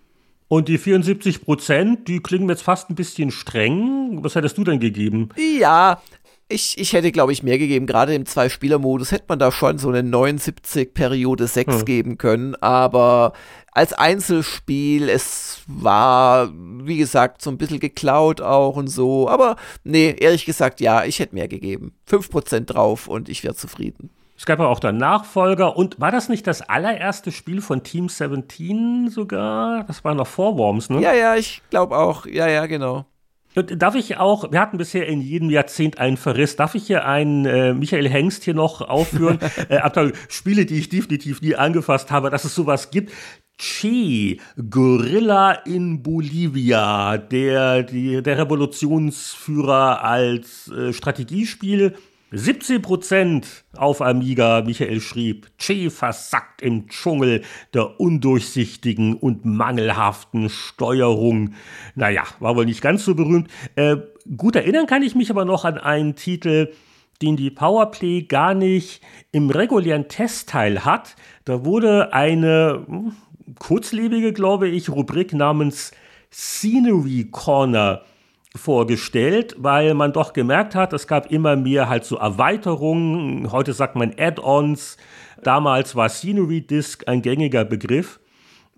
Und die 74 Prozent, die klingen jetzt fast ein bisschen streng. Was hättest du denn gegeben? Ja, ich, ich hätte, glaube ich, mehr gegeben. Gerade im Zwei-Spieler-Modus hätte man da schon so eine 79 Periode 6 Hm. geben können. Aber als Einzelspiel, es war, wie gesagt, so ein bisschen geklaut auch und so. Aber nee, ehrlich gesagt, ja, ich hätte mehr gegeben. 5% drauf und ich wäre zufrieden. Es gab ja auch dann Nachfolger. Und war das nicht das allererste Spiel von Team 17 sogar? Das war noch vor Worms, ne? Ja, ja, ich glaube auch. Ja, ja, genau. Und darf ich auch, wir hatten bisher in jedem Jahrzehnt einen Verriss, darf ich hier einen äh, Michael Hengst hier noch aufführen? äh, Abteil, Spiele, die ich definitiv nie angefasst habe, dass es sowas gibt. Che, Gorilla in Bolivia, der, die, der Revolutionsführer als äh, Strategiespiel. 17% auf Amiga, Michael schrieb, Che versackt im Dschungel der undurchsichtigen und mangelhaften Steuerung. Naja, war wohl nicht ganz so berühmt. Äh, gut erinnern kann ich mich aber noch an einen Titel, den die Powerplay gar nicht im regulären Testteil hat. Da wurde eine hm, kurzlebige, glaube ich, Rubrik namens Scenery Corner vorgestellt, weil man doch gemerkt hat, es gab immer mehr halt so Erweiterungen. Heute sagt man Add-ons. Damals war Scenery Disc ein gängiger Begriff.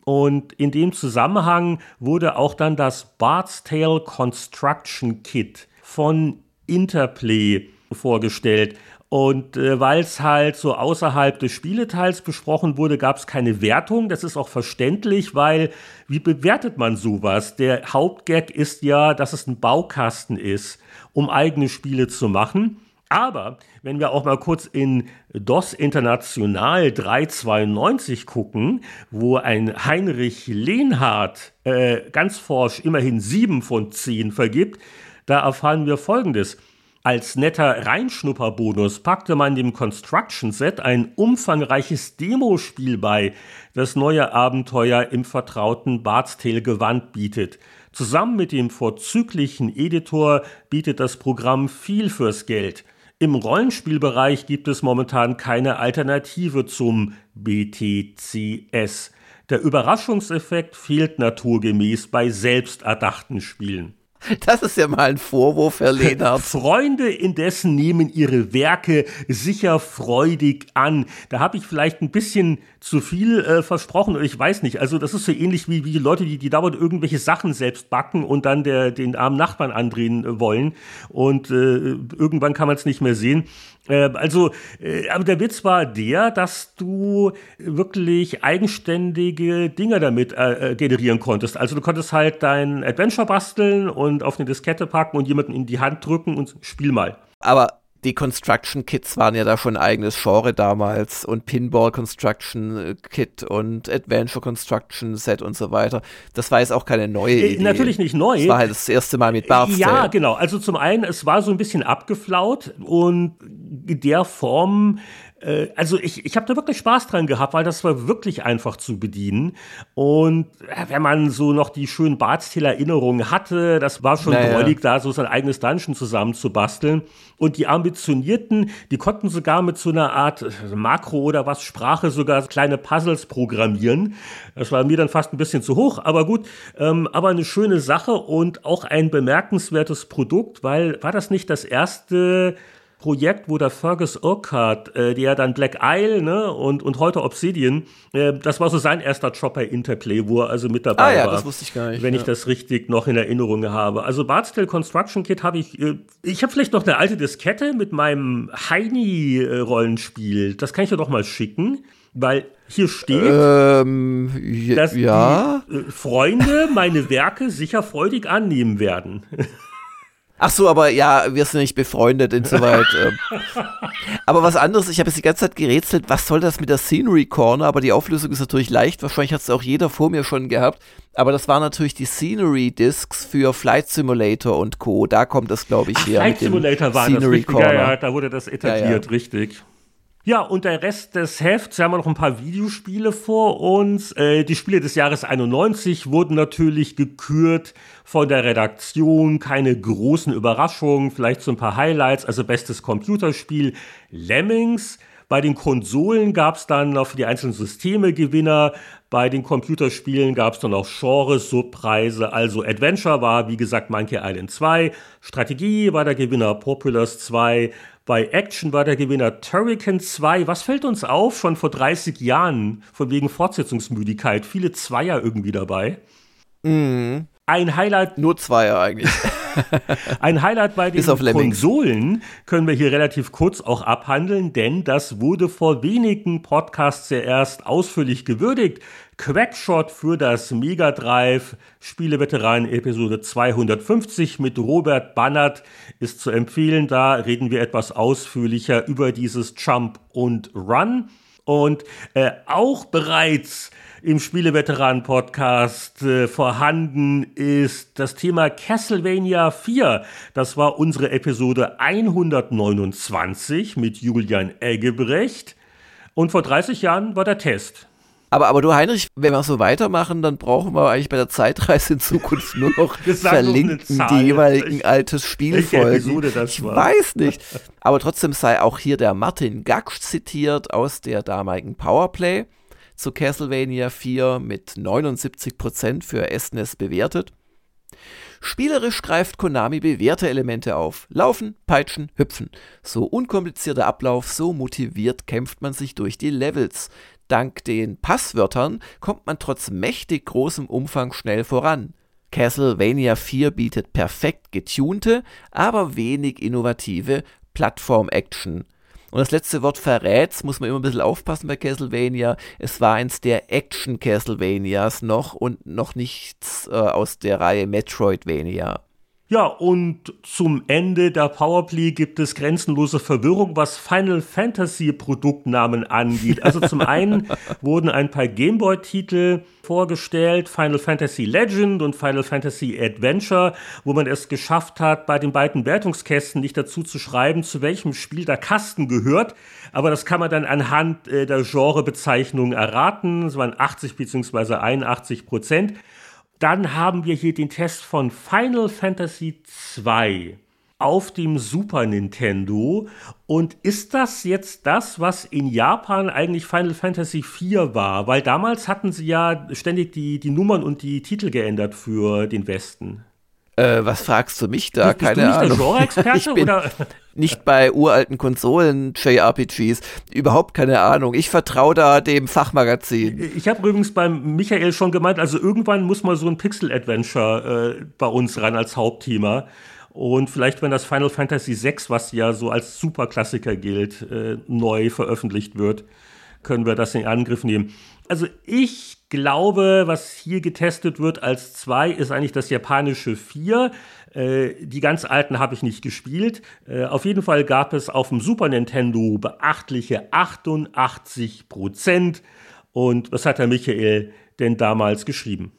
Und in dem Zusammenhang wurde auch dann das Bard's Tale Construction Kit von Interplay vorgestellt. Und äh, weil es halt so außerhalb des Spieleteils besprochen wurde, gab es keine Wertung. Das ist auch verständlich, weil wie bewertet man sowas? Der Hauptgag ist ja, dass es ein Baukasten ist, um eigene Spiele zu machen. Aber wenn wir auch mal kurz in DOS International 392 gucken, wo ein Heinrich Lehnhardt äh, ganz forsch immerhin sieben von zehn vergibt, da erfahren wir Folgendes. Als netter Reinschnupperbonus packte man dem Construction Set ein umfangreiches Demospiel bei, das neue Abenteuer im vertrauten Bart's Tale Gewand bietet. Zusammen mit dem vorzüglichen Editor bietet das Programm viel fürs Geld. Im Rollenspielbereich gibt es momentan keine Alternative zum BTCS. Der Überraschungseffekt fehlt naturgemäß bei selbsterdachten Spielen. Das ist ja mal ein Vorwurf, Herr Lehnert. Freunde indessen nehmen ihre Werke sicher freudig an. Da habe ich vielleicht ein bisschen zu viel äh, versprochen oder ich weiß nicht. Also das ist so ähnlich wie, wie Leute, die, die dauernd irgendwelche Sachen selbst backen und dann der, den armen Nachbarn andrehen wollen. Und äh, irgendwann kann man es nicht mehr sehen. Äh, also, äh, aber der Witz war der, dass du wirklich eigenständige Dinge damit äh, generieren konntest. Also du konntest halt dein Adventure basteln und auf eine Diskette packen und jemanden in die Hand drücken und spiel mal. Aber die Construction Kits waren ja da schon ein eigenes Genre damals und Pinball Construction äh, Kit und Adventure Construction Set und so weiter. Das war jetzt auch keine neue äh, Idee. Natürlich nicht neu. Das war halt das erste Mal mit Bart's Ja, genau. Also zum einen, es war so ein bisschen abgeflaut und in der Form äh, also ich, ich habe da wirklich Spaß dran gehabt, weil das war wirklich einfach zu bedienen. Und äh, wenn man so noch die schönen Bartstil-Erinnerungen hatte, das war schon naja. drollig, da so sein eigenes Dungeon zusammenzubasteln. Und die Ambitionierten, die konnten sogar mit so einer Art äh, Makro oder was Sprache sogar kleine Puzzles programmieren. Das war mir dann fast ein bisschen zu hoch, aber gut. Ähm, aber eine schöne Sache und auch ein bemerkenswertes Produkt, weil war das nicht das erste Projekt, wo der Fergus Urquhart, äh, der dann Black Isle ne, und, und heute Obsidian, äh, das war so sein erster Job bei Interplay, wo er also mit dabei ah, ja, war. das wusste ich gar nicht. Wenn ja. ich das richtig noch in Erinnerung habe. Also Bartstell Construction Kit habe ich, äh, ich habe vielleicht noch eine alte Diskette mit meinem Heini-Rollenspiel. Das kann ich dir doch mal schicken. Weil hier steht, ähm, dass ja. die äh, Freunde meine Werke sicher freudig annehmen werden. Ach so, aber ja, wir sind nicht befreundet insoweit. ähm. Aber was anderes, ich habe jetzt die ganze Zeit gerätselt, was soll das mit der Scenery Corner? Aber die Auflösung ist natürlich leicht. Wahrscheinlich hat es auch jeder vor mir schon gehabt. Aber das waren natürlich die Scenery Discs für Flight Simulator und Co. Da kommt das, glaube ich, Ach, her. Flight Simulator war Scenery das richtig. Corner. Ja, ja, da wurde das etabliert, ja, ja. richtig. Ja, und der Rest des Hefts, haben wir noch ein paar Videospiele vor uns. Äh, die Spiele des Jahres 91 wurden natürlich gekürt von der Redaktion. Keine großen Überraschungen, vielleicht so ein paar Highlights. Also bestes Computerspiel Lemmings. Bei den Konsolen gab es dann noch für die einzelnen Systeme Gewinner. Bei den Computerspielen gab es dann auch Genre-Subpreise. Also Adventure war, wie gesagt, Monkey Island 2. Strategie war der Gewinner Populous 2. Bei Action war der Gewinner Turrican 2. Was fällt uns auf? Schon vor 30 Jahren, von wegen Fortsetzungsmüdigkeit. Viele Zweier irgendwie dabei. Mhm. Ein Highlight. Nur Zweier eigentlich. Ein Highlight bei den Konsolen können wir hier relativ kurz auch abhandeln, denn das wurde vor wenigen Podcasts ja erst ausführlich gewürdigt. Quackshot für das Mega Drive Spieleveteranen Episode 250 mit Robert Bannert ist zu empfehlen. Da reden wir etwas ausführlicher über dieses Jump und Run. Und äh, auch bereits im Spieleveteranen-Podcast äh, vorhanden ist das Thema Castlevania 4. Das war unsere Episode 129 mit Julian Eggebrecht. Und vor 30 Jahren war der Test. Aber, aber du, Heinrich, wenn wir so weitermachen, dann brauchen wir eigentlich bei der Zeitreise in Zukunft nur noch verlinken die jeweiligen altes Spielfolgen. ich weiß nicht. Aber trotzdem sei auch hier der Martin Gaksch zitiert aus der damaligen Powerplay zu Castlevania 4 mit 79% für SNES bewertet. Spielerisch greift Konami bewährte Elemente auf. Laufen, peitschen, hüpfen. So unkomplizierter Ablauf, so motiviert kämpft man sich durch die Levels. Dank den Passwörtern kommt man trotz mächtig großem Umfang schnell voran. Castlevania 4 bietet perfekt getunte, aber wenig innovative Plattform-Action. Und das letzte Wort verrät's, muss man immer ein bisschen aufpassen bei Castlevania. Es war eins der Action Castlevanias noch und noch nichts äh, aus der Reihe Metroidvania. Ja, und zum Ende der Powerplay gibt es grenzenlose Verwirrung, was Final Fantasy Produktnamen angeht. Also zum einen wurden ein paar Gameboy-Titel vorgestellt, Final Fantasy Legend und Final Fantasy Adventure, wo man es geschafft hat, bei den beiden Wertungskästen nicht dazu zu schreiben, zu welchem Spiel der Kasten gehört. Aber das kann man dann anhand äh, der Genrebezeichnung erraten. Es waren 80 bzw. 81 Prozent. Dann haben wir hier den Test von Final Fantasy II auf dem Super Nintendo. Und ist das jetzt das, was in Japan eigentlich Final Fantasy IV war? Weil damals hatten sie ja ständig die, die Nummern und die Titel geändert für den Westen. Äh, was fragst du mich da? Bist, bist Keine Ahnung. ich bin oder? nicht bei uralten Konsolen JRPGs. Überhaupt keine Ahnung. Ich vertraue da dem Fachmagazin. Ich habe übrigens beim Michael schon gemeint, also irgendwann muss mal so ein Pixel-Adventure äh, bei uns ran als Hauptthema. Und vielleicht, wenn das Final Fantasy VI, was ja so als Superklassiker gilt, äh, neu veröffentlicht wird, können wir das in Angriff nehmen. Also ich glaube, was hier getestet wird als 2, ist eigentlich das japanische 4. Äh, die ganz alten habe ich nicht gespielt. Äh, auf jeden Fall gab es auf dem Super Nintendo beachtliche 88 Prozent. Und was hat der Michael denn damals geschrieben?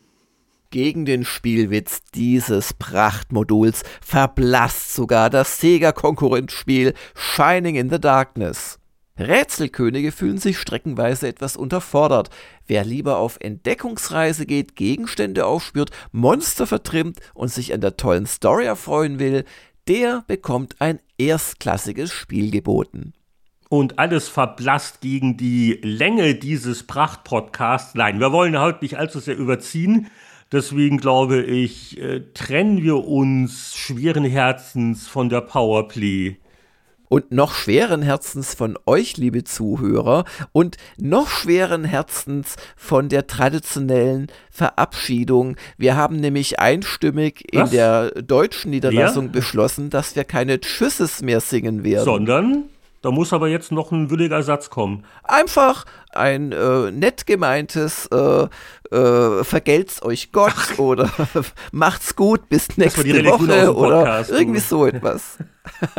Gegen den Spielwitz dieses Prachtmoduls verblasst sogar das Sega-Konkurrenzspiel Shining in the Darkness. Rätselkönige fühlen sich streckenweise etwas unterfordert. Wer lieber auf Entdeckungsreise geht, Gegenstände aufspürt, Monster vertrimmt und sich an der tollen Story erfreuen will, der bekommt ein erstklassiges Spiel geboten. Und alles verblasst gegen die Länge dieses Prachtpodcasts. Nein, wir wollen heute nicht allzu sehr überziehen. Deswegen glaube ich, äh, trennen wir uns schweren Herzens von der Powerplay und noch schweren Herzens von euch, liebe Zuhörer, und noch schweren Herzens von der traditionellen Verabschiedung. Wir haben nämlich einstimmig Was? in der deutschen Niederlassung Wer? beschlossen, dass wir keine Tschüsses mehr singen werden. Sondern? Da muss aber jetzt noch ein würdiger Satz kommen. Einfach ein äh, nett gemeintes äh, äh, Vergelt's euch Gott Ach. oder macht's gut, bis nächste Woche oder irgendwie so etwas.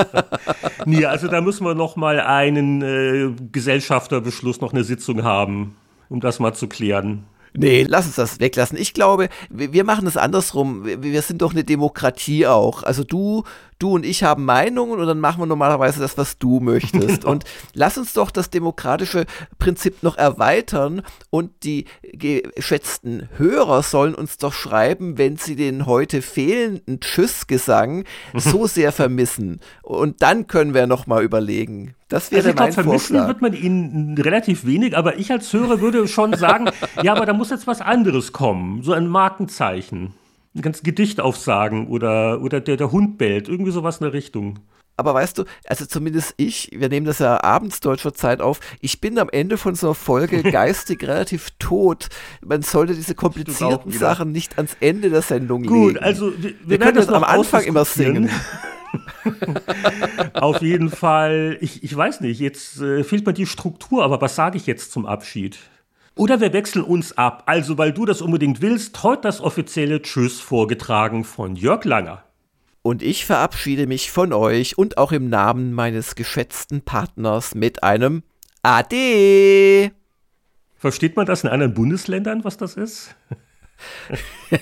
nee, also da müssen wir noch mal einen äh, Gesellschafterbeschluss, noch eine Sitzung haben, um das mal zu klären. Nee, lass uns das weglassen. Ich glaube, wir machen es andersrum. Wir sind doch eine Demokratie auch. Also du, du und ich haben Meinungen und dann machen wir normalerweise das, was du möchtest. Und lass uns doch das demokratische Prinzip noch erweitern und die geschätzten Hörer sollen uns doch schreiben, wenn sie den heute fehlenden Tschüssgesang so sehr vermissen. Und dann können wir noch mal überlegen. Das wäre also ich mein glaub, vermissen Vorschlag. wird man ihn relativ wenig, aber ich als Hörer würde schon sagen, ja, aber da muss jetzt was anderes kommen, so ein Markenzeichen ein ganzes Gedicht aufsagen oder, oder der, der Hund bellt, irgendwie sowas in der Richtung. Aber weißt du, also zumindest ich, wir nehmen das ja abends deutscher Zeit auf, ich bin am Ende von so einer Folge geistig relativ tot. Man sollte diese komplizierten Sachen nicht ans Ende der Sendung Gut, legen. Gut, also wir, wir, wir können das am Anfang immer singen. Auf jeden Fall, ich, ich weiß nicht, jetzt äh, fehlt mir die Struktur, aber was sage ich jetzt zum Abschied? Oder wir wechseln uns ab. Also, weil du das unbedingt willst, heute das offizielle Tschüss vorgetragen von Jörg Langer. Und ich verabschiede mich von euch und auch im Namen meines geschätzten Partners mit einem Ade. Versteht man das in anderen Bundesländern, was das ist?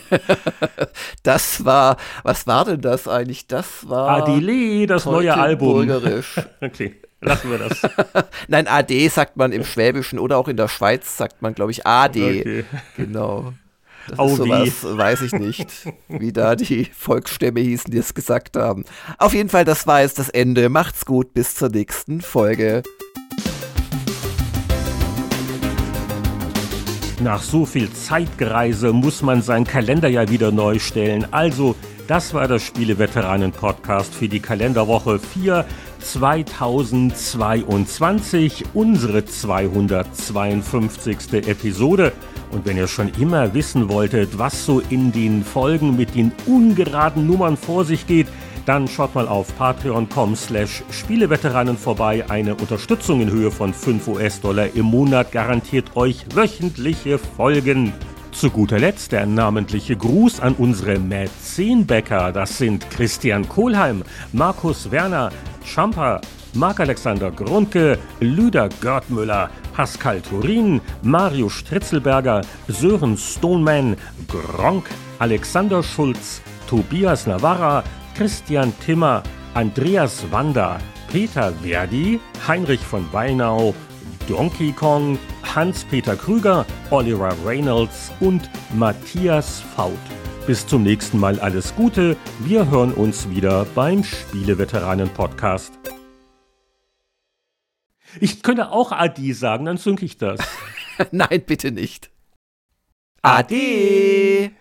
das war, was war denn das eigentlich? Das war Adile, das neue Album. okay. Lassen wir das. Nein, AD sagt man im Schwäbischen oder auch in der Schweiz sagt man, glaube ich, AD. Okay. Genau. Das Oh, ist sowas, weiß ich nicht, wie da die Volksstämme hießen, die es gesagt haben. Auf jeden Fall, das war jetzt das Ende. Macht's gut, bis zur nächsten Folge. Nach so viel Zeitgereise muss man seinen Kalender ja wieder neu stellen. Also, das war das Spieleveteranen-Podcast für die Kalenderwoche 4 2022, unsere 252. Episode. Und wenn ihr schon immer wissen wolltet, was so in den Folgen mit den ungeraden Nummern vor sich geht, dann schaut mal auf patreon.com slash Spieleveteranen vorbei. Eine Unterstützung in Höhe von 5 US-Dollar im Monat garantiert euch wöchentliche Folgen. Zu guter Letzt der namentliche Gruß an unsere Mäzenbäcker. Das sind Christian Kohlheim, Markus Werner, Schamper, Marc-Alexander Grundke, Lüder Görtmüller, Pascal Turin, Mario Stritzelberger, Sören Stoneman, Gronk, Alexander Schulz, Tobias Navarra, Christian Timmer, Andreas Wander, Peter Verdi, Heinrich von Weinau, Donkey Kong, Hans-Peter Krüger, Oliver Reynolds und Matthias Faut. Bis zum nächsten Mal alles Gute. Wir hören uns wieder beim Spieleveteranen-Podcast. Ich könnte auch Adi sagen, dann sync ich das. Nein, bitte nicht. Ade.